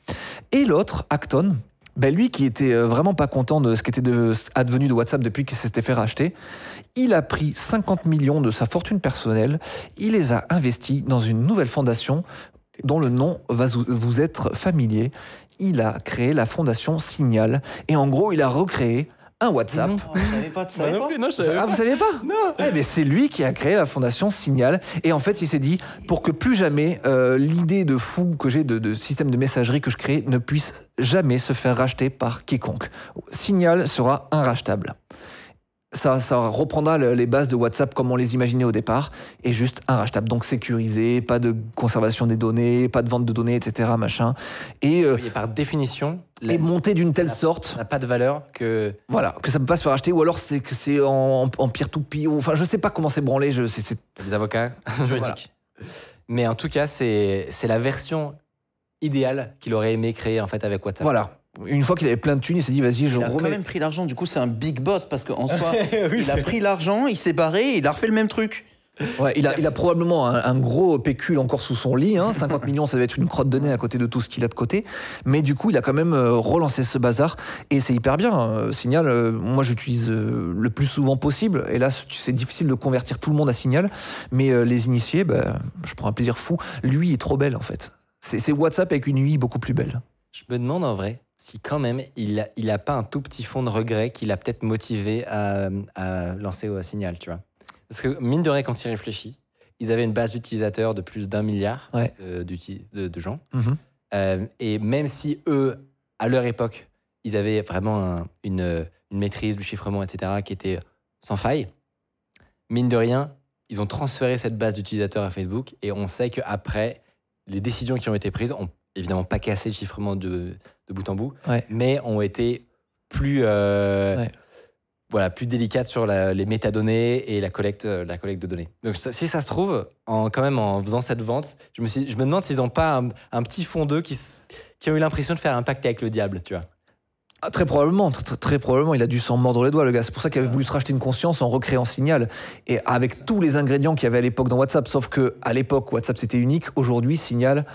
Et l'autre, Acton. Ben lui qui était vraiment pas content de ce qui était de, advenu de WhatsApp depuis qu'il s'était fait racheter, il a pris 50 millions de sa fortune personnelle, il les a investis dans une nouvelle fondation dont le nom va vous- être familier. Il a créé la fondation Signal et en gros il a recréé un WhatsApp. Je savais pas non, je Ah, vous saviez pas Non. Eh ben, c'est lui qui a créé la fondation Signal. Et en fait, il s'est dit, pour que plus jamais euh, l'idée de fou que j'ai de, de système de messagerie que je crée ne puisse jamais se faire racheter par quiconque. Signal sera inrachetable. Ça, ça reprendra le- les bases de WhatsApp comme on les imaginait au départ, et juste inrachetable. Donc sécurisé, pas de conservation des données, pas de vente de données, etc. Machin. Et, euh, Oui, et par définition, la- et monté d'une telle ça sorte n'a pas de valeur que. voilà, que ça peut pas se faire acheter, ou alors c'est que c'est en, en peer-to-peer, ou- enfin je sais pas comment c'est branlé, je, c'est, c'est- des avocats juridiques. Mais en tout cas, c'est c'est la version idéale qu'il aurait aimé créer en fait avec WhatsApp. voilà. Une fois qu'il avait plein de thunes, il s'est dit vas-y, je Il a quand remets. même pris l'argent, du coup c'est un big boss parce qu'en soi, Oui, il a pris l'argent, il s'est barré, il a refait le même truc. Ouais, il, a, il a probablement un, un gros pécule encore sous son lit. Hein. 50 millions, ça va être une crotte de nez à côté de tout ce qu'il a de côté. Mais du coup, il a quand même euh, relancé ce bazar. Et c'est hyper bien. Euh, Signal, euh, moi, j'utilise le plus souvent possible. Et là, c'est difficile de convertir tout le monde à Signal. Mais les initiés, bah, je prends un plaisir fou. Lui est trop belle, en fait. C'est c'est WhatsApp avec une UI beaucoup plus belle. Je me demande en vrai si quand même il a, il a pas un tout petit fond de regret qui l'a peut-être motivé à, à lancer au signal, tu vois. Parce que mine de rien, quand il réfléchit, ils avaient une base d'utilisateurs de plus d'un milliard Ouais. euh, de, de gens. Mhm. Euh, et même si eux, à leur époque, ils avaient vraiment un- une, une maîtrise du chiffrement, etc., qui était sans faille, mine de rien, ils ont transféré cette base d'utilisateurs à Facebook et on sait qu'après, les décisions qui ont été prises ont évidemment pas cassé le chiffrement de, de bout en bout, Ouais. mais ont été plus, euh, Ouais. voilà, plus délicates sur la- les métadonnées et la collecte, euh, la collecte de données. Donc ça- si ça se trouve, en, quand même en faisant cette vente, je me, suis, je me demande s'ils n'ont pas un, un petit fond d'eux qui, qui ont eu l'impression de faire un pacte avec le diable, tu vois. Ah, très probablement, très probablement, il a dû s'en mordre les doigts, le gars. C'est pour ça qu'il avait voulu se racheter une conscience en recréant Signal. Et avec tous les ingrédients qu'il y avait à l'époque dans WhatsApp. Sauf que à l'époque, WhatsApp c'était unique. Aujourd'hui, Signal,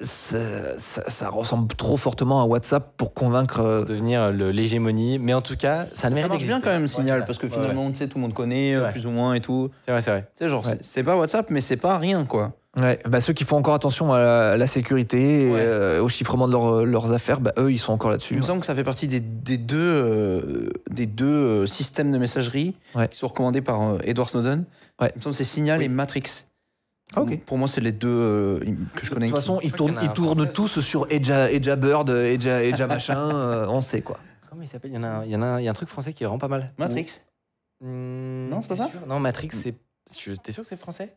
ça, ça- ça ressemble trop fortement à WhatsApp pour convaincre. euh, Devenir le- l'hégémonie, mais en tout cas, ça le Ça mérite marche bien quand même, Signal, parce que Ouais, finalement, tu sais, tout le monde connaît, euh, plus ou moins et tout. C'est vrai, c'est vrai. Tu sais, genre, Ouais. c'est- pas WhatsApp, mais c'est pas rien, quoi. Ouais, bah, ceux qui font encore attention à la, à la sécurité, et, Ouais. euh, au chiffrement de leur- leurs affaires, bah, eux, ils sont encore là-dessus. Il me semble que ça fait partie des, des deux, euh, des deux euh, systèmes de messagerie Ouais. qui sont recommandés par euh, Edward Snowden. Ouais. Il me semble que c'est Signal Oui. et Matrix. Ah. Pour moi, c'est les deux euh, que je De connais. toute façon, ils tournent, tous sur Eja, Eja Bird, Eja, Eja machin, euh, on sait quoi. Comment il s'appelle? Il y, en a un- il, y en a un, il y a un truc français qui est vraiment pas mal. Matrix? Hmm, Non, c'est pas ça? sûr? Non, Matrix, c'est. je- T'es sûr que c'est français?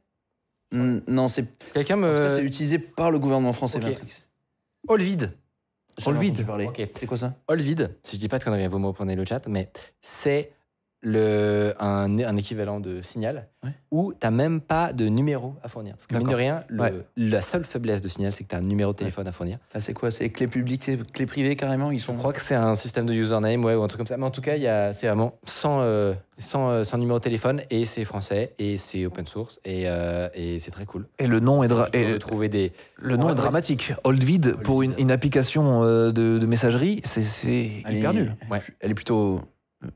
Mm, Non, c'est Quelqu'un en tout cas, me. c'est utilisé par le gouvernement français, ok. Matrix. Olvid. Olvid. entendu parler. Ok. C'est quoi ça? Olvid, si je dis pas de conneries, vous me reprenez le chat, mais c'est le, un, un équivalent de signal Ouais. où tu n'as même pas de numéro à fournir. Parce que mine de rien, le- Ouais. la seule faiblesse de signal, c'est que tu as un numéro de téléphone à fournir. Ah, C'est quoi? C'est clé publique, clé, privée carrément? Ils sont. Je crois que c'est un système de username ouais, ou un truc comme ça. Mais en tout cas, il y a- c'est vraiment sans, euh, sans, euh, sans numéro de téléphone et c'est français et c'est open source et, euh, et c'est très cool. Et le nom est, et de trouver des. le nom est dramatique. Oldvid, pour une, une application euh, de, de messagerie, c'est- hyper est- nul. Elle est plutôt.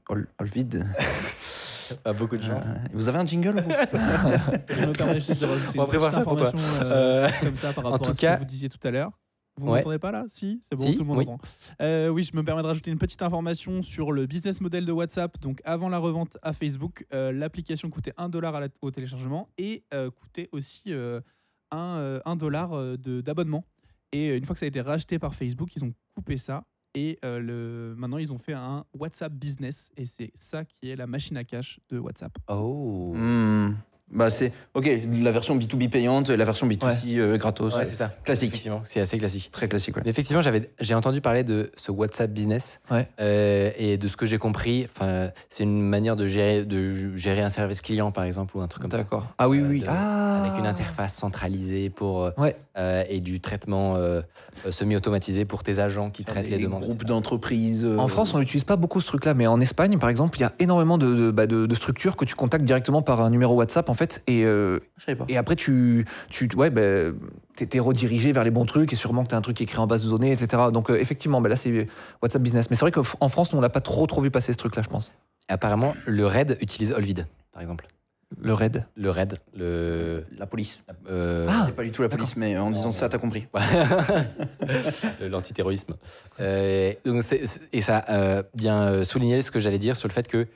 Ol- Olvid. Pas beaucoup de gens. Euh, Vous avez un jingle vous Je me permets juste de rajouter On va une prévoir petite ça pour toi. Euh, euh, comme ça par en rapport tout à ce cas- que vous disiez tout à l'heure. Vous Ouais. m'entendez pas là? Si C'est bon, Si, tout le monde oui. entend. Euh, oui, je me permets de rajouter une petite information sur le business model de WhatsApp. Donc, avant la revente à Facebook, euh, l'application coûtait 1 dollar au téléchargement et euh, coûtait aussi euh, 1, euh, 1 dollar euh, de- d'abonnement. Et une fois que ça a été racheté par Facebook, ils ont coupé ça. Et euh, le, maintenant, ils ont fait un WhatsApp Business. Et c'est ça qui est la machine à cash de WhatsApp. Oh. Hmm. Bah, c'est. Ok, la version B2B payante, la version B2C euh, gratos. Ouais, c'est ça. Classique. Effectivement, c'est assez classique. Très classique, ouais. Mais effectivement, j'avais, j'ai entendu parler de ce WhatsApp Business. Ouais. Euh, et de ce que j'ai compris, enfin, c'est une manière de gérer, de gérer un service client, par exemple, ou un truc comme ça. D'accord. Ah oui, Euh, oui. de- Ah. Avec une interface centralisée pour, euh, Ouais. euh, et du traitement euh, euh, semi-automatisé pour tes agents qui traitent les Des demandes. groupes d'entreprises. euh, En France, on n'utilise pas beaucoup ce truc-là, mais en Espagne, par exemple, il y a énormément de, de, bah, de- de structures que tu contactes directement par un numéro WhatsApp, en fait, et, euh, pas. et après, tu, tu ouais, bah, t'es redirigé vers les bons trucs, et sûrement que tu as un truc écrit en base de données, etc. Donc, euh, effectivement, bah, là, c'est WhatsApp Business. Mais c'est vrai qu'en France, on l'a pas trop, trop vu passer ce truc-là, je pense. Apparemment, le RAID utilise Olvid, par exemple. Le RAID. Le RAID, le. La police. euh, Ah. C'est pas du tout la police, mais en disant ça, t'as compris. l'antiterrorisme. Euh, donc et ça euh, vient souligner ce que j'allais dire sur le fait que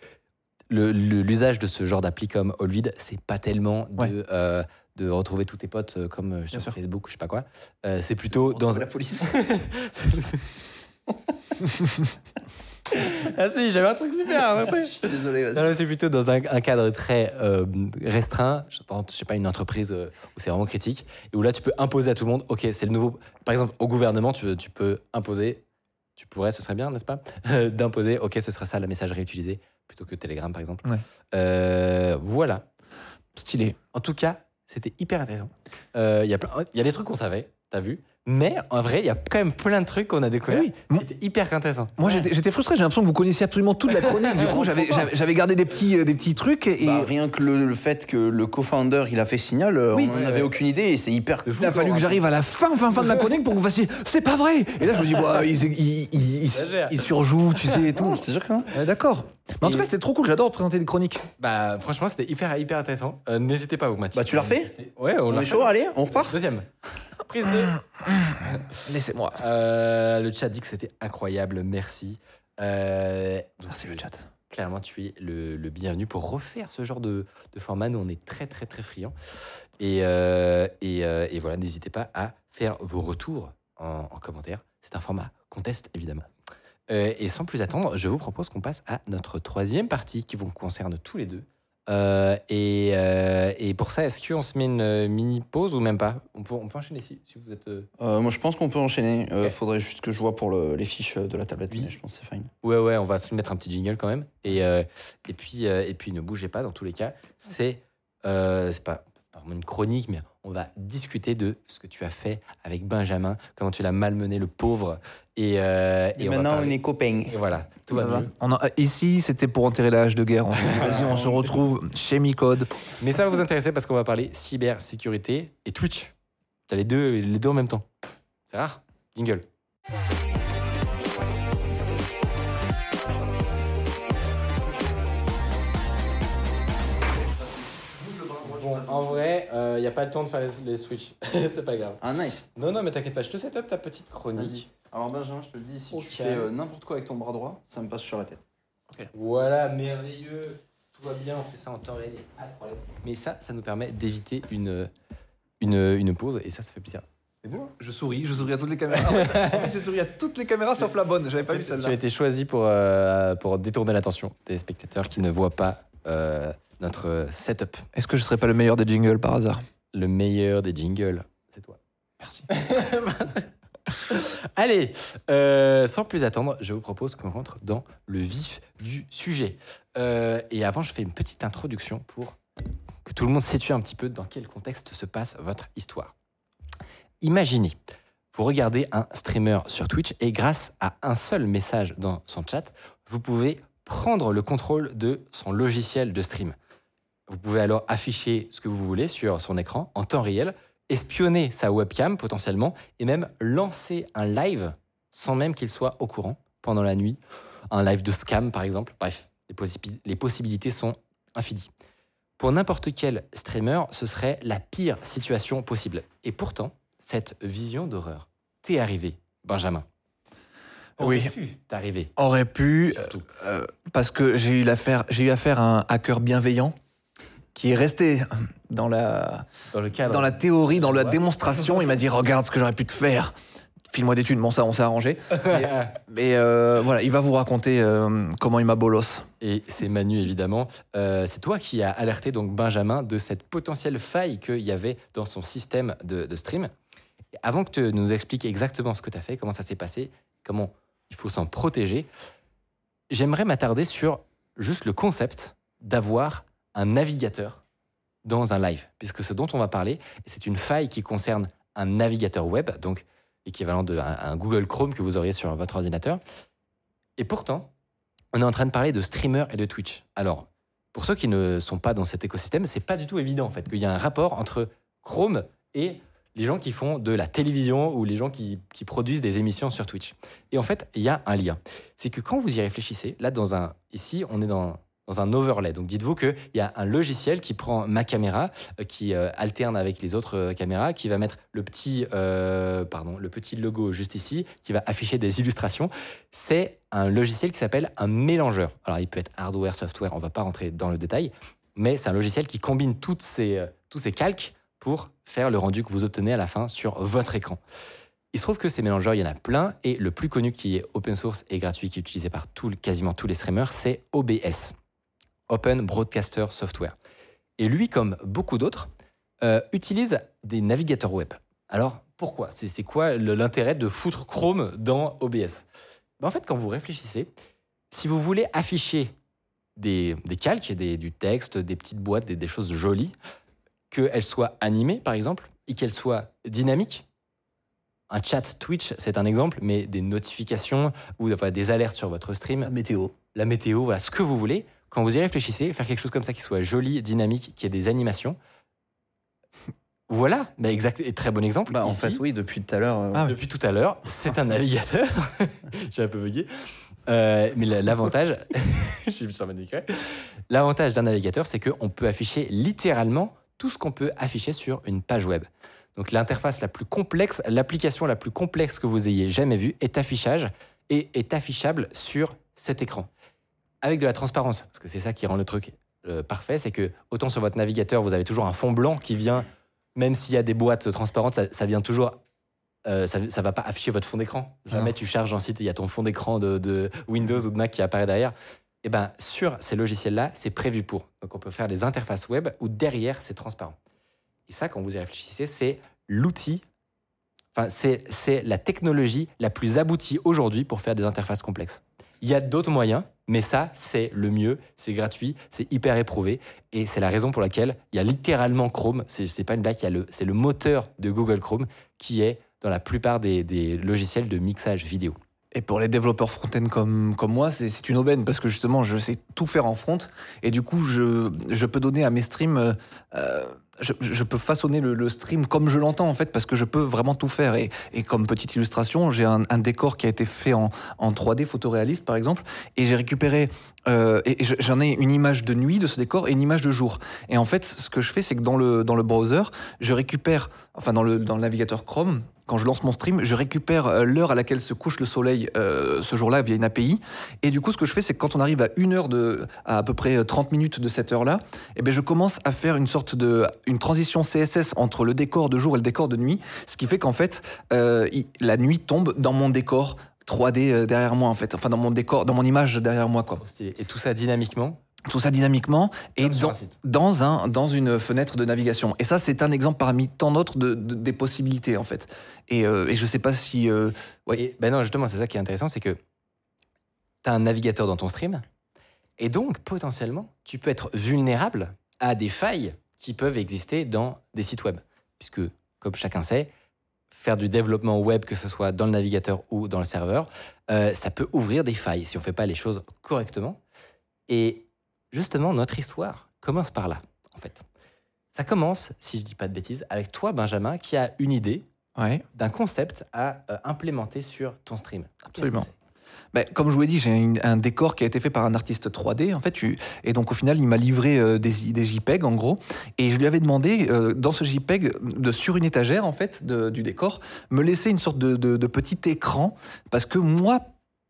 l'usage de ce genre d'appli comme Allvid, c'est pas tellement de, Ouais. euh, de retrouver tous tes potes euh, comme euh, sur sûr. Facebook ou je sais pas quoi. Euh, c'est plutôt dans la police. ah si, j'avais un truc super après. Je suis désolé, vas-y. Non, non, c'est plutôt dans un, un cadre très euh, restreint. Je je sais pas, une entreprise où c'est vraiment critique et où là tu peux imposer à tout le monde. Ok, c'est le nouveau. Par exemple, au gouvernement, tu, tu peux imposer. Tu pourrais, ce serait bien, n'est-ce pas, d'imposer. Ok, ce sera ça la messagerie utilisée plutôt que Telegram, par exemple. Ouais. Euh, voilà. Stylé. En tout cas, c'était hyper intéressant. Euh, Il y a plein- y a des trucs qu'on savait. T'as vu? Mais en vrai, il y a quand même plein de trucs qu'on a découverts. Oui. Moi- C'était hyper intéressant. Moi, j'étais j'étais frustré. J'ai l'impression que vous connaissiez absolument toute la chronique. Du coup, j'avais- gardé des petits, euh, des petits trucs. Et Bah, rien que le, le fait que le co-founder il a fait signal, euh, Oui. on n'en Ouais, avait ouais. aucune idée et c'est hyper. il a fallu que j'arrive à la fin, fin, fin de la chronique pour que vous fassiez. C'est pas vrai. Et là, je me dis, bah, il, il, il, il- Exagère. il surjoue, tu sais et tout. Je te jure que non. Ouais, D'accord. Mais en tout cas, c'était trop cool. J'adore présenter des chroniques. Bah, franchement, c'était hyper, hyper intéressant. Euh, N'hésitez pas, vous, Mathieu. Bah, tu l'as refait Ouais, on, l'a est chaud, allez, on repart Deuxième. Prise 2. Laissez-moi. Euh, le chat dit que c'était incroyable, merci. Euh, Merci le chat. Clairement, tu es le, le bienvenu pour refaire ce genre de, de format. Nous, on est très, très, très friands. Et, euh, et, euh, et voilà, n'hésitez pas à faire vos retours en, en commentaire. C'est un format qu'on teste, évidemment. Euh, et sans plus attendre, je vous propose qu'on passe à notre troisième partie qui vous concerne tous les deux. Euh, et, euh, et pour ça, est-ce qu'on se met une euh, mini pause ou même pas on peut, on peut enchaîner si, si vous êtes. euh, Moi je pense qu'on peut enchaîner. Ok. Faudrait juste que je vois pour le- les fiches de la tablette, Oui. mais je pense que c'est fine. Ouais, ouais, on va se mettre un petit jingle quand même. Et, et, puis, et puis, ne bougez pas dans tous les cas. C'est c'est pas vraiment une chronique, mais on va discuter de ce que tu as fait avec Benjamin, comment tu l'as malmené, le pauvre. Et, euh, Et, on va maintenant on est copains. Et voilà, tout Ça va va. mieux. On a- ici, c'était pour enterrer la hache de guerre. Dit, Vas-y, on se retrouve chez Micode. Mais ça va vous intéresser parce qu'on va parler cybersécurité et Twitch. Tu as les deux, les deux en même temps. C'est rare. Jingle. En vrai, il n'y a pas le temps de faire les, les switches. c'est pas grave. Ah nice. Non, non, mais t'inquiète pas, je te set up ta petite chronique. Alors Benjamin, je te le dis, si Ok. tu fais euh, n'importe quoi avec ton bras droit, ça me passe sur la tête. Voilà, merveilleux. Tout va bien, on fait ça en temps réel. Mais ça, ça nous permet d'éviter une, une, une pause et ça, ça fait plaisir. C'est bon Je souris, je souris à toutes les caméras. En fait, en fait, j'ai souri à toutes les caméras sauf la bonne. J'avais pas vu Tu as celle-là. été choisi pour, euh, pour détourner l'attention des spectateurs qui ne voient pas euh, notre setup. Est-ce que je serais pas le meilleur des jingles par hasard? Le meilleur des jingles, c'est toi. Merci. Allez, euh, sans plus attendre, je vous propose qu'on rentre dans le vif du sujet. Euh, et avant, je fais une petite introduction pour que tout le monde situe un petit peu dans quel contexte se passe votre histoire. Imaginez, vous regardez un streamer sur Twitch et grâce à un seul message dans son chat, vous pouvez prendre le contrôle de son logiciel de stream. Vous pouvez alors afficher ce que vous voulez sur son écran en temps réel, espionner sa webcam potentiellement et même lancer un live sans même qu'il soit au courant pendant la nuit. Un live de scam par exemple. Bref, les, possi- les possibilités sont infinies. Pour n'importe quel streamer, ce serait la pire situation possible. Et pourtant, cette vision d'horreur t'est arrivée, Benjamin. Oui. Pu t'arriver. Aurait pu, euh, parce que j'ai eu, eu affaire à un hacker bienveillant qui est resté dans la, Dans le cadre. dans la théorie, dans la Ouais. démonstration. Il m'a dit Regarde ce que j'aurais pu te faire. File-moi des thunes. Bon, ça, on s'est arrangé. Mais, mais, euh, voilà, il va vous raconter euh, comment il m'a bolos. Et c'est Manu, évidemment. Euh, c'est toi qui as alerté donc Benjamin de cette potentielle faille qu'il y avait dans son système de, de stream. Et avant que tu nous expliques exactement ce que tu as fait, comment ça s'est passé, comment il faut s'en protéger, j'aimerais m'attarder sur juste le concept d'avoir un navigateur dans un live. Puisque ce dont on va parler, c'est une faille qui concerne un navigateur web, donc équivalent d'un un Google Chrome que vous auriez sur votre ordinateur. Et pourtant, on est en train de parler de streamers et de Twitch. Alors, pour ceux qui ne sont pas dans cet écosystème, c'est pas du tout évident en fait qu'il y a un rapport entre Chrome et les gens qui font de la télévision ou les gens qui, qui produisent des émissions sur Twitch. Et en fait, il y a un lien. C'est que quand vous y réfléchissez, là, dans un, ici, on est dans, dans un overlay. Donc, dites-vous qu'il y a un logiciel qui prend ma caméra, euh, qui euh, alterne avec les autres euh, caméras, qui va mettre le petit, pardon, le petit logo juste ici, qui va afficher des illustrations. C'est un logiciel qui s'appelle un mélangeur. Alors, il peut être hardware, software, on va pas rentrer dans le détail, mais c'est un logiciel qui combine toutes ces, tous ces calques pour faire le rendu que vous obtenez à la fin sur votre écran. Il se trouve que ces mélangeurs, il y en a plein, et le plus connu qui est open source et gratuit, qui est utilisé par tout, quasiment tous les streamers, c'est OBS, Open Broadcaster Software. Et lui, comme beaucoup d'autres, euh, utilise des navigateurs web. Alors, pourquoi? C'est quoi l'intérêt de foutre Chrome dans OBS Ben, En fait, quand vous réfléchissez, si vous voulez afficher des, des calques, des- du texte, des petites boîtes, des, des choses jolies, qu'elles soient animées, par exemple, et qu'elles soient dynamiques, un chat Twitch, c'est un exemple, mais des notifications ou enfin, des alertes sur votre stream, Météo. la météo, voilà, ce que vous voulez. Quand vous y réfléchissez, faire quelque chose comme ça qui soit joli, dynamique, qui ait des animations. Voilà, bah exact, et très bon exemple. Bah, en Ici, fait, oui, depuis tout à l'heure. euh, Ah oui. depuis tout à l'heure, c'est un navigateur. J'ai un peu bugué. Euh, mais la- l'avantage, j'ai vu ça m'indiquerait. L'avantage d'un navigateur, c'est qu'on peut afficher littéralement tout ce qu'on peut afficher sur une page web. Donc l'interface la plus complexe, l'application la plus complexe que vous ayez jamais vue est affichage et est affichable sur cet écran. Avec de la transparence, parce que c'est ça qui rend le truc euh, parfait, c'est que autant sur votre navigateur, vous avez toujours un fond blanc qui vient, même s'il y a des boîtes transparentes, ça, ça vient toujours euh, ça ne va pas afficher votre fond d'écran. Jamais Non. tu charges un site et il y a ton fond d'écran de, de Windows ou de Mac qui apparaît derrière. Et ben sur ces logiciels-là, c'est prévu pour. Donc on peut faire des interfaces web où derrière c'est transparent. Et ça, quand vous y réfléchissez, c'est l'outil, enfin c'est c'est la technologie la plus aboutie aujourd'hui pour faire des interfaces complexes. Il y a d'autres moyens, mais ça c'est le mieux, c'est gratuit, c'est hyper éprouvé, et c'est la raison pour laquelle il y a littéralement Chrome. C'est pas une blague, c'est le moteur de Google Chrome qui est dans la plupart des, logiciels de mixage vidéo. Et pour les développeurs front-end comme, moi, c'est une aubaine parce que justement, je sais tout faire en front et du coup, je, je peux donner à mes streams, euh, euh, je, je peux façonner le, le stream comme je l'entends en fait parce que je peux vraiment tout faire. Et, et comme petite illustration, j'ai un, un décor qui a été fait en, en 3D photoréaliste par exemple et j'ai récupéré, euh, j'en ai une image de nuit de ce décor et une image de jour. Et en fait, ce que je fais, c'est que dans le, dans le browser, je récupère, enfin dans le, dans le navigateur Chrome, quand je lance mon stream, je récupère euh, l'heure à laquelle se couche le soleil euh, ce jour-là via une API. Et du coup, ce que je fais, c'est que quand on arrive à une heure de, à à peu près 30 minutes de cette heure-là, eh ben, je commence à faire une sorte de, une transition CSS entre le décor de jour et le décor de nuit, ce qui fait qu'en fait, euh, la nuit tombe dans mon décor 3D euh, derrière moi, en fait, enfin dans mon décor, dans mon image derrière moi, quoi. Et tout ça dynamiquement. Tout ça dynamiquement et dans, un dans, un, dans une fenêtre de navigation. Et ça, c'est un exemple parmi tant d'autres de, de- des possibilités, en fait. Et, euh, et je sais pas si. euh, Ouais. Et ben non, justement, c'est ça qui est intéressant, c'est que tu as un navigateur dans ton stream, et donc potentiellement, tu peux être vulnérable à des failles qui peuvent exister dans des sites web. Puisque, comme chacun sait, faire du développement web, que ce soit dans le navigateur ou dans le serveur, euh, ça peut ouvrir des failles si on ne fait pas les choses correctement. Et justement, notre histoire commence par là, en fait. Ça commence, si je dis pas de bêtises, avec toi, Benjamin, qui a une idée ouais. d'un concept à euh, implémenter sur ton stream. Absolument. Ben, comme je vous l'ai dit, j'ai un décor qui a été fait par un artiste 3D. En fait, et donc au final, il m'a livré euh, des, des JPEG en gros. Et je lui avais demandé euh, dans ce JPEG, de, sur une étagère en fait de- du décor, me laisser une sorte de, de- de petit écran parce que moi.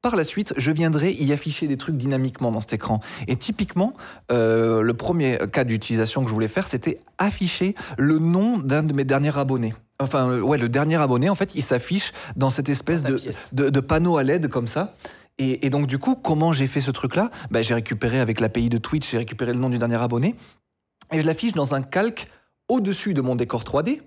Par la suite, je viendrai y afficher des trucs dynamiquement dans cet écran. Et typiquement, euh, le premier cas d'utilisation que je voulais faire, c'était afficher le nom d'un de mes derniers abonnés. Enfin, euh, ouais, le dernier abonné, en fait, il s'affiche dans cette espèce Dans de, pièce. de, de panneau à LED comme ça. Et, et donc, du coup, comment j'ai fait ce truc-là? Bah, J'ai récupéré avec l'API de Twitch, j'ai récupéré le nom du dernier abonné. Et je l'affiche dans un calque au-dessus de mon décor 3D.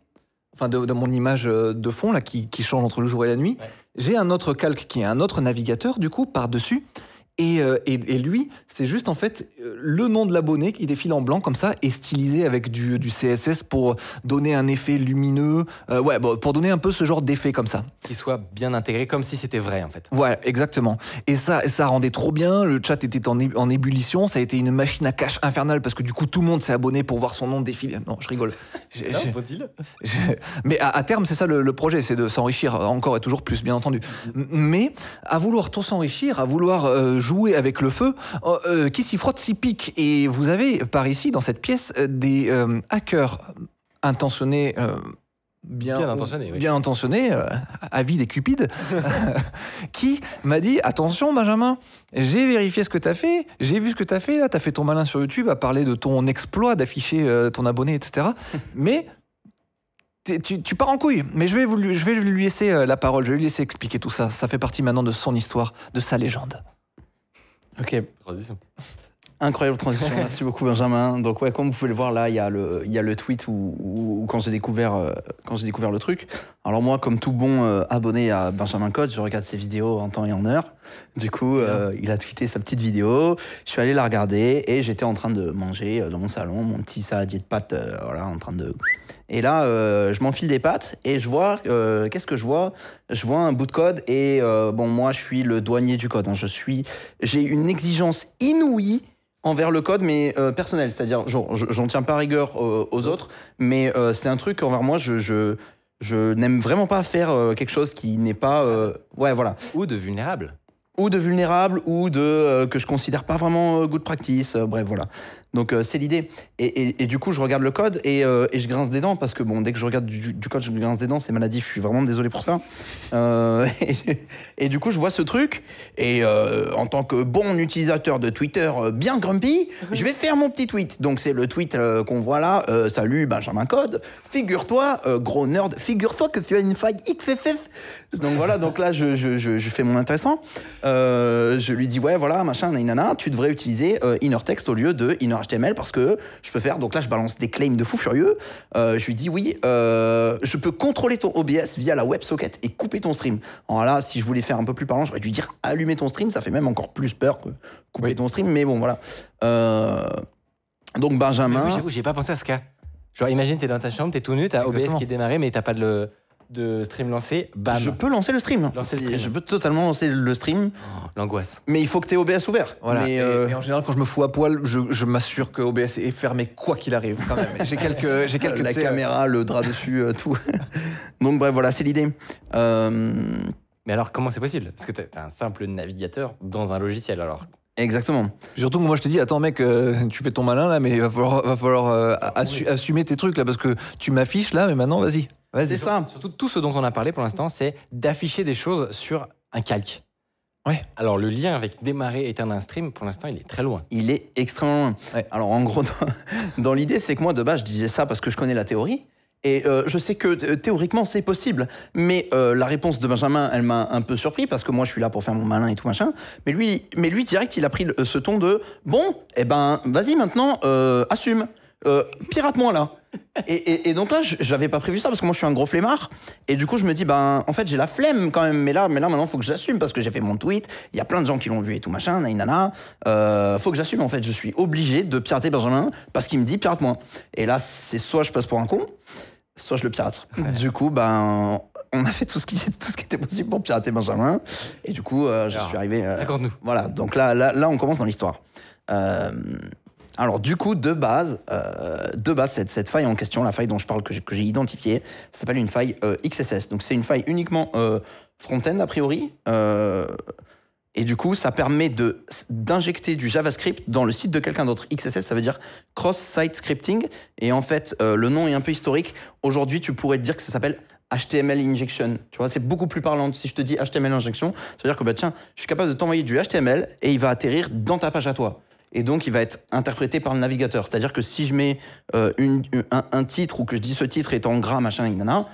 Enfin, de, de mon image euh, de fond, là, qui, qui change entre le jour et la nuit. Ouais. J'ai un autre calque qui est un autre navigateur, du coup, par-dessus. Et, euh, et, et lui, c'est juste en fait euh, le nom de l'abonné qui défile en blanc comme ça et stylisé avec du, du CSS pour donner un effet lumineux. Euh, ouais, bon, pour donner un peu ce genre d'effet comme ça. Qui soit bien intégré comme si c'était vrai en fait. Voilà, exactement. Et ça, ça rendait trop bien. Le chat était en, ébullition. Ça a été une machine à cache infernale parce que du coup, tout le monde s'est abonné pour voir son nom défiler. Non, je rigole. J'ai- j'ai- faut-il? Mais à, à terme, c'est ça le, le projet, c'est de s'enrichir encore et toujours plus, bien entendu. Mais à vouloir tout s'enrichir, à vouloir euh, jouer avec le feu, euh, euh, qui s'y frotte s'y pique. Et vous avez par ici, dans cette pièce, euh, des euh, hackers intentionnés. Bien, Bien intentionnés, oui. bien intentionnés, avides et cupides, qui m'a dit attention Benjamin, j'ai vérifié ce que tu as fait, j'ai vu ce que tu as fait là, tu as fait ton malin sur YouTube à parler de ton exploit d'afficher ton abonné, etc. Mais tu, tu pars en couille, mais je vais, vous, lui- je vais lui laisser la parole, je vais lui laisser expliquer tout ça. Ça fait partie maintenant de son histoire, de sa légende. Ok, Transition. Incroyable transition. Merci beaucoup Benjamin. Donc ouais, comme vous pouvez le voir là, il y a le, il y a le tweet où, où- où quand j'ai découvert, euh, quand j'ai découvert le truc. Alors moi, comme tout bon euh, abonné à Benjamin Code, je regarde ses vidéos en temps et en heure. Du coup, euh, il a tweeté sa petite vidéo. Je suis allé la regarder et j'étais en train de manger dans mon salon mon petit saladier de pâtes, voilà, en train de. Et là, je m'enfile des pâtes et je vois, qu'est-ce que je vois? Je vois un bout de code et bon, moi, je suis le douanier du code. hein. Je suis, j'ai une exigence inouïe envers le code, mais euh, personnel. C'est-à-dire, j'en tiens pas rigueur euh, aux autres, mais euh, c'est un truc envers moi. Je, je, je n'aime vraiment pas faire quelque chose qui n'est pas, ouais, voilà, Ou de vulnérable. ou de vulnérable ou de que je considère pas vraiment good practice. bref, voilà. Donc euh, c'est l'idée. Et, et- et du coup, je regarde le code et, euh, et je grince des dents parce que bon, dès que je regarde du, du code, je grince des dents, c'est maladif. Je suis vraiment désolé pour ça. Euh, et, du coup, je vois ce truc et en tant que bon utilisateur de Twitter bien grumpy, je vais faire mon petit tweet. Donc c'est le tweet qu'on voit là. Salut Benjamin Code. Figure-toi, gros nerd, figure-toi que tu as une faille XFF. Donc voilà. Donc là, je, je, je, je fais mon intéressant. Je lui dis ouais voilà machin nanana, tu devrais utiliser inner text au lieu de inner HTML parce que je peux faire donc là je balance des claims de fou furieux. Euh, je lui dis oui euh, je peux contrôler ton OBS via la WebSocket et couper ton stream. Alors là si je voulais faire un peu plus parlant j'aurais dû dire allumer ton stream ça fait même encore plus peur que couper Oui. ton stream mais bon voilà. Euh, donc Mais Benjamin. oui, j'avoue, j'ai pas pensé à ce cas. Genre, imagine, t'es dans ta chambre, t'es tout nu, t'as OBS qui est démarré, mais t'as pas de, le- de stream lancé. Bam. Je peux lancer le stream. Lancer le stream. Je peux totalement lancer le stream, Oh, L'angoisse. mais il faut que tu aies OBS ouvert. Voilà. Mais, et, euh, et en général, quand je me fous à poil, je, je m'assure que OBS est fermé quoi qu'il arrive. Quand même. J'ai quelques, j'ai quelques la caméra, le drap dessus, euh, tout. Donc bref, voilà, c'est l'idée. Euh, Mais alors, comment c'est possible? Parce que t'as t'as un simple navigateur dans un logiciel. Alors, exactement. Surtout que moi je te dis, attends mec, euh, tu fais ton malin là, mais il va falloir, va falloir euh, Ah, assu- assumer tes trucs là parce que tu m'affiches là, mais maintenant vas-y. C'est ça. surtout, tout ce dont on a parlé pour l'instant, c'est d'afficher des choses sur un calque. Ouais. Alors, le lien avec démarrer et éteindre un stream, pour l'instant, il est très loin. Il est extrêmement loin. Ouais. Alors en gros, dans, dans l'idée, c'est que moi de base, je disais ça parce que je connais la théorie. Et euh, je sais que théoriquement c'est possible, mais euh, la réponse de Benjamin, elle m'a un peu surpris parce que moi je suis là pour faire mon malin et tout machin. Mais lui, mais lui direct, il a pris le- ce ton de bon, eh ben vas-y maintenant, euh, assume, Euh, pirate-moi là. Et, et- et donc là, je- j'avais pas prévu ça parce que moi je suis un gros flemmard. Et du coup, je me dis ben en fait j'ai la flemme quand même. Mais là, mais là maintenant faut que j'assume parce que j'ai fait mon tweet. Il y a plein de gens qui l'ont vu et tout machin, nainana. Euh, faut que j'assume en fait. Je suis obligé de pirater Benjamin parce qu'il me dit pirate-moi. Et là, c'est soit je passe pour un con, soit je le pirate. Du coup, ben, on a fait tout ce qui, tout ce qui était possible pour pirater Benjamin. Et du coup, euh, je Alors, suis arrivé. euh, Raconte-nous. voilà, donc là, là, là, on commence dans l'histoire. Euh, alors, du coup, de base, euh, de base cette, faille en question, la faille dont je parle, que j'ai identifiée, ça s'appelle une faille euh, XSS. Donc, c'est une faille uniquement euh, front-end, a priori. Et du coup, ça permet d'injecter du JavaScript dans le site de quelqu'un d'autre. XSS, ça veut dire Cross-Site Scripting. Et en fait, le nom est un peu historique. Aujourd'hui, tu pourrais te dire que ça s'appelle HTML Injection. Tu vois, c'est beaucoup plus parlant. Si je te dis HTML Injection, ça veut dire que, bah, tiens, je suis capable de t'envoyer du HTML et il va atterrir dans ta page à toi. Et donc, il va être interprété par le navigateur. C'est-à-dire que si je mets euh, une- un, un titre ou que je dis ce titre est en gras, machin, nana,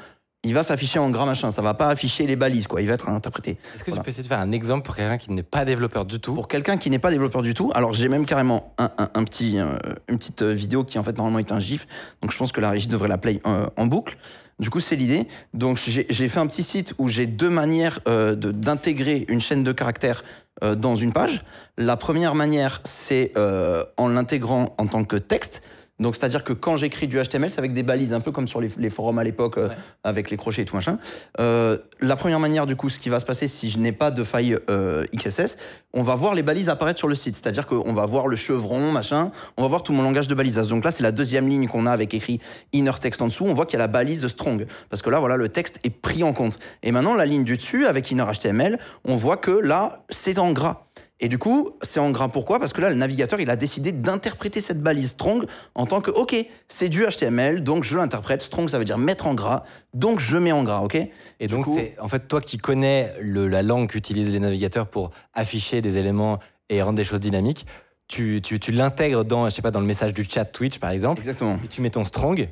il va s'afficher en gras, machin. Ça va pas afficher les balises, quoi. Il va être interprété. Est-ce que Voilà. tu peux essayer de faire un exemple pour quelqu'un qui n'est pas développeur du tout Pour quelqu'un qui n'est pas développeur du tout, alors j'ai même carrément un, un- un petit, euh, une petite euh, vidéo qui en fait normalement est un GIF, donc je pense que la régie devrait la play euh, en boucle. Du coup, c'est l'idée. Donc j'ai fait un petit site où j'ai deux manières euh, de- d'intégrer une chaîne de caractères euh, dans une page. La première manière, c'est euh, en l'intégrant en tant que texte. Donc, c'est-à-dire que quand j'écris du HTML, c'est avec des balises, un peu comme sur les, les forums à l'époque, euh, avec les crochets et tout machin. Euh, la première manière, du coup, ce qui va se passer si je n'ai pas de faille euh, XSS, on va voir les balises apparaître sur le site. C'est-à-dire qu'on va voir le chevron, machin, on va voir tout mon langage de balisage. Donc là, c'est la deuxième ligne qu'on a avec écrit inner text en dessous. On voit qu'il y a la balise strong. Parce que là, voilà, le texte est pris en compte. Et maintenant, la ligne du dessus, avec inner HTML, on voit que là, c'est en gras. Et du coup, c'est en gras. Pourquoi? Parce que là, le navigateur, il a décidé d'interpréter cette balise strong en tant que, OK, c'est du HTML, donc je l'interprète. Strong, ça veut dire mettre en gras, donc je mets en gras, OK? Et donc, c'est en fait toi qui connais le- la langue qu'utilisent les navigateurs pour afficher des éléments et rendre des choses dynamiques, tu, tu, tu l'intègres dans, je sais pas, dans le message du chat Twitch par exemple, Exactement. et tu mets ton strong.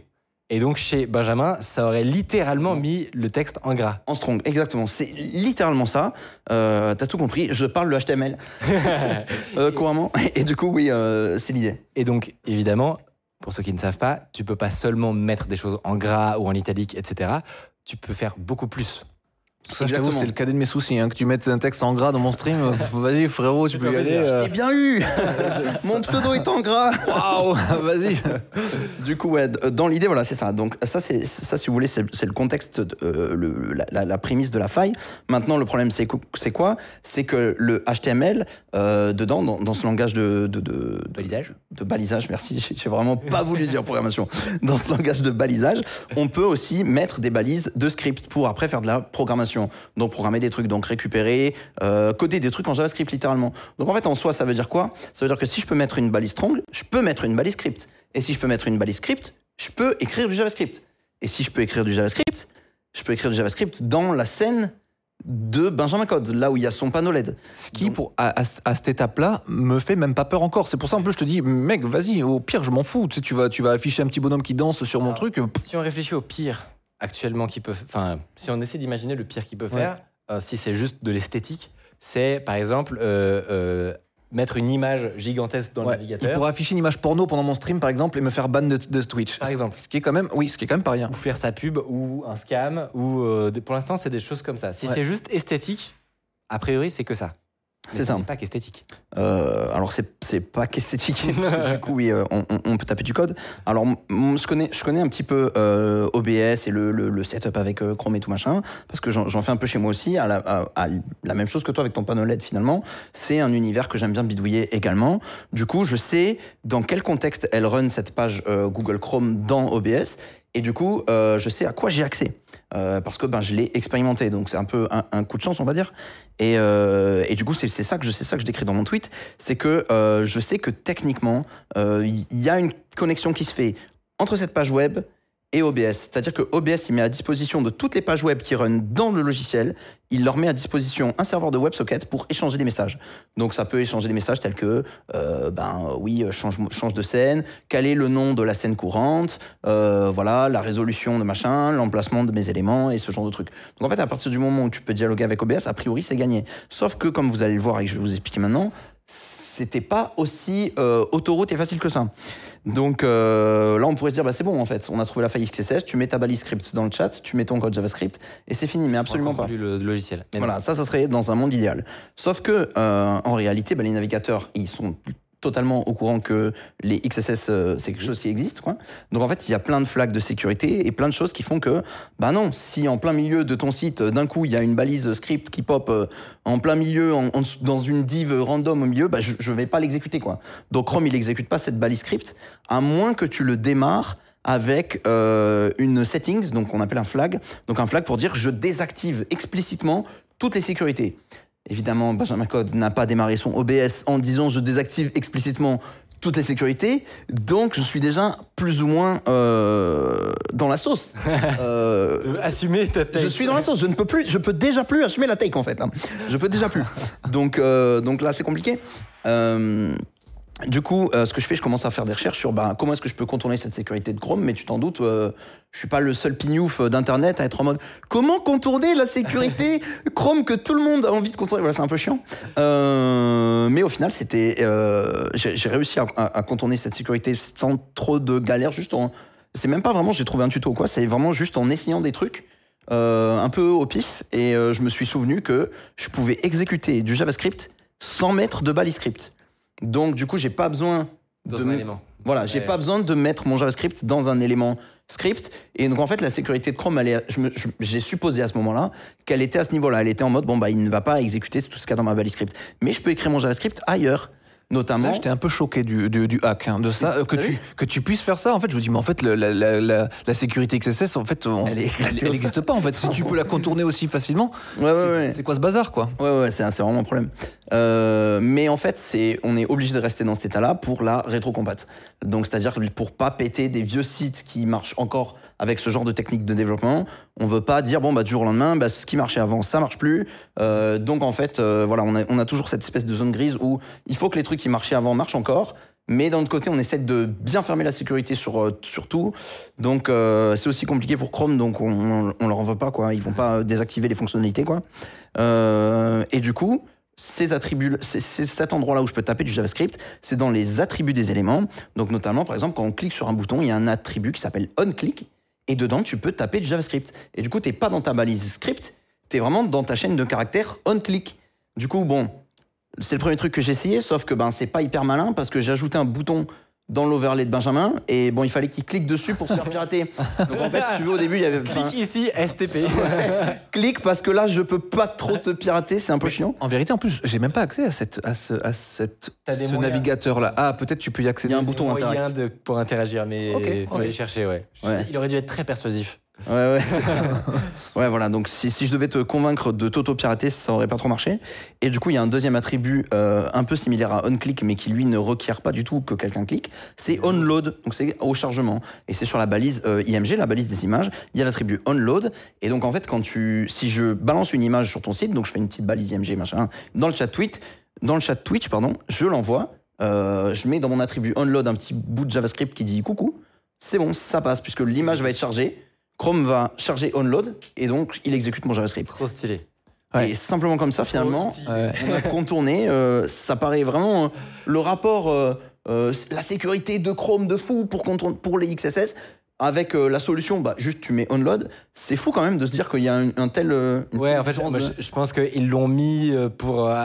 Et donc, chez Benjamin, ça aurait littéralement mis le texte en gras. En strong, exactement. C'est littéralement ça. Euh, T'as tout compris. Je parle le HTML euh, couramment. Et du coup, oui, euh, c'est l'idée. Et donc, évidemment, pour ceux qui ne savent pas, tu peux pas seulement mettre des choses en gras ou en italique, etc. tu peux faire beaucoup plus. Ça, je t'avoue, c'est le cadet de mes soucis. hein, que tu mettes un texte en gras dans mon stream, euh, vas-y frérot, tu peux y aller. euh, J'ai bien eu Mon pseudo est en gras Waouh, vas-y. Du coup, ouais, dans l'idée, voilà, c'est ça. Donc, ça, c'est ça, si vous voulez, c'est c'est le contexte, de, euh, le- la, la- la prémisse de la faille. Maintenant, le problème, c'est quoi? C'est que le HTML, euh, dedans, dans, dans ce langage de, de, de, de- Balisage. de balisage, merci, j'ai j'ai vraiment pas voulu dire programmation. Dans ce langage de balisage, on peut aussi mettre des balises de script pour après faire de la programmation. Donc programmer des trucs, donc récupérer, euh, coder des trucs en JavaScript littéralement. Donc en fait, en soi, ça veut dire quoi? Ça veut dire que si je peux mettre une balise strong, je peux mettre une balise script. Et si je peux mettre une balise script, je peux écrire du JavaScript. Et si je peux écrire du JavaScript, je peux écrire du JavaScript dans la scène de Benjamin Code, là où il y a son panneau LED. Ce qui, pour, à, à- à cette étape-là, me fait même pas peur encore. C'est pour ça, en plus, je te dis, mec, vas-y, au pire, je m'en fous. Tu, sais, tu, vas, tu vas afficher un petit bonhomme qui danse sur mon truc. Si on réfléchit au pire actuellement qui peut, enfin, si on essaie d'imaginer le pire qu'il peut Ouais. faire, euh, si c'est juste de l'esthétique, c'est par exemple euh, euh, mettre une image gigantesque dans le Ouais, il navigateur. pourrait afficher une image porno pendant mon stream, par exemple, et me faire ban de, de Twitch. Par exemple. Ce qui est quand même, oui, ce qui est quand même pas rien. ou faire sa pub ou un scam ou euh, pour l'instant c'est des choses comme ça. Si Ouais. c'est juste esthétique, a priori c'est que ça. C'est ce ça. pas qu'esthétique. Euh, alors c'est c'est pas qu'esthétique du coup oui euh, on, on- peut taper du code. Alors je connais je connais un petit peu euh, OBS et le, le, le setup avec euh, Chrome et tout machin parce que j'en fais un peu chez moi aussi à la, à- à la même chose que toi avec ton panneau LED finalement. C'est un univers que j'aime bien bidouiller également. Du coup je sais dans quel contexte elle run cette page euh, Google Chrome dans OBS et du coup euh, je sais à quoi j'ai accès Euh, parce que ben je l'ai expérimenté donc c'est un peu un, coup de chance on va dire. Et, euh, et du coup, c'est ça que je ça que je décris dans mon tweet, c'est que euh, je sais que techniquement, il y a une connexion qui se fait entre cette page web et OBS. C'est-à-dire que OBS, il met à disposition de toutes les pages web qui run dans le logiciel, il leur met à disposition un serveur de WebSocket pour échanger des messages. Donc ça peut échanger des messages tels que, euh, ben oui, change, change de scène, quel est le nom de la scène courante, euh, voilà, la résolution de machin, l'emplacement de mes éléments et ce genre de trucs. Donc en fait, à partir du moment où tu peux dialoguer avec OBS, a priori, c'est gagné. Sauf que, comme vous allez le voir et que je vais vous expliquer maintenant, c'était pas aussi euh, autoroute et facile que ça. Donc euh, là, on pourrait se dire, bah, c'est bon en fait, on a trouvé la faille XSS, tu mets ta balise script dans le chat, tu mets ton code JavaScript et c'est fini, mais absolument pas. Le, logiciel. Voilà, ça, ça serait dans un monde idéal. Sauf que, euh, en réalité, bah, les navigateurs, ils sont totalement au courant que les XSS, euh, c'est quelque chose qui existe. Quoi. Donc en fait, il y a plein de flags de sécurité et plein de choses qui font que, bah non, si en plein milieu de ton site, euh, d'un coup, il y a une balise script qui pop euh, en plein milieu, dans une div random au milieu, bah, je ne vais pas l'exécuter. quoi. Donc Chrome, il n'exécute pas cette balise script, à moins que tu le démarres avec une settings, donc on appelle un flag, donc un flag pour dire je désactive explicitement toutes les sécurités. Évidemment, Benjamin Code n'a pas démarré son OBS en disant je désactive explicitement toutes les sécurités, donc je suis déjà plus ou moins euh, dans la sauce. Euh, Euh, Assumer ta tête. je suis dans la sauce. Je ne peux plus. Je peux déjà plus assumer la take en fait. hein. Je peux déjà plus. Donc euh, donc là c'est compliqué. Du coup, euh, ce que je fais, je commence à faire des recherches sur bah, comment est-ce que je peux contourner cette sécurité de Chrome. Mais tu t'en doutes, euh, je suis pas le seul pignouf euh, d'internet à être en mode comment contourner la sécurité Chrome que tout le monde a envie de contourner? Voilà, c'est un peu chiant. Euh, mais au final, c'était, euh, j'ai réussi à, contourner cette sécurité sans trop de galères, juste en. C'est même pas vraiment, j'ai trouvé un tuto ou quoi. C'est vraiment juste en essayant des trucs. euh, un peu au pif et je me suis souvenu que je pouvais exécuter du JavaScript sans mettre de balise script. Donc du coup, j'ai pas besoin dans de un me- élément. voilà, j'ai Ouais. pas besoin de mettre mon JavaScript dans un élément script. Et donc en fait, la sécurité de Chrome, je je- j'ai supposé à ce moment-là qu'elle était à ce niveau-là. Elle était en mode bon bah il ne va pas exécuter tout ce qu'il y a dans ma balise script, mais je peux écrire mon JavaScript ailleurs, notamment. J'étais un peu choqué du, du, du hack, hein, de ça, euh, que tu, que tu puisses faire ça. En fait, je me dis, mais en fait, le- la, la, la, la sécurité XSS, en fait, on- Elle n'existe pas. En fait, si tu peux la contourner aussi facilement, Ouais, c'est ouais. quoi ce bazar, quoi? Ouais, ouais, c'est vraiment un problème. Euh, mais en fait, c'est, on est obligé de rester dans cet état-là pour la rétrocompat. Donc, c'est-à-dire pour pas péter des vieux sites qui marchent encore avec ce genre de technique de développement, on veut pas dire bon bah du jour au lendemain, bah, ce qui marchait avant, ça marche plus. Euh, donc en fait, euh, voilà, on a, toujours cette espèce de zone grise où il faut que les trucs qui marchaient avant marchent encore. Mais d'un autre côté, on essaie de bien fermer la sécurité sur, euh, sur tout. Donc, c'est aussi compliqué pour Chrome, donc on, on, leur en veut pas, quoi. Ils vont pas désactiver les fonctionnalités, quoi. Et du coup, ces attributs, c'est cet endroit-là où je peux taper du JavaScript, c'est dans les attributs des éléments. Donc, notamment, par exemple, quand on clique sur un bouton, il y a un attribut qui s'appelle onClick. Et dedans, tu peux taper du JavaScript. Et du coup, t'es pas dans ta balise script, tu es vraiment dans ta chaîne de caractères on-click. Du coup, bon, c'est le premier truc que j'ai essayé, sauf que ben, c'est pas hyper malin parce que j'ai ajouté un bouton dans l'overlay de Benjamin et bon il fallait qu'il clique dessus pour se faire pirater donc en fait si tu veux au début il y avait Clique ici, STP. clique parce que là je peux pas trop te pirater c'est un peu chiant En vérité, en plus, j'ai même pas accès à, cette, à ce, à cette, ce moyens. navigateur-là. Ah, peut-être tu peux y accéder. Il y a un bouton moyen interact de, pour interagir, mais Ok, il faut ok. aller chercher, ouais. Ouais. sais, Il aurait dû être très persuasif. Ouais, ouais. ouais, voilà. Donc, si, je devais te convaincre de t'auto-pirater, ça aurait pas trop marché. Et du coup, il y a un deuxième attribut euh, un peu similaire à onClick, mais qui lui ne requiert pas du tout que quelqu'un clique. C'est onload. Donc, c'est au chargement. Et c'est sur la balise euh, IMG, la balise des images. Il y a l'attribut onload. Et donc, en fait, quand tu, si je balance une image sur ton site, donc je fais une petite balise IMG, machin, dans le chat dans le chat Twitch, pardon, je l'envoie. Euh, je mets dans mon attribut onload un petit bout de JavaScript qui dit coucou. C'est bon, ça passe puisque l'image va être chargée. Chrome va charger onload et donc il exécute mon JavaScript. Trop stylé. Ouais. Et simplement comme ça, finalement, on a contourné. euh, ça paraît vraiment euh, le rapport, euh, euh, la sécurité de Chrome de fou pour, pour les XSS. Avec euh, la solution, bah, juste tu mets onload. C'est fou quand même de se dire qu'il y a un, un tel. euh, Ouais, en fait, de- je, je pense qu'ils l'ont mis pour, euh,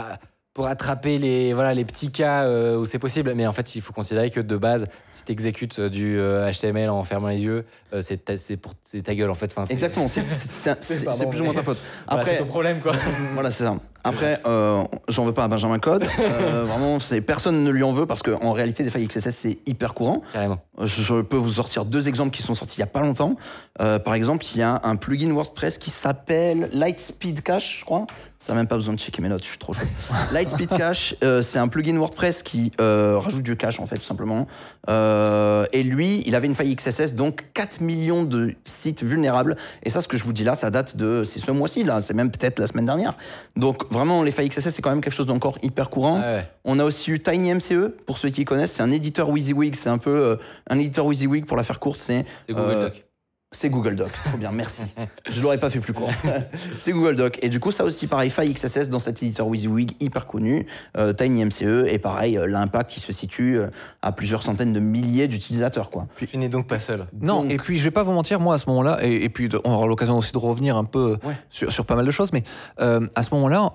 pour attraper les, voilà, les petits cas euh, où c'est possible. Mais en fait, il faut considérer que de base, si tu exécutes du euh, HTML en fermant les yeux, euh, c'est ta, c'est pour- c'est ta gueule en fait. Enfin, Exactement, c'est- plus ou moins ta faute. Voilà, Après, c'est ton problème quoi. Voilà, c'est ça. Après, euh, j'en veux pas à Benjamin Code. Euh, vraiment, c'est personne ne lui en veut parce qu'en réalité, des failles XSS, c'est hyper courant. Carrément. Je peux vous sortir deux exemples qui sont sortis il y a pas longtemps. Euh, par exemple, il y a un plugin WordPress qui s'appelle Lightspeed Cache, je crois. Ça n'a même pas besoin de checker mes notes, je suis trop chaud. Lightspeed Cache, euh, c'est un plugin WordPress qui euh, rajoute du cache en fait, tout simplement. Euh, et lui, il avait une faille XSS, donc 4 millions de sites vulnérables. Et ça, ce que je vous dis là, ça date de, c'est ce mois-ci là, c'est même peut-être la semaine dernière. Donc vraiment, les failles XSS, c'est quand même quelque chose d'encore hyper courant. Ah ouais. On a aussi eu TinyMCE, pour ceux qui connaissent, c'est un éditeur WYSIWYG, c'est un peu euh, un éditeur WYSIWYG pour la faire courte, c'est C'est Google Euh, Doc. C'est Google Doc. Trop bien, merci. Je l'aurais pas fait plus court. c'est Google Doc. Et du coup, ça aussi, pareil, faille XSS dans cet éditeur WYSIWYG hyper connu, euh, TinyMCE, et pareil, euh, l'impact, il se situe euh, à plusieurs centaines de milliers d'utilisateurs, quoi. Tu n'es donc pas seul. Non, Donc- et puis je vais pas vous mentir, moi à ce moment-là, et, et puis on aura l'occasion aussi de revenir un peu Ouais. sur, sur pas mal de choses, mais euh, à ce moment-là,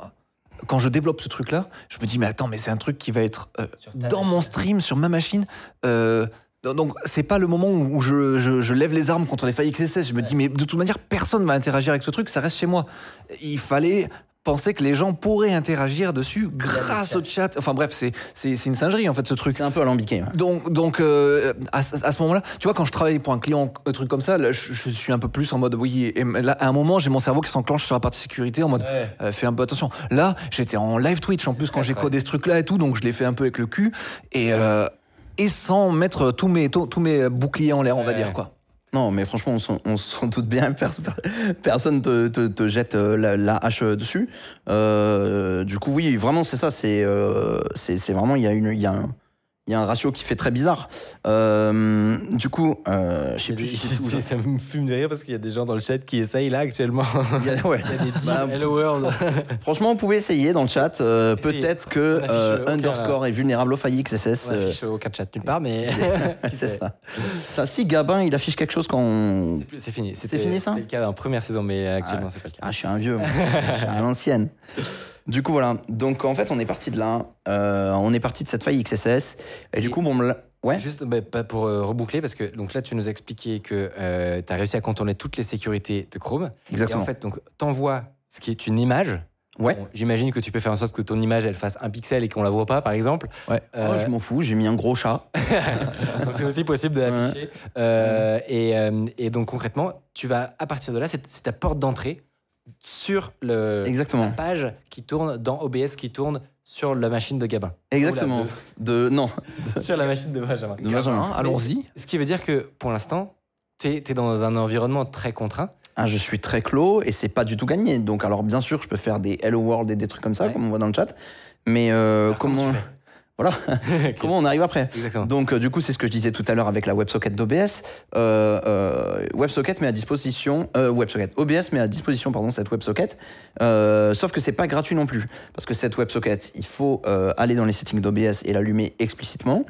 quand je développe ce truc-là, je me dis, mais attends, mais c'est un truc qui va être euh, dans mon stream, sur ma machine. euh, donc c'est pas le moment où je, je- je lève les armes contre les failles XSS. Je me dis, mais de toute manière, personne va interagir avec ce truc, ça reste chez moi. Il fallait penser que les gens pourraient interagir dessus grâce au chat. Enfin bref, c'est c'est- c'est une singerie en fait ce truc. C'est un peu alambiqué. ouais. Donc, donc euh, à, ce- à ce moment-là, tu vois, quand je travaille pour un client, un truc comme ça, là, je, je suis un peu plus en mode oui. Et là, à un moment, j'ai mon cerveau qui s'enclenche sur la partie sécurité en mode Ouais. euh, fais un peu attention. Là, j'étais en live Twitch en plus quand j'ai codé ce truc-là et tout, donc je l'ai fait un peu avec le cul et, euh, et sans mettre tous mes, tous mes boucliers en l'air, on va dire quoi. Non, mais franchement, on s'en- doute bien. pers- Personne te, te- te jette euh, la, la hache dessus. Euh, du coup, oui, vraiment, c'est ça. C'est euh, vraiment, il y a une, il y a un, il y a un ratio qui fait très bizarre. Euh, du coup, euh, je sais plus. si tout, ça me fume de rire parce qu'il y a des gens dans le chat qui essayent là actuellement. Il y a- ouais. Il y a des Bah, Hello World. Franchement, vous pouvez essayer dans le chat. euh. Peut-être que On euh, aucun, underscore est vulnérable au failli XSS. On affiche aucun chat nulle part, mais c'est ça. ça. Si Gabin, il affiche quelque chose quand on... C'est fini. C'est fini, ça C'était le cas dans la première saison, mais actuellement c'est pas le cas. Ah, je suis un vieux, moi. je suis à l'ancienne. Du coup, voilà. Donc, en fait, on est parti de là. Euh, on est parti de cette faille XSS. Et, du coup, bon, ouais. Juste bah, pas pour euh, reboucler, parce que donc là, tu nous as expliqué que tu as réussi à contourner toutes les sécurités de Chrome. Exactement. Et en fait, donc, t'envoies ce qui est une image. Ouais. Bon, J'imagine que tu peux faire en sorte que ton image, elle fasse un pixel et qu'on la voit pas, par exemple. Ouais. Euh, Oh, je m'en fous, j'ai mis un gros chat. donc c'est aussi possible de l'afficher. Euh, et, euh, et donc concrètement, tu vas à partir de là, c'est ta porte d'entrée sur le, la page qui tourne dans OBS, qui tourne sur la machine de Gabin. Exactement. De, non, sur la machine de Benjamin. de Benjamin. Allons-y. Ce qui veut dire que pour l'instant, tu es, dans un environnement très contraint. Ah, je suis très clos et c'est pas du tout gagné. Donc, alors, bien sûr, je peux faire des Hello World et des trucs comme ça, Ouais. comme on voit dans le chat. Mais euh, comment. Voilà. Comment on arrive après Exactement. Donc, euh, du coup, c'est ce que je disais tout à l'heure avec la WebSocket d'OBS. Euh, euh, WebSocket met à disposition, WebSocket, OBS met à disposition, pardon, cette WebSocket. Sauf que c'est pas gratuit non plus, parce que cette WebSocket, il faut aller dans les settings d'OBS et l'allumer explicitement.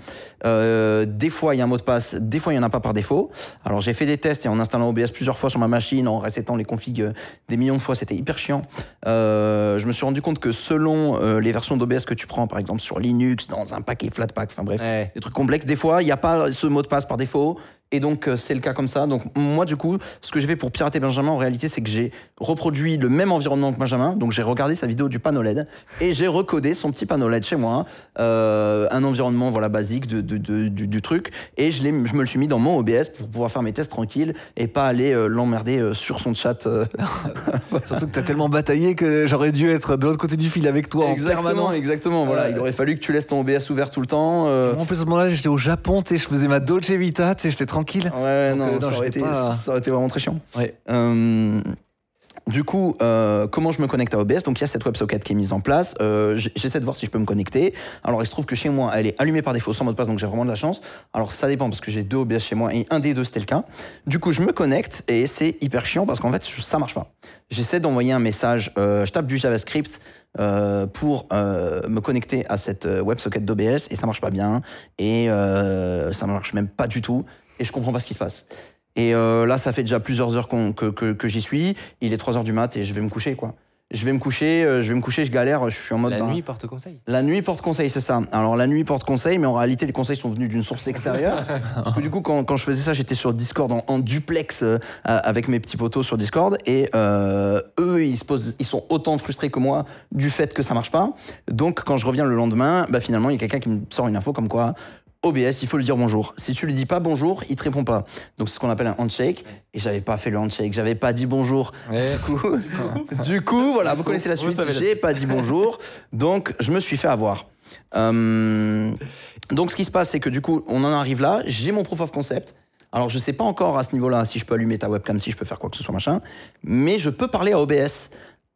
Des fois, il y a un mot de passe, des fois, il y en a pas par défaut. Alors, j'ai fait des tests et en installant OBS plusieurs fois sur ma machine, en resettant les configs des millions de fois, c'était hyper chiant. Je me suis rendu compte que selon les versions d'OBS que tu prends, par exemple sur Linux, dans un paquet Flatpak, enfin bref, Ouais. des trucs complexes. Des fois, il n'y a pas ce mot de passe par défaut. Et donc, euh, c'est le cas comme ça. Donc, moi, du coup, ce que j'ai fait pour pirater Benjamin, en réalité, c'est que j'ai reproduit le même environnement que Benjamin. Donc, j'ai regardé sa vidéo du panneau LED et j'ai recodé son petit panneau LED chez moi. Euh, un environnement, voilà, basique de, de- de- du, du truc. Et je, je me le suis mis dans mon OBS pour pouvoir faire mes tests tranquilles et pas aller euh, l'emmerder euh, sur son chat. Surtout que t'as tellement bataillé que j'aurais dû être de l'autre côté du fil avec toi en exactement, permanence. exactement. Voilà, il aurait fallu que tu laisses ton OBS ouvert tout le temps. euh, En plus, à ce moment-là, j'étais au Japon, tu sais, je faisais ma Dolce Vita, tu sais, j'étais tranquille. Ouais, non, euh, non, ça, aurait été, pas- ça aurait été vraiment très chiant. Ouais. Euh, du coup, euh, comment je me connecte à OBS Donc, il y a cette WebSocket qui est mise en place. Euh, J'essaie de voir si je peux me connecter. Alors, il se trouve que chez moi, elle est allumée par défaut sans mot de passe, donc j'ai vraiment de la chance. Alors, ça dépend parce que j'ai deux OBS chez moi et un des deux, c'était le cas. Du coup, je me connecte et c'est hyper chiant parce qu'en fait, ça marche pas. J'essaie d'envoyer un message, euh, je tape du JavaScript euh, pour euh, me connecter à cette WebSocket d'OBS et ça marche pas bien. Et euh, ça marche même pas du tout. Et je comprends pas ce qui se passe. Et euh, là, ça fait déjà plusieurs heures que, que, que j'y suis. Il est 3 heures du mat et je vais me coucher, quoi. Je vais me coucher, euh, je vais me coucher, je galère, je suis en mode. La ben, nuit porte conseil. La nuit porte conseil, c'est ça. Alors la nuit porte conseil, mais en réalité, les conseils sont venus d'une source extérieure. Parce que du coup, quand, quand je faisais ça, j'étais sur Discord en, en duplex euh, avec mes petits potos sur Discord. Et eux, ils, se posent, ils sont autant frustrés que moi du fait que ça marche pas. Donc quand je reviens le lendemain, bah, finalement, il y a quelqu'un qui me sort une info comme quoi. OBS, il faut lui dire bonjour. Si tu lui dis pas bonjour, il te répond pas. Donc c'est ce qu'on appelle un handshake. Et j'avais pas fait le handshake, j'avais pas dit bonjour. Du coup, du coup, voilà, vous connaissez la suite. J'ai pas dit bonjour, donc je me suis fait avoir. Euh, donc ce qui se passe, c'est que du coup, on en arrive là. J'ai mon proof of concept. Alors je sais pas encore à ce niveau-là si je peux allumer ta webcam, si je peux faire quoi que ce soit machin, mais je peux parler à OBS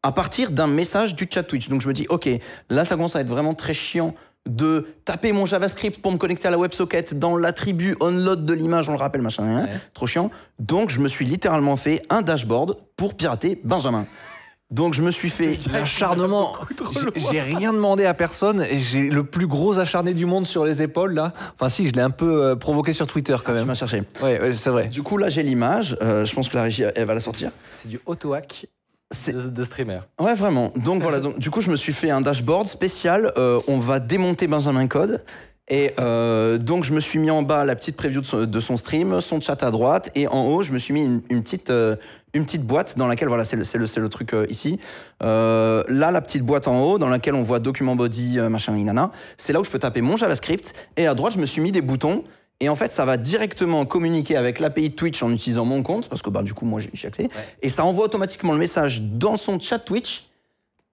à partir d'un message du chat Twitch. Donc je me dis, ok, là ça commence à être vraiment très chiant de taper mon JavaScript pour me connecter à la WebSocket dans l'attribut onload de l'image, on le rappelle, machin, hein, Ouais. trop chiant. Donc je me suis littéralement fait un dashboard pour pirater Benjamin. Donc je me suis fait L'acharnement, j'ai- j'ai rien demandé à personne et j'ai le plus gros acharné du monde sur les épaules là. Enfin si, je l'ai un peu euh, provoqué sur Twitter quand Tu même. m'as cherché. Ouais, ouais, c'est vrai. Du coup, là, j'ai l'image. Euh, je pense que la régie, elle va la sortir. C'est du auto-hack C'est- de, de streamer. Ouais, vraiment. Donc voilà. Donc, du coup, je me suis fait un dashboard spécial. Euh, on va démonter Benjamin Code. Et euh, donc, je me suis mis en bas la petite preview de son, de son stream, son chat à droite, et en haut, je me suis mis une, une petite, euh, une petite boîte dans laquelle, voilà, c'est le, le, le truc euh, ici. Là, la petite boîte en haut, dans laquelle on voit document body, machin, inana. C'est là où je peux taper mon JavaScript. Et à droite, je me suis mis des boutons. Et en fait, ça va directement communiquer avec l'API de Twitch en utilisant mon compte, parce que bah, du coup, moi, j'ai j'ai accès. Et ça envoie automatiquement le message dans son chat Twitch,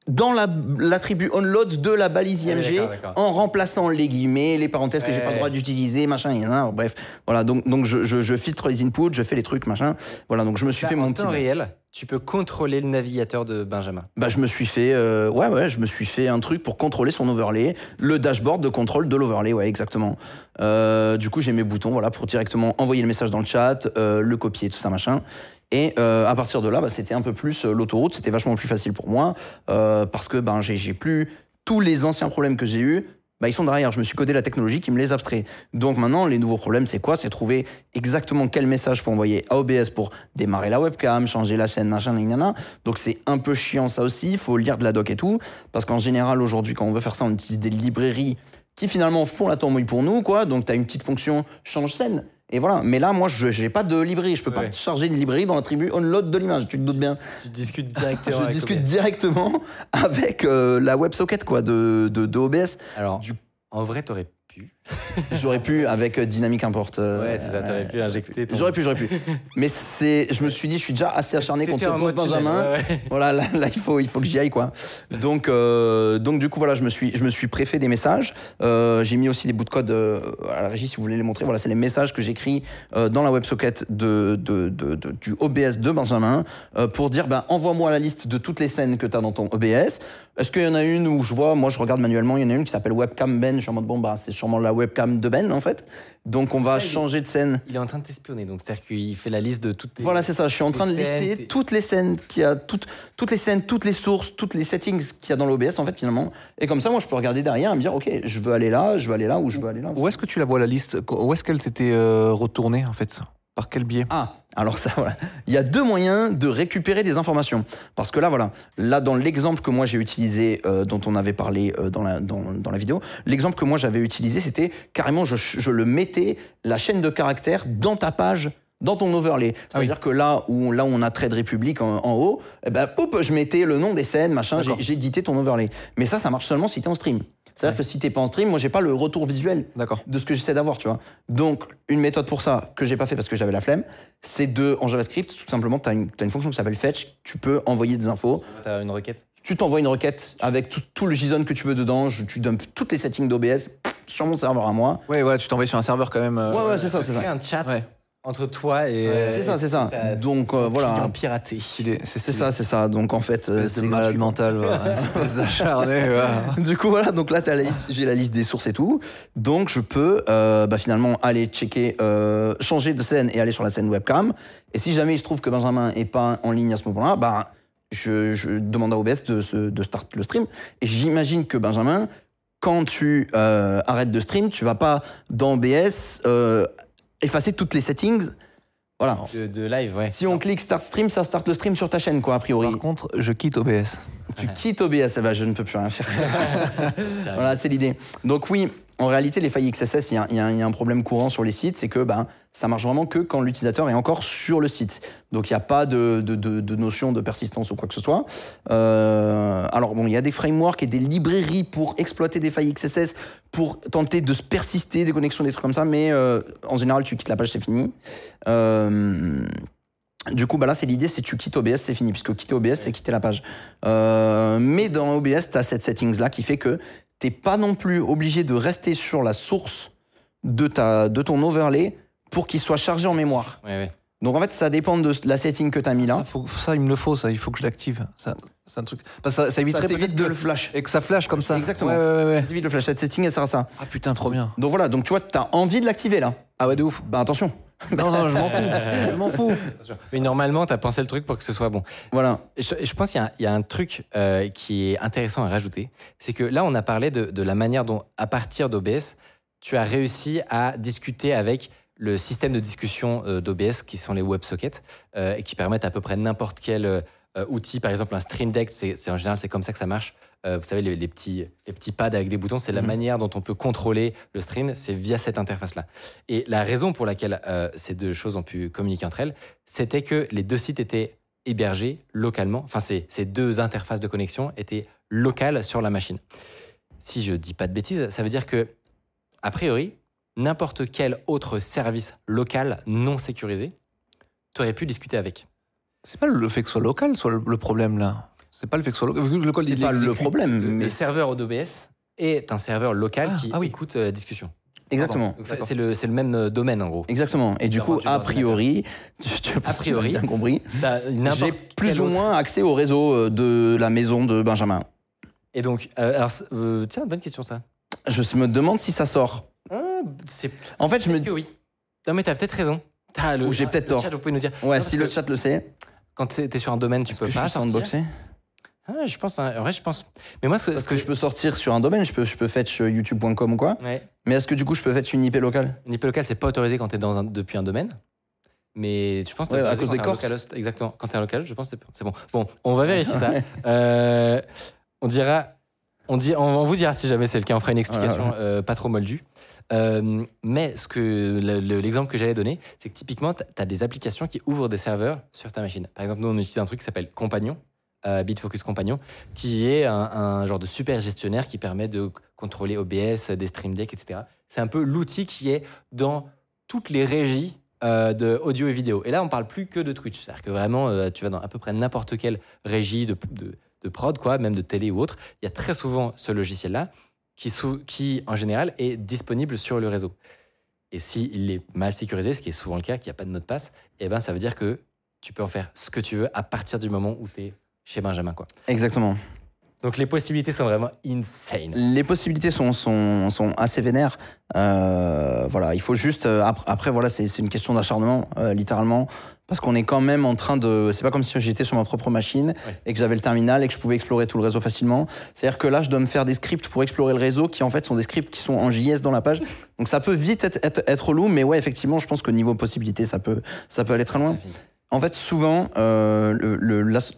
dans la- l'attribut onload de la balise Ouais, IMG, en remplaçant les guillemets, les parenthèses que j'ai pas le droit d'utiliser, machin, il y en a, bref. Voilà, donc, donc je, je- je filtre les inputs, je fais les trucs, machin. Voilà, donc je me suis fait mon en petit. temps réel, tu peux contrôler le navigateur de Benjamin. Bah, je me suis fait, euh, ouais, ouais, je me suis fait un truc pour contrôler son overlay, le dashboard de contrôle de l'overlay, ouais, exactement. Euh, du coup, j'ai mes boutons, voilà, pour directement envoyer le message dans le chat, euh, le copier, tout ça, machin. Et euh, à partir de là, bah, c'était un peu plus euh, l'autoroute, c'était vachement plus facile pour moi, euh, parce que ben, j'ai plus tous les anciens problèmes que j'ai eus. Bah, ils sont derrière, je me suis codé la technologie qui me les abstrait. Donc maintenant, les nouveaux problèmes, c'est quoi? C'est trouver exactement quel message faut envoyer à OBS pour démarrer la webcam, changer la chaîne, machin, nanana. Donc c'est un peu chiant ça aussi, il faut lire de la doc et tout, parce qu'en général, aujourd'hui, quand on veut faire ça, on utilise des librairies qui finalement font la tambouille pour nous, quoi. Donc tu as une petite fonction change scène. Et voilà. Mais là, moi, je n'ai pas de librairie. Je peux Ouais. pas charger une librairie dans l'attribut onload de l'image. Tu te doutes bien. Tu discutes directement Je avec discute OBS. directement avec euh, la WebSocket quoi, de, de, de OBS. Alors, Du- en vrai, t'aurais pu. J'aurais pu avec euh, Dynamic Import. euh, Ouais, c'est ça, t'aurais pu injecter ton- J'aurais pu, j'aurais pu. Mais c'est, je me suis dit, je suis déjà assez acharné contre ce tunnel, Benjamin. ouais. Voilà, là, là, il faut, il faut que j'y aille quoi. Donc, euh, donc du coup voilà, je me suis, je me suis préfet des messages. Euh, j'ai mis aussi les bouts de code euh, à la régie si vous voulez les montrer. Voilà, c'est les messages que j'écris euh, dans la WebSocket de, de, de- de- du OBS de Benjamin euh, pour dire, ben envoie-moi la liste de toutes les scènes que tu as dans ton OBS. Est-ce qu'il y en a une où je vois, moi je regarde manuellement, il y en a une qui s'appelle Webcam Ben. Je suis en mode bon bah c'est sûrement la webcam de Ben en fait. Donc on va Ça, il est- changer de scène. Il est en train de t'espionner, donc c'est-à-dire qu'il fait la liste de toutes. tes- Voilà, c'est ça. Je suis en train de les scènes, lister tes- toutes les scènes qu'il y a, toutes, toutes les scènes, toutes les sources, toutes les settings qu'il y a dans l'OBS, en fait, finalement. Et comme ça, moi, je peux regarder derrière et me dire, OK, je veux aller là, je veux aller là, ou je veux aller là. Où est-ce que tu la vois la liste? Où est-ce qu'elle t'était euh, retournée en fait? Par quel biais? Ah, alors ça, voilà. Il y a deux moyens de récupérer des informations. Parce que là, voilà, là, dans l'exemple que moi j'ai utilisé, euh, dont on avait parlé euh, dans, la, dans, dans la vidéo, l'exemple que moi j'avais utilisé, c'était carrément, je, je le mettais, la chaîne de caractères, dans ta page dans ton overlay. C'est-à-dire que là où, là où on a Trade Republic en, en haut, eh ben, hop, je mettais le nom des scènes, machin, édité ton overlay. Mais ça, ça marche seulement si tu es en stream. C'est-à-dire que si t'es pas en stream, moi j'ai pas le retour visuel D'accord. de ce que j'essaie d'avoir, tu vois. Donc, une méthode pour ça, que j'ai pas fait parce que j'avais la flemme, c'est de, en JavaScript, tout simplement, tu as une, t'as une fonction qui s'appelle fetch, tu peux envoyer des infos, T'as une requête. tu t'envoies une requête avec tout, tout le JSON que tu veux dedans, je- tu dumps toutes les settings d'OBS sur mon serveur à moi. Ouais, voilà, tu t'envoies sur un serveur quand même. euh, Ouais, ouais, c'est ça, c'est ça. un chat Ouais. Entre toi et. C'est ça, c'est ça. Donc, euh, voilà. Piraté. C'est ça, c'est ça. Donc, en fait, euh, Espèce c'est de malade mental, voilà. espèce d'acharné. voilà. Du coup, voilà, donc là, j'ai la liste des sources et tout. Donc, je peux euh, bah, finalement aller checker, euh, changer de scène et aller sur la scène webcam. Et si jamais il se trouve que Benjamin est pas en ligne à ce moment-là, bah, je, je demande à OBS de, se- de start le stream. Et j'imagine que Benjamin, quand tu euh, arrêtes de stream, tu vas pas dans OBS euh, effacer toutes les settings. Voilà. De, de live, ouais. Si on clique Start Stream, ça start le stream sur ta chaîne, quoi, a priori. Par contre, je quitte OBS. Tu quittes OBS, eh ben, je ne peux plus rien faire. voilà, c'est l'idée. Donc oui, en réalité, les failles XSS, il y a, un- problème courant sur les sites, c'est que ben, ça marche vraiment que quand l'utilisateur est encore sur le site. Donc il n'y a pas de notion de persistance ou quoi que ce soit. Euh, alors bon, il y a des frameworks et des librairies pour exploiter des failles XSS, pour tenter de se persister des connexions, des trucs comme ça, mais euh, en général, tu quittes la page, c'est fini. Euh, du coup, bah là, c'est l'idée, c'est tu quittes OBS, c'est fini, puisque quitter OBS, c'est quitter la page. Euh, mais dans OBS, tu as cette settings-là qui fait que t'es pas non plus obligé de rester sur la source de, ta, de ton overlay pour qu'il soit chargé en mémoire. Ouais, ouais. Donc en fait, ça dépend de la setting que tu as mis là. Ça, faut- ça, il me le faut, ça. Il faut que je l'active. Ça, c'est un truc. Parce que ça, ça éviterait peut-être de le flash. Et que ça flash comme ça. Exactement. Ouais, ouais, ouais, ouais. Ça t'évite le flash. Cette setting, elle sert à ça. Ah putain, trop bien. Donc voilà, donc tu vois, tu as envie de l'activer là. Ah ouais, de ouf. Bah attention. Non, non, je m'en fous. je m'en fous. Mais normalement, t'as pensé le truc pour que ce soit bon. Voilà. Je, pense qu'il y a un- il y, a un truc euh, qui est intéressant à rajouter. C'est que là, on a parlé de, de la manière dont, à partir d'OBS, tu as réussi à discuter avec le système de discussion euh, d'OBS, qui sont les WebSockets, euh, et qui permettent à peu près n'importe quel euh, outil. Par exemple, un Stream Deck, c'est en général, c'est comme ça que ça marche. Vous savez, les, les petits, les petits pads avec des boutons, c'est la Mhm. manière dont on peut contrôler le stream, c'est via cette interface-là. Et la raison pour laquelle ces deux choses ont pu communiquer entre elles, c'était que les deux sites étaient hébergés localement. Enfin, ces, ces deux interfaces de connexion étaient locales sur la machine. Si je dis pas de bêtises, ça veut dire que, a priori, n'importe quel autre service local non sécurisé, tu aurais pu discuter avec. C'est pas le fait que ce soit local, soit le, le problème là. C'est pas le fait que ce soit local. Vu que le code, C'est il pas le problème. Le, Mais serveur d'OBS est un serveur local Ah, qui ah oui. écoute euh, la discussion. Exactement. C'est- le, même euh, domaine, en gros. Exactement. Et du coup, a priori, tu- tu A priori, bien compris. T'as J'ai plus ou autre- moins accès au réseau euh, de la maison de Benjamin. Et donc, euh, alors, euh, tiens, bonne question ça. Je me demande si ça sort. C'est En fait, je me que oui. Non, mais t'as peut-être raison. T'as le- Ou j'ai peut-être tort. chat, vous pouvez nous dire. Ouais, Non, si le chat le sait. Quand t'es sur un domaine, tu Est-ce peux que je pas suis sortir. sandboxé Ah, je pense. hein. En vrai, je pense. Mais moi, ce. Parce ce que je peux sortir sur un domaine, je peux, je peux fetch euh, youtube.com ou quoi. Ouais. Mais est-ce que du coup je peux fetch une IP locale? Une IP locale, c'est pas autorisé quand t'es dans un, depuis un domaine. Mais je pense que Ouais, à cause quand des localhost. Exactement. Quand t'es un local, je pense que c'est- bon. Bon, on va vérifier ça. Euh, on dira. On, dit, on, on vous dira si jamais c'est le cas. On fera une explication Voilà, euh, pas trop moldue. Euh, mais ce que le- le- l'exemple que j'allais donner, c'est que typiquement, tu as des applications qui ouvrent des serveurs sur ta machine. Par exemple, nous, on utilise un truc qui s'appelle Compagnon, euh, Bitfocus Compagnon, qui est un, genre de super gestionnaire qui permet de contrôler OBS, des Stream Deck, etc. c'est un peu l'outil qui est dans toutes les régies euh, de audio et vidéo. Et là, on parle plus que de Twitch. C'est-à-dire que vraiment, euh, tu vas dans à peu près n'importe quelle régie de, de, de prod, quoi, même de télé ou autre, il y a très souvent ce logiciel-là qui, qui, en général, est disponible sur le réseau. Et s'il est mal sécurisé, ce qui est souvent le cas, qu'il n'y a pas de mot de passe, eh ben, ça veut dire que tu peux en faire ce que tu veux à partir du moment où tu es chez Benjamin. Quoi. Exactement. Donc les possibilités sont vraiment insane. Les possibilités sont, sont, sont assez vénères. Euh, voilà, il faut juste. euh, après, après, voilà, c'est une question d'acharnement, euh, littéralement. Parce qu'on est quand même en train de. C'est pas comme si j'étais sur ma propre machine Ouais. et que j'avais le terminal et que je pouvais explorer tout le réseau facilement. C'est-à-dire que là, je dois me faire des scripts pour explorer le réseau qui, en fait, sont des scripts qui sont en JS dans la page. Donc ça peut vite être, être, être relou, mais ouais, effectivement, je pense que niveau possibilité, ça peut, ça peut aller très loin. En fait, souvent, euh,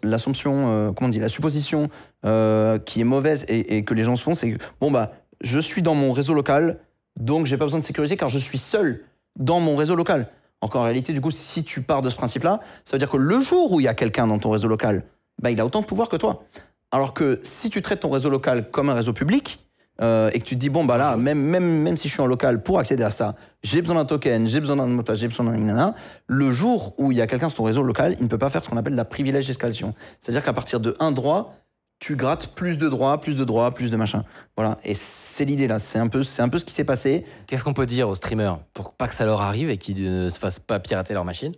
l'assumption, euh, comment on dit, la supposition euh, qui est mauvaise et, que les gens se font, c'est bon bah, je suis dans mon réseau local, donc j'ai pas besoin de sécuriser car je suis seul dans mon réseau local. Alors qu'en réalité, du coup, si tu pars de ce principe-là, ça veut dire que le jour où il y a quelqu'un dans ton réseau local, bah, il a autant de pouvoir que toi. Alors que si tu traites ton réseau local comme un réseau public, euh, et que tu te dis, bon, bah là, même, même, même si je suis en local, pour accéder à ça, j'ai besoin d'un token, j'ai besoin d'un mot de passe, j'ai besoin d'un nanana, le jour où il y a quelqu'un sur ton réseau local, il ne peut pas faire ce qu'on appelle la privilège d'escalation. C'est-à-dire qu'à partir de un droit, tu grattes plus de droits, plus de droits, plus de machin. Voilà. Et c'est l'idée là. C'est un peu, c'est un peu ce qui s'est passé. Qu'est-ce qu'on peut dire aux streamers pour pas que ça leur arrive et qu'ils ne se fassent pas pirater leur machine?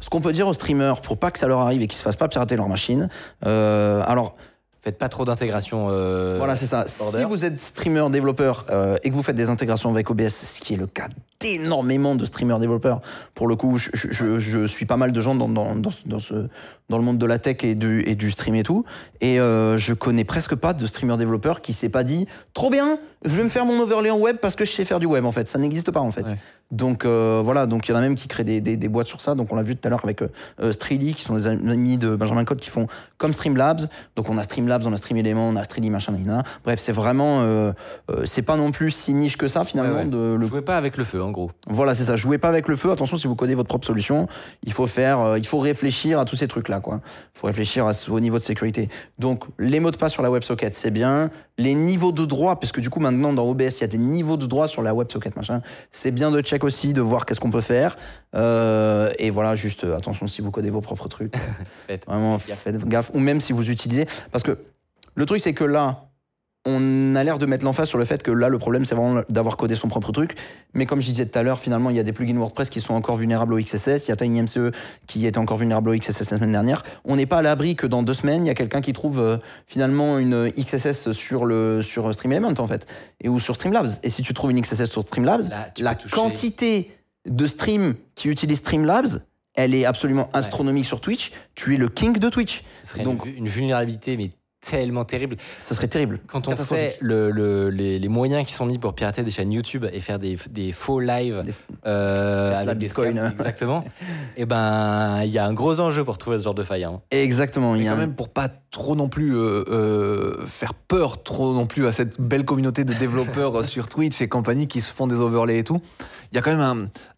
Ce qu'on peut dire aux streamers pour pas que ça leur arrive et qu'ils se fassent pas pirater leur machine. euh, alors, Faites pas trop d'intégration. euh, Voilà, c'est ça. border. Si vous êtes streamer, développeur euh, et que vous faites des intégrations avec OBS, ce qui est le cas d'énormément de streamers développeurs, pour le coup, je, je- je- je suis pas mal de gens dans, dans, dans, ce- dans ce, dans le monde de la tech et du, et du stream et tout. Et euh, je connais presque pas de streamer développeur qui s'est pas dit trop bien, je vais me faire mon overlay en web parce que je sais faire du web en fait. Ça n'existe pas en fait. Ouais. Donc voilà, donc il y en a même qui créent des, des, des boîtes sur ça. Donc on l'a vu tout à l'heure avec Streely, qui sont des amis de Benjamin Code, qui font comme Streamlabs. Donc on a Streamlabs, on a Stream Element, on a Streely, machin. Bref, c'est vraiment, euh, euh, c'est pas non plus si niche que ça finalement. Ouais, ouais. De, le... Jouez pas avec le feu, en gros. Voilà, c'est ça. Jouez pas avec le feu. Attention, si vous codez votre propre solution, il faut faire, euh, il faut réfléchir à tous ces trucs-là, quoi. Il faut réfléchir à au niveau de sécurité. Donc les mots de passe sur la WebSocket, c'est bien. Les niveaux de droit, parce que du coup maintenant dans OBS, il y a des niveaux de droit sur la WebSocket, machin. C'est bien de check aussi, de voir qu'est-ce qu'on peut faire. Et voilà, juste attention si vous codez vos propres trucs. Faites Vraiment, faites gaffe. Ou même si vous utilisez, parce que le truc c'est que là. On a l'air de mettre l'emphase sur le fait que là, le problème, c'est vraiment d'avoir codé son propre truc. Mais comme je disais tout à l'heure, finalement, il y a des plugins WordPress qui sont encore vulnérables au XSS. Il y a TinyMCE qui était encore vulnérable au XSS la semaine dernière. On n'est pas à l'abri que dans deux semaines, il y a quelqu'un qui trouve euh, finalement une XSS sur, le, sur StreamElement, en fait, et, ou sur Streamlabs. Et si tu trouves une XSS sur Streamlabs, Là, la quantité de streams qui utilisent Streamlabs, elle est absolument astronomique sur Twitch. Tu es le king de Twitch. Ce serait Donc- une, une vulnérabilité, mais tellement terrible. Ce serait terrible. Quand on sait le- le- les, les moyens qui sont mis pour pirater des chaînes YouTube et faire des, des faux lives Des- euh, avec des Bitcoin. scams, exactement, et ben il y a un gros enjeu pour trouver ce genre de faille. hein. Exactement. Il y a quand un- même, pour pas trop non plus euh, euh, faire peur trop non plus à cette belle communauté de développeurs sur Twitch et compagnie qui se font des overlays et tout, il y a quand même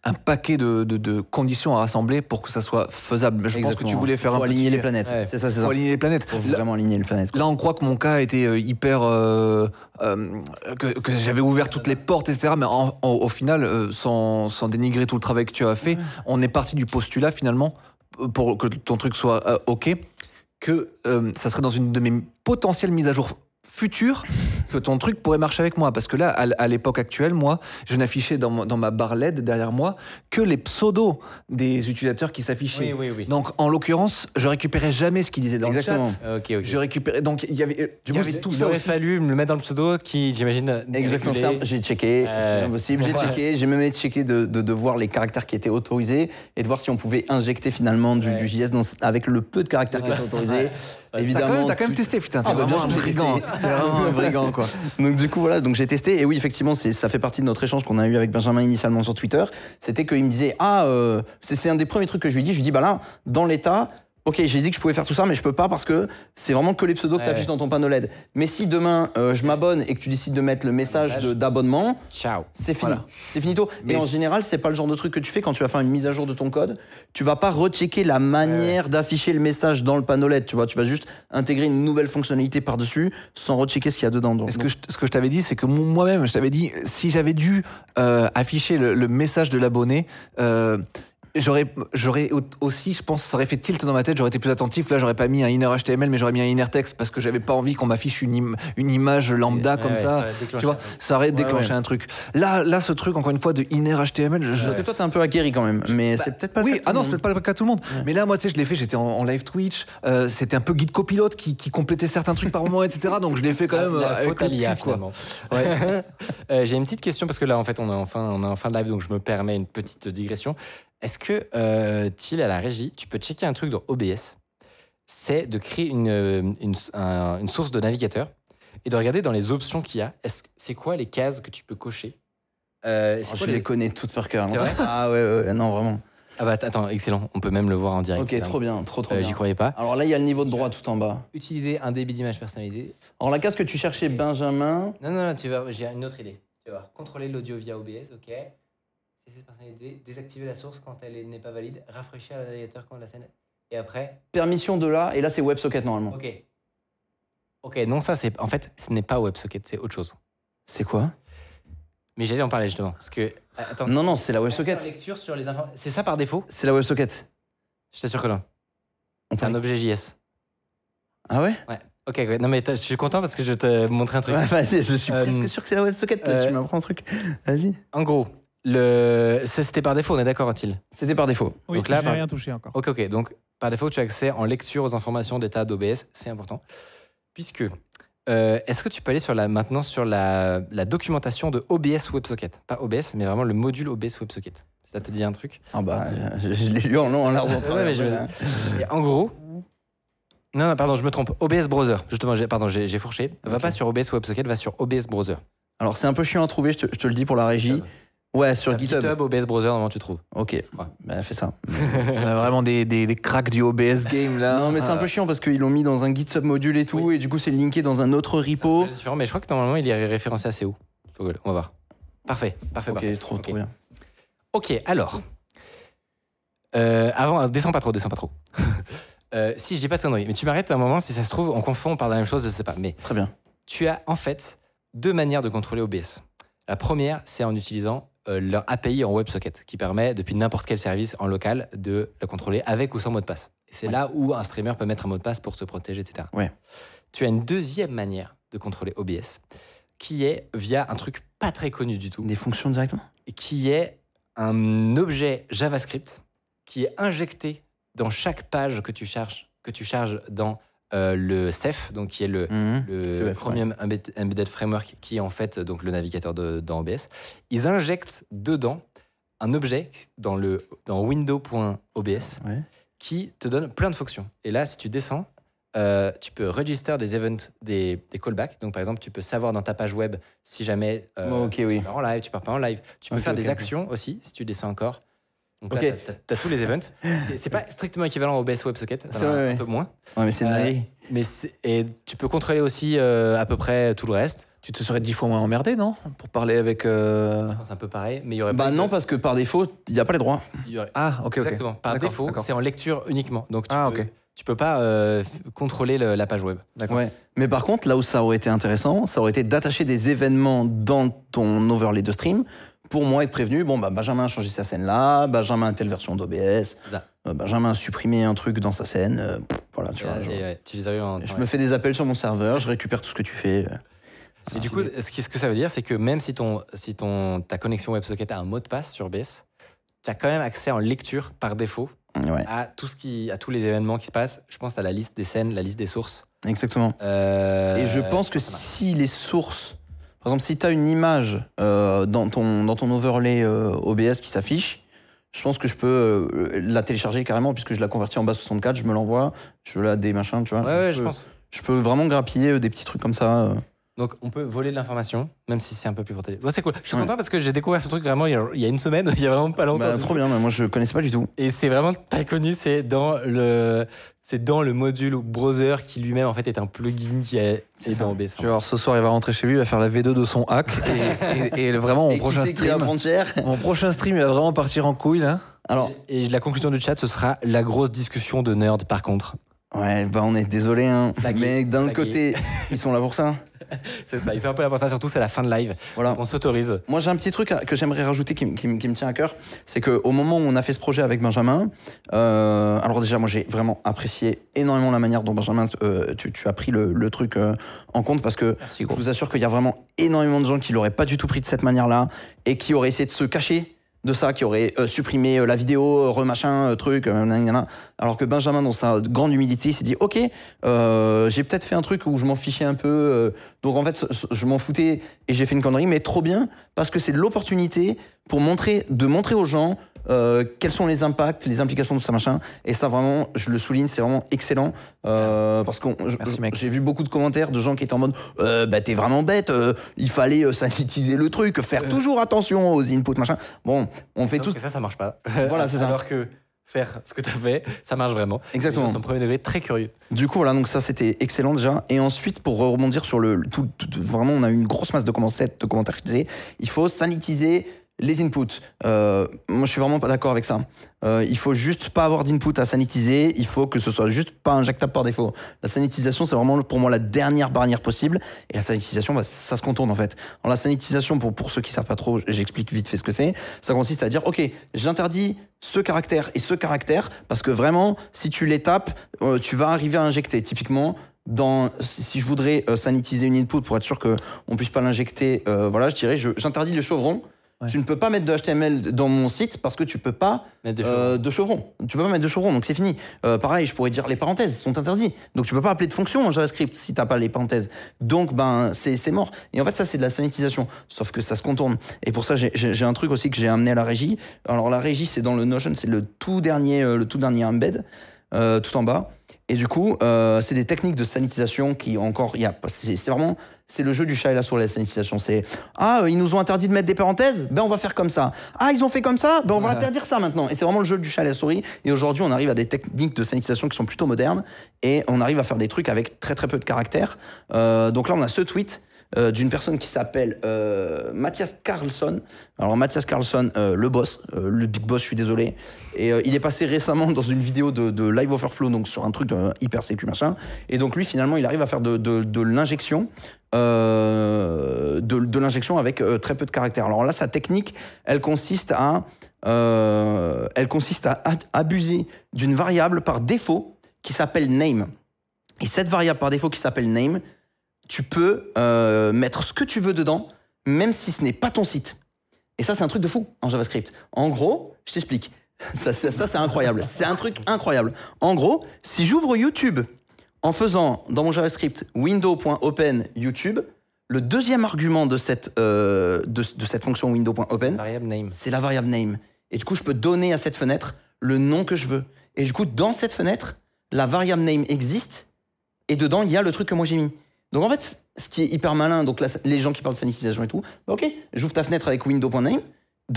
un, un paquet de, de- de conditions à rassembler pour que ça soit faisable. Je pense que tu voulais faire Faut un aligner petit- les planètes. Ouais. C'est ça, c'est Faut ça. aligner les planètes. Faut Là- vraiment aligner les planètes. quoi. Là, on croit que mon cas était euh, hyper. euh, euh, que, que j'avais ouvert toutes les portes, etc. Mais en- en- au final, euh, sans, sans dénigrer tout le travail que tu as fait, on est parti du postulat finalement, pour que ton truc soit euh, OK, que euh, ça serait dans une de mes potentielles mises à jour futures que ton truc pourrait marcher avec moi. Parce que là, à, l'époque actuelle, moi, je n'affichais dans, ma barre LED derrière moi que les pseudos des utilisateurs qui s'affichaient. oui, oui. Donc, en l'occurrence, je récupérais jamais ce qu'ils disaient dans Exactement. le chat. Je récupérais. Donc, il y avait, euh, il y avait tout il ça aurait aussi. fallu me le mettre dans le pseudo qui, j'imagine, Exactement. ça, J'ai checké, Euh, c'est impossible. J'ai checké, j'ai même checké de, de, de voir les caractères qui étaient autorisés et de voir si on pouvait injecter finalement du, Ouais. du JS dans- avec le peu de caractères qui étaient autorisés. Ouais. T'as quand Évidemment. t'as quand même testé, putain. Ah, T'es bah, bien vraiment un brigand. T'es vraiment un brigand, quoi. Donc du coup voilà, donc j'ai testé et oui effectivement c'est ça fait partie de notre échange qu'on a eu avec Benjamin initialement sur Twitter. C'était qu'il me disait ah euh, c'est c'est un des premiers trucs que je lui dis. Je lui dis bah là dans l'état Ok, j'ai dit que je pouvais faire tout ça, mais je peux pas parce que c'est vraiment que les pseudos que tu affiches dans ton panneau LED. Mais si demain euh, je m'abonne et que tu décides de mettre le message, d'abonnement, Ciao. c'est fini. Voilà. C'est finito. Mais et en général, c'est pas le genre de truc que tu fais quand tu vas faire une mise à jour de ton code. Tu vas pas rechecker la manière d'afficher le message dans le panneau LED. Tu vois, tu vas juste intégrer une nouvelle fonctionnalité par-dessus sans rechecker ce qu'il y a dedans. Donc, ce que je, ce que je t'avais dit, c'est que mo- moi-même, je t'avais dit, si j'avais dû euh, afficher le, le message de l'abonné, euh, j'aurais, j'aurais au- aussi, je pense, ça aurait fait tilt dans ma tête, j'aurais été plus attentif. Là, j'aurais pas mis un inner HTML, mais j'aurais mis un inner text parce que j'avais pas envie qu'on m'affiche une, im- une image lambda Ouais, comme ouais, ça. déclenché Tu vois, ça aurait déclenché ouais. un truc. Là, là, ce truc, encore une fois, de inner HTML, je, Parce que toi, t'es un peu aguerri quand même. Mais c'est peut-être pas le oui, cas de tout ah le non, monde. c'est peut-être pas le cas de tout le monde. Mais là, moi, tu sais, je l'ai fait, j'étais en, en live Twitch, euh, c'était un peu guide copilote qui, qui complétait certains trucs par moment, etc. Donc je l'ai fait quand même. la euh, avec faute à l'IA finalement. Euh, J'ai une petite question parce que là en fait on est en fin, on est en fin de live donc je me permets une petite digression. Est-ce que euh, Thiel à la régie, tu peux checker un truc dans OBS C'est de créer une, euh, une, un- une source de navigateur et de regarder dans les options qu'il y a. Est-ce c'est quoi les cases que tu peux cocher? Euh, Oh, je les- les connais toutes par cœur. Vrai? Ah ouais, ouais, non, vraiment. Ah bah attends, excellent. On peut même le voir en direct. Ok, trop bien, trop trop Euh, bien. J'y croyais pas. Alors là, il y a le niveau de droit tout en bas. Utiliser un débit d'image personnalisé. Alors la case que tu cherchais, Benjamin. Non, non, non, tu vas, j'ai une autre idée. Tu vas voir. Contrôler l'audio via OBS, ok. C'est cette personnalité. Désactiver la source quand elle est- n'est pas valide. Rafraîchir le navigateur quand la scène. Et après, Permission de là, et là c'est WebSocket normalement. ok. Ok, non, ça, c'est. En fait, ce n'est pas WebSocket, c'est autre chose. C'est quoi? Mais j'allais en parler justement. Parce que. ah, Attends. Non, non, c'est la WebSocket. lecture sur les informations. C'est ça par défaut? C'est la WebSocket. Je t'assure que non. On C'est un objet JS. Ah ouais? Ouais. Ok, ouais. non, mais je suis content parce que je vais te montrer un truc. Ouais, Vas-y, je suis Euh, presque sûr que c'est la WebSocket. toi, euh, tu m'apprends un truc. Vas-y. En gros, le... c'était par défaut, on est d'accord, Antil C'était par défaut. Oui, Donc là, j'ai par- rien touché encore. Ok, ok. Donc, par défaut, tu as accès en lecture aux informations d'état d'OBS. C'est important. Puisque, euh, est-ce que tu peux aller sur la, maintenant sur la, la documentation de OBS WebSocket? Pas OBS, mais vraiment le module OBS WebSocket. Ça te dit un truc? Ah bah, je, je l'ai lu en long, en large, en Ouais, travers, mais je-. Et En gros. Non, non, pardon, je me trompe. OBS Browser. Justement, j'ai- pardon, j'ai j'ai fourché. Va pas sur OBS WebSocket, va sur OBS Browser. Alors c'est un peu chiant à trouver, je te, je te le dis pour la régie. Ouais, sur GitHub. GitHub, OBS Browser, normalement, tu trouves. Ok, bah fais ça. On a vraiment des, des, des cracks du OBS game là. Non, mais c'est un peu chiant parce qu'ils l'ont mis dans un Git submodule et tout, et du coup c'est linké dans un autre repo. C'est différent, mais je crois que normalement, il est référencé assez haut. Faut que- On va voir. Parfait, parfait, Ok, parfait. trop, Ok. trop bien. Ok, alors. Euh, avant, descends pas trop, descends pas trop. Euh, si je dis pas de conneries, mais tu m'arrêtes un moment, si ça se trouve, on confond, on parle de la même chose, je sais pas. Mais Très bien. tu as en fait deux manières de contrôler OBS. La première, c'est en utilisant leur API en WebSocket, qui permet depuis n'importe quel service en local de le contrôler avec ou sans mot de passe. C'est là où un streamer peut mettre un mot de passe pour se protéger, etc. Ouais. Tu as une deuxième manière de contrôler OBS, qui est via un truc pas très connu du tout Des fonctions directement? Qui est un objet JavaScript qui est injecté dans chaque page que tu charges, que tu charges dans euh, le Ceph, donc qui est le, le CEF, Chromium Embed- Embedded Framework, qui est en fait donc le navigateur de, dans OBS. Ils injectent dedans un objet dans, le, dans window.obs Ouais. qui te donne plein de fonctions. Et là, si tu descends, euh, tu peux register des events, des, des callbacks. Donc, par exemple, tu peux savoir dans ta page web si jamais euh, Ok, oui. tu pars en live, tu pars pas en live. Tu peux faire des actions aussi, si tu descends encore. Donc Ok. là, tu as, tous les events. C'est pas strictement équivalent au OBS WebSocket, C'est un ouais. peu moins. Ouais, mais c'est Euh. Mais et tu peux contrôler aussi euh, à peu près tout le reste. Tu te serais dix fois moins emmerdé, non? Pour parler avec. euh, Je pense un peu pareil, mais il y aurait Bah pas non, de- parce que par défaut, il n'y a pas les droits. il y aurait- Ah, ok, ok. Exactement. Par défaut, c'est en lecture uniquement. Donc tu Ah, peux, ok. tu peux pas euh, contrôler le- la page web. D'accord. Ouais. Mais par contre, là où ça aurait été intéressant, ça aurait été d'attacher des événements dans ton overlay de stream pour moi être prévenu. Bon, bah, Benjamin a changé sa scène là, Benjamin a telle version d'OBS, euh, Benjamin a supprimé un truc dans sa scène. euh, pff, voilà, tu Et, vois. et, genre, ouais, tu les as eu en je me fais des appels sur mon serveur, je récupère tout ce que tu fais. euh. Et du coup, ce, que ça veut dire, c'est que même si, ton, si ton, ta connexion WebSocket a un mot de passe sur OBS, tu as quand même accès en lecture par défaut Ouais, à, tout ce qui, à tous les événements qui se passent. Je pense à la liste des scènes, la liste des sources. exactement. Euh, Et je pense que si les sources, par exemple, si tu as une image euh, dans, ton, dans ton overlay euh, OBS qui s'affiche, je pense que je peux euh, la télécharger carrément puisque je la convertis en base 64, je me l'envoie, je la des machins, tu vois. Ouais, ouais, je peux, pense. je peux vraiment grappiller des petits trucs comme ça. Donc on peut voler de l'information, même si c'est un peu plus protégé. Ouais, c'est cool. Je suis Ouais. content parce que j'ai découvert ce truc vraiment il y a, une semaine, il y a vraiment pas longtemps. Bah, trop bien, mais moi je connaissais pas du tout. Et c'est vraiment très connu, c'est dans le c'est dans le module browser qui lui-même en fait est un plugin qui est, C'est est dans OBS. Tu ce soir, il va rentrer chez lui, il va faire la V2 de son hack. Et, et- et vraiment, mon Et prochain stream. Mon prochain stream, il va vraiment partir en couille, là. Alors, Et la conclusion du chat, ce sera la grosse discussion de nerd par contre. Ouais, bah on est désolé, hein. Flagué. mais d'un autre côté, ils sont là pour ça. C'est ça, ils sont un peu là pour ça, surtout c'est la fin de live. Voilà. On s'autorise. Moi, j'ai un petit truc à- que j'aimerais rajouter qui, me tient à cœur. C'est qu'au moment où on a fait ce projet avec Benjamin, euh, alors déjà, moi, j'ai vraiment apprécié énormément la manière dont Benjamin, euh, tu, tu as pris le, le truc euh, en compte parce que je vous assure qu'il y a vraiment énormément de gens qui l'auraient pas du tout pris de cette manière-là et qui auraient essayé de se cacher de ça, qui auraient euh, supprimé euh, la vidéo, euh, remachin, euh, truc, alors que Benjamin, dans sa grande humilité, il s'est dit, ok, j'ai peut-être fait un truc où je m'en fichais un peu, donc en fait, je m'en foutais et j'ai fait une connerie, mais trop bien, parce que c'est l'opportunité pour montrer, de montrer aux gens euh, quels sont les impacts, les implications de tout ça machin? Et ça vraiment, je le souligne, c'est vraiment excellent euh, parce que j'ai vu beaucoup de commentaires de gens qui étaient en mode, euh, bah t'es vraiment bête, euh, il fallait sanitiser le truc, faire toujours attention aux inputs machin. Bon, on fait tous. que ça, ça marche pas. Voilà, c'est ça. Alors que faire ce que tu as fait, ça marche vraiment. Exactement. Gens sont premier degré très curieux. Du coup, voilà, donc ça c'était excellent déjà. Et ensuite, pour rebondir sur le. Tout, tout- vraiment, on a eu une grosse masse de commentaires, de commentaires qui disaient il faut sanitiser les inputs. Euh, moi, je suis vraiment pas d'accord avec ça. Euh, il faut juste pas avoir d'input à sanitiser. Il faut que ce soit juste pas injectable par défaut. La sanitisation, c'est vraiment pour moi la dernière barrière possible. Et la sanitisation, bah, ça se contourne en fait. Alors, la sanitisation, pour, pour ceux qui savent pas trop, j'explique vite fait ce que c'est. Ça consiste à dire ok, j'interdis ce caractère et ce caractère parce que vraiment, si tu les tapes, euh, tu vas arriver à injecter. Typiquement, dans, si je voudrais euh, sanitiser une input pour être sûr qu'on ne puisse pas l'injecter, voilà, je dirais, j'interdis le chevron. Ouais. Tu ne peux pas mettre de HTML dans mon site parce que tu peux pas Mettre des euh, de chevron. Tu peux pas mettre de chevron, donc c'est fini. Euh, pareil, je pourrais dire les parenthèses sont interdites. Donc tu peux pas appeler de fonction en JavaScript si t'as pas les parenthèses. Donc ben c'est mort. Et en fait ça c'est de la sanitisation. Sauf que ça se contourne. Et pour ça j'ai un truc aussi que j'ai amené à la régie. Alors la régie c'est dans le Notion, c'est le tout dernier euh, le tout dernier embed euh, tout en bas. Et du coup, euh, c'est des techniques de sanitisation qui encore, il y a, c'est vraiment, c'est le jeu du chat et la souris la sanitisation. C'est ah, euh, ils nous ont interdit de mettre des parenthèses, ben on va faire comme ça. Ah, ils ont fait comme ça, ben on va interdire ça maintenant. Et c'est vraiment le jeu du chat et la souris. Et aujourd'hui, on arrive à des techniques de sanitisation qui sont plutôt modernes et on arrive à faire des trucs avec très très peu de caractères. Euh, donc là, on a ce tweet. Euh, d'une personne qui s'appelle euh, Mathias Carlson. Alors Mathias Carlson, euh, le boss, euh, le big boss, je suis désolé. Et il est passé récemment dans une vidéo de, Live Overflow, donc sur un truc hyper sécu machin. Et donc lui, finalement, il arrive à faire de, l'injection, de, de l'injection avec très peu de caractères. Alors là, sa technique, elle consiste à, elle consiste à abuser d'une variable par défaut qui s'appelle name. Et cette variable par défaut qui s'appelle name, tu peux euh, mettre ce que tu veux dedans, même si ce n'est pas ton site. Et ça, c'est un truc de fou en JavaScript. En gros, je t'explique. Ça, ça, ça, c'est incroyable. C'est un truc incroyable. En gros, si j'ouvre YouTube en faisant dans mon JavaScript window.open YouTube, le deuxième argument de cette, euh, de, de cette fonction window.open, c'est la variable name. Et du coup, je peux donner à cette fenêtre le nom que je veux. Et du coup, dans cette fenêtre, la variable name existe et dedans, il y a le truc que moi j'ai mis. Donc en fait, ce qui est hyper malin, donc là, les gens qui parlent de sanitisation et tout, bah ok, j'ouvre ta fenêtre avec window.name,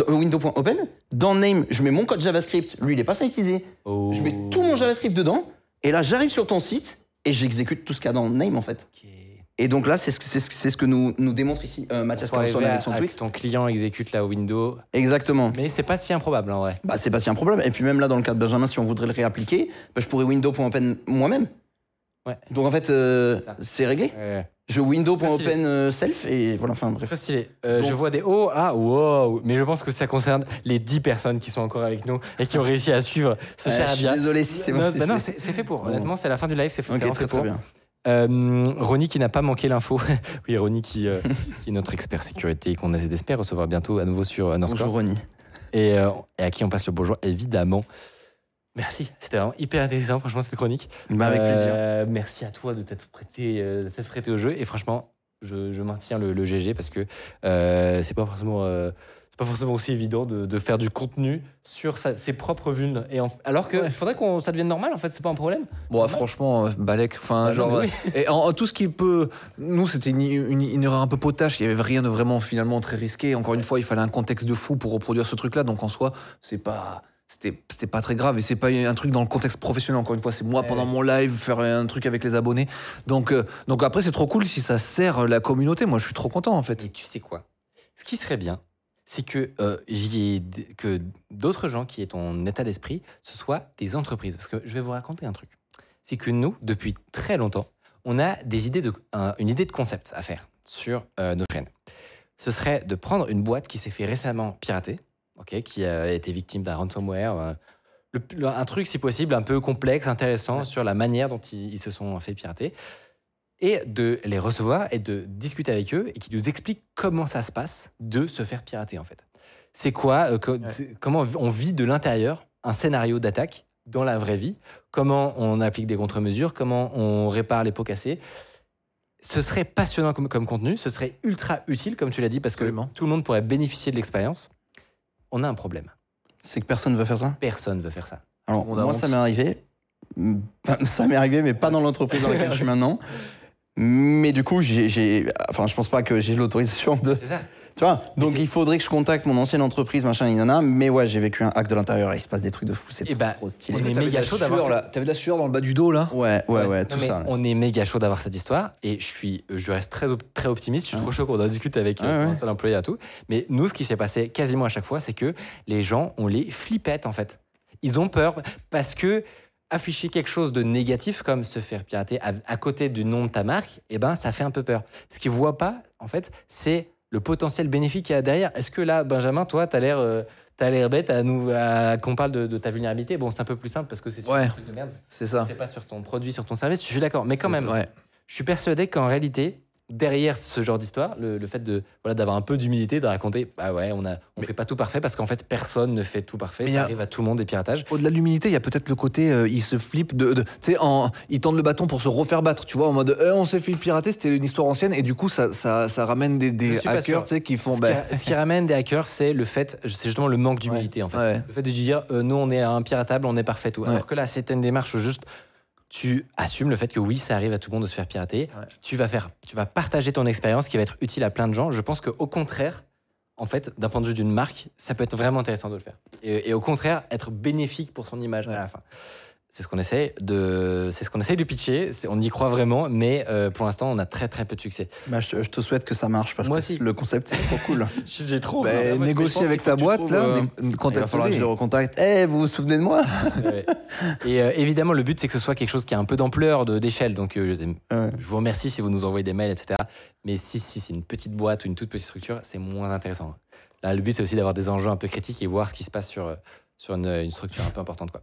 euh, window.open, dans name, je mets mon code JavaScript, lui il est pas sanitisé, Oh. je mets tout mon JavaScript dedans, et là j'arrive sur ton site et j'exécute tout ce qu'il y a dans name en fait. Et donc là, c'est ce, que- ce, nous, nous démontre ici euh, Mathias Carlson avec son tweet. que ton client exécute la window. Exactement. Mais c'est pas si improbable en vrai. Bah, c'est pas si un problème. Et puis même là, dans le cas de Benjamin, si on voudrait le réappliquer, bah, je pourrais window.open moi-même. Ouais. Donc en fait, euh, C'est réglé. Ouais. Je window.open euh, self et voilà, enfin bref. Stylé. Euh, je vois des oh, ah, wow. Mais je pense que ça concerne les 10 personnes qui sont encore avec nous et qui ont réussi à suivre ce cher je suis Abia. désolé si c'est Non, c'est- bah non, c'est- fait pour. Bon. Honnêtement, c'est la fin du live, c'est c'est Ok, vraiment très fait très pour. bien. Euh, Ronnie qui n'a pas manqué l'info. oui, Ronnie qui, euh, qui est notre expert sécurité et qu'on espère recevoir bientôt à nouveau sur Underscore. Bonjour Ronnie. Et, euh, et à qui on passe le bonjour, évidemment. Merci, c'était vraiment hyper intéressant, franchement, cette chronique. Bah, avec plaisir. Euh, merci à toi de t'être prêté, euh, de t'être prêté au jeu. Et franchement, je, je maintiens le, le GG parce que euh, c'est pas forcément euh, c'est pas forcément aussi évident de, de faire du contenu sur sa- ses propres vulnes. Et en- alors que Ouais. faudrait que ça devienne normal, en fait, c'est pas un problème? Bon, ouais, franchement, Balek, enfin, Bah genre. euh, Et en, en tout ce qui peut. Nous, c'était une, une- une erreur un peu potache. Il y avait rien de vraiment finalement très risqué. Encore une fois, il fallait un contexte de fou pour reproduire ce truc-là. Donc en soi, c'est pas. C'était pas très grave et c'est pas un truc dans le contexte professionnel. Encore une fois, c'est moi pendant mon live faire un truc avec les abonnés. Donc, euh, donc après, c'est trop cool si ça sert la communauté. Moi, je suis trop content en fait. Et tu sais quoi? Ce qui serait bien, c'est que euh, ai que d'autres gens qui aient ton état d'esprit, ce soit des entreprises. Parce que je vais vous raconter un truc. C'est que nous, depuis très longtemps, on a des idées de, un- une idée de concept à faire sur euh, nos chaînes. Ce serait de prendre une boîte qui s'est fait récemment pirater, ok, qui a été victime d'un ransomware, euh, le- le- un truc si possible un peu complexe, intéressant sur la manière dont ils, ils se sont fait pirater, et de les recevoir et de discuter avec eux et qui nous expliquent comment ça se passe de se faire pirater en fait. C'est quoi, euh, co- comment on vit de l'intérieur un scénario d'attaque dans la vraie vie, comment on applique des contre-mesures, comment on répare les pots cassés? Ce serait passionnant comme, comme contenu, ce serait ultra utile, comme tu l'as dit, parce que Absolument. tout le monde pourrait bénéficier de l'expérience. On a un problème. C'est que personne ne veut faire ça? Personne veut faire ça. Alors, moi, honte. ça m'est arrivé. Ça m'est arrivé, mais pas dans l'entreprise dans laquelle je suis maintenant. Mais du coup, j'ai, j'ai- enfin, je pense pas que j'ai l'autorisation de. C'est ça. Tu vois Donc, il faudrait que je contacte mon ancienne entreprise, machin, il y en a. Mais ouais, j'ai vécu un hack de l'intérieur et il se passe des trucs de fou. C'est Eh bah, trop stylé. on est méga chaud d'avoir. T'avais de la sueur dans le bas du dos là. Ouais, ouais, ouais, tout ça. là. On est méga chaud d'avoir cette histoire et je suis, je reste très, op- très optimiste. Je suis trop chaud qu'on en discute avec euh, Ouais, ton ouais. ancien employé et tout. Mais nous, ce qui s'est passé quasiment à chaque fois, c'est que les gens, on les flipette en fait. Ils ont peur parce que afficher quelque chose de négatif comme se faire pirater à, à côté du nom de ta marque, eh ben, ça fait un peu peur. Ce qu'ils voient pas, en fait, c'est le potentiel bénéfique qu'il y a derrière. Est-ce que là, Benjamin, toi, tu as l'air. euh, T'as l'air bête à nous à- qu'on parle de, de ta vulnérabilité? Bon, c'est un peu plus simple parce que c'est sur Ouais. un truc de merde. C'est ça. C'est pas sur ton produit, sur ton service. Je suis d'accord, mais quand même, je suis persuadé qu'en réalité, derrière ce genre d'histoire, le, le fait de voilà d'avoir un peu d'humilité, de raconter, bah ouais, on a, on fait pas tout parfait parce qu'en fait personne ne fait tout parfait. Ça a- arrive à tout le monde des piratages. Au-delà de l'humilité, il y a peut-être le côté, euh, ils se flippent de, de- tu sais, en, ils tendent le bâton pour se refaire battre, tu vois, en mode, Eh, on s'est fait pirater, c'était une histoire ancienne, et du coup, ça, ça, ça ramène des, hackers, tu sais, qui font, ce, bah, qui, ce qui ramène des hackers, c'est le fait, c'est justement le manque d'humilité en fait. ouais. Le fait de dire, euh, nous on est un piratable, on est parfait tout. Ouais. Alors que là, c'est une démarche juste. Tu assumes le fait que oui, ça arrive à tout le monde de se faire pirater. Ouais. Tu vas faire, tu vas partager ton expérience qui va être utile à plein de gens. Je pense qu'au contraire, en fait, d'un point de vue d'une marque, ça peut être vraiment intéressant de le faire. Et, et au contraire, être bénéfique pour son image à la fin. C'est ce qu'on essaie de, c'est ce qu'on essaie de pitcher. On y croit vraiment, mais euh, pour l'instant, on a très très peu de succès. Bah, je, te, je te souhaite que ça marche parce Moi que aussi. le concept c'est trop cool. J'ai trop. bah, négocie avec ta boîte, là, né- Il va falloir que je le recontacte. Eh, vous vous souvenez de moi Ouais. Et euh, évidemment, le but, c'est que ce soit quelque chose qui a un peu d'ampleur, d'échelle. Donc, euh, je- Ouais. je vous remercie si vous nous envoyez des mails, etc. Mais si, si c'est une petite boîte ou une toute petite structure, c'est moins intéressant. Là, le but, c'est aussi d'avoir des enjeux un peu critiques et voir ce qui se passe sur, euh, sur une, une structure un peu importante. Quoi.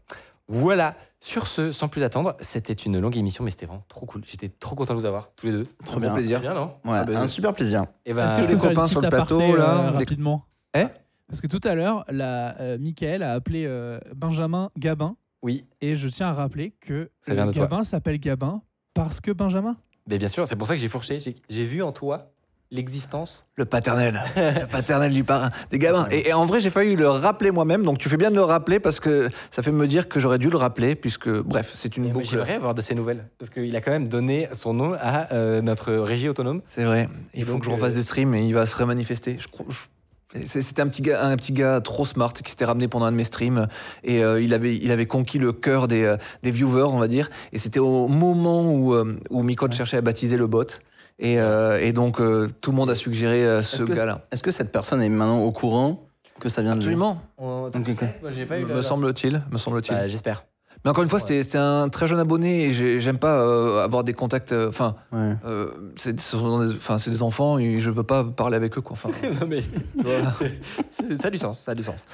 Voilà. Sur ce, sans plus attendre, c'était une longue émission, mais c'était vraiment trop cool. J'étais trop content de vous avoir, tous les deux. Trop bien. plaisir. bien, non Ouais, Ah ben, un super plaisir. Et Est-ce ben, que je les peux copains sur le plateau, aparté, là, euh, rapidement Eh Parce que tout à l'heure, la euh, Michael a appelé euh, Benjamin Gabin oui, et je tiens à rappeler que Ça vient le de toi. Gabin s'appelle Gabin parce que Benjamin. mais bien sûr, c'est pour ça que j'ai fourché. J'ai- J'ai vu en toi l'existence. Le paternel. le paternel du parrain. Des gamins. Et, et en vrai, j'ai failli le rappeler moi-même, donc tu fais bien de le rappeler parce que ça fait me dire que j'aurais dû le rappeler, puisque, bref, c'est une Et boucle. J'aimerais avoir de ces nouvelles. Parce qu'il a quand même donné son nom à euh, notre régie autonome. C'est vrai. Il Et faut donc, que je refasse euh, des streams et il va se remanifester. Je C'était un petit gars, un petit gars trop smart qui s'était ramené pendant un de mes streams et euh, il avait, il avait conquis le cœur des, des viewers, on va dire. Et c'était au moment où, où Micode cherchait à baptiser le bot. Et, euh, et donc euh, tout le monde a suggéré euh, ce Est-ce que- gars-là. Est-ce que cette personne est maintenant au courant que ça vient de lui Absolument, eu me le- semble-t-il, me semble-t-il. Bah, J'espère. Mais encore une fois, c'était c'était un très jeune abonné et j'ai- j'aime pas euh, avoir des contacts. euh, Enfin, Ouais. euh, c'est des, enfin, c'est des enfants et je veux pas parler avec eux. Quoi. Enfin, non, mais c'est- c'est- ça a du sens, ça a du sens.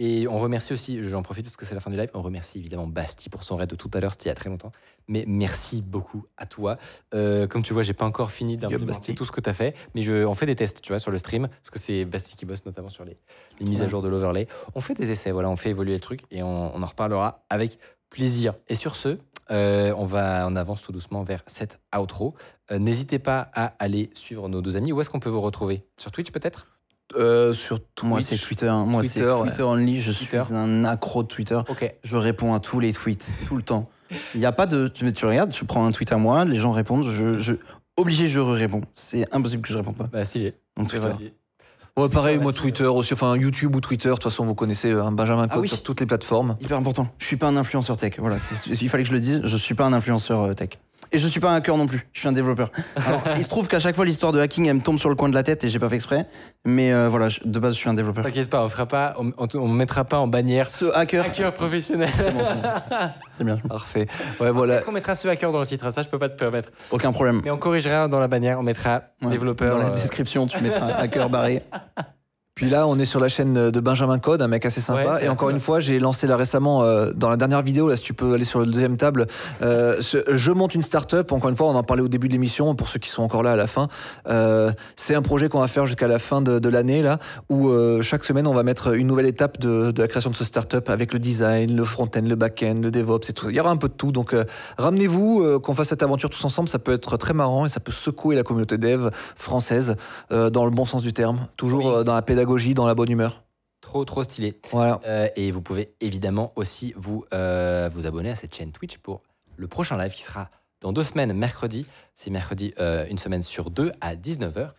Et on remercie aussi, j'en profite parce que c'est la fin du live, on remercie évidemment Basti pour son raid de tout à l'heure, c'était il y a très longtemps. Mais merci beaucoup à toi. Euh, comme tu vois, j'ai pas encore fini d'implémenter tout ce que tu as fait, mais je, on fait des tests, tu vois, sur le stream, parce que c'est Basti qui bosse notamment sur les, les mises à jour de l'overlay. On fait des essais, voilà, on fait évoluer le truc et on, on en reparlera avec plaisir. Et sur ce, euh, on va, on avance tout doucement vers cette outro. Euh, N'hésitez pas à aller suivre nos deux amis. Où est-ce qu'on peut vous retrouver? Sur Twitch peut-être? Euh, sur Moi, Twitch. c'est Twitter. hein. Moi, c'est Twitter, ouais. Twitter only. Je Twitter. suis un accro de Twitter. Je réponds à tous les tweets, tout le temps. Il n'y a pas de. Tu, tu regardes, tu prends un tweet à moi, les gens répondent, je. je obligé, je réponds. C'est impossible que je réponde pas. Bah, stylé. Donc, Twitter. vrai. Ouais, pareil, moi. Twitter aussi, enfin YouTube ou Twitter, de toute façon vous connaissez euh, Benjamin Code Ah oui. sur toutes les plateformes. Hyper important. Je suis pas un influenceur tech. Voilà, il fallait que je le dise. Je suis pas un influenceur euh, tech. Et je suis pas un hacker non plus. Je suis un développeur. Alors, il se trouve qu'à chaque fois l'histoire de hacking elle me tombe sur le coin de la tête et j'ai pas fait exprès. Mais euh, voilà, je- de base je suis un développeur. T'inquiète pas, on fera pas, on, on, on mettra pas en bannière Ce hacker, hacker professionnel. c'est bon, c'est bon. C'est bien. Parfait. Ouais, voilà. Peut-être qu'on mettra ce hacker dans le titre, ça je peux pas te permettre. Aucun problème. Mais on corrigera dans la bannière, on mettra Ouais. développeur. Dans la euh, description, tu mettras hacker barré. Puis là, on est sur la chaîne de Benjamin Code, un mec assez sympa. et encore une fois, j'ai lancé là récemment, euh, dans la dernière vidéo, là, si tu peux aller sur le deuxième table, euh, ce- je monte une startup. Encore une fois, on en parlait au début de l'émission, pour ceux qui sont encore là à la fin. Euh, c'est un projet qu'on va faire jusqu'à la fin de, de l'année, là, où chaque semaine, on va mettre une nouvelle étape de, de la création de ce startup avec le design, le front-end, le back-end, le DevOps et tout. Il y aura un peu de tout. Donc, ramenez-vous, qu'on fasse cette aventure tous ensemble. Ça peut être très marrant et ça peut secouer la communauté dev française dans le bon sens du terme. Toujours Oui. dans la pédagogie, dans la bonne humeur. Trop, trop stylé. Voilà. Euh, et vous pouvez évidemment aussi vous, euh, vous abonner à cette chaîne Twitch pour le prochain live qui sera dans deux semaines, mercredi. C'est mercredi, euh, une semaine sur deux à 19h.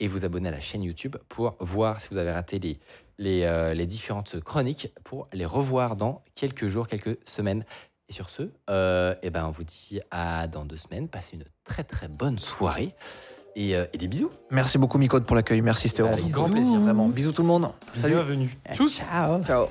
Et vous abonner à la chaîne YouTube pour voir si vous avez raté les, les, les différentes chroniques, pour les revoir dans quelques jours, quelques semaines. Et sur ce, eh ben, on vous dit à dans deux semaines. Passez une très très bonne soirée et, euh, et des bisous. Merci beaucoup Micode pour l'accueil. Merci, c'était Avec vraiment grand plaisir. Vraiment. Bisous tout le monde. Salut. Bienvenue. Tchuss. Ciao. Ciao.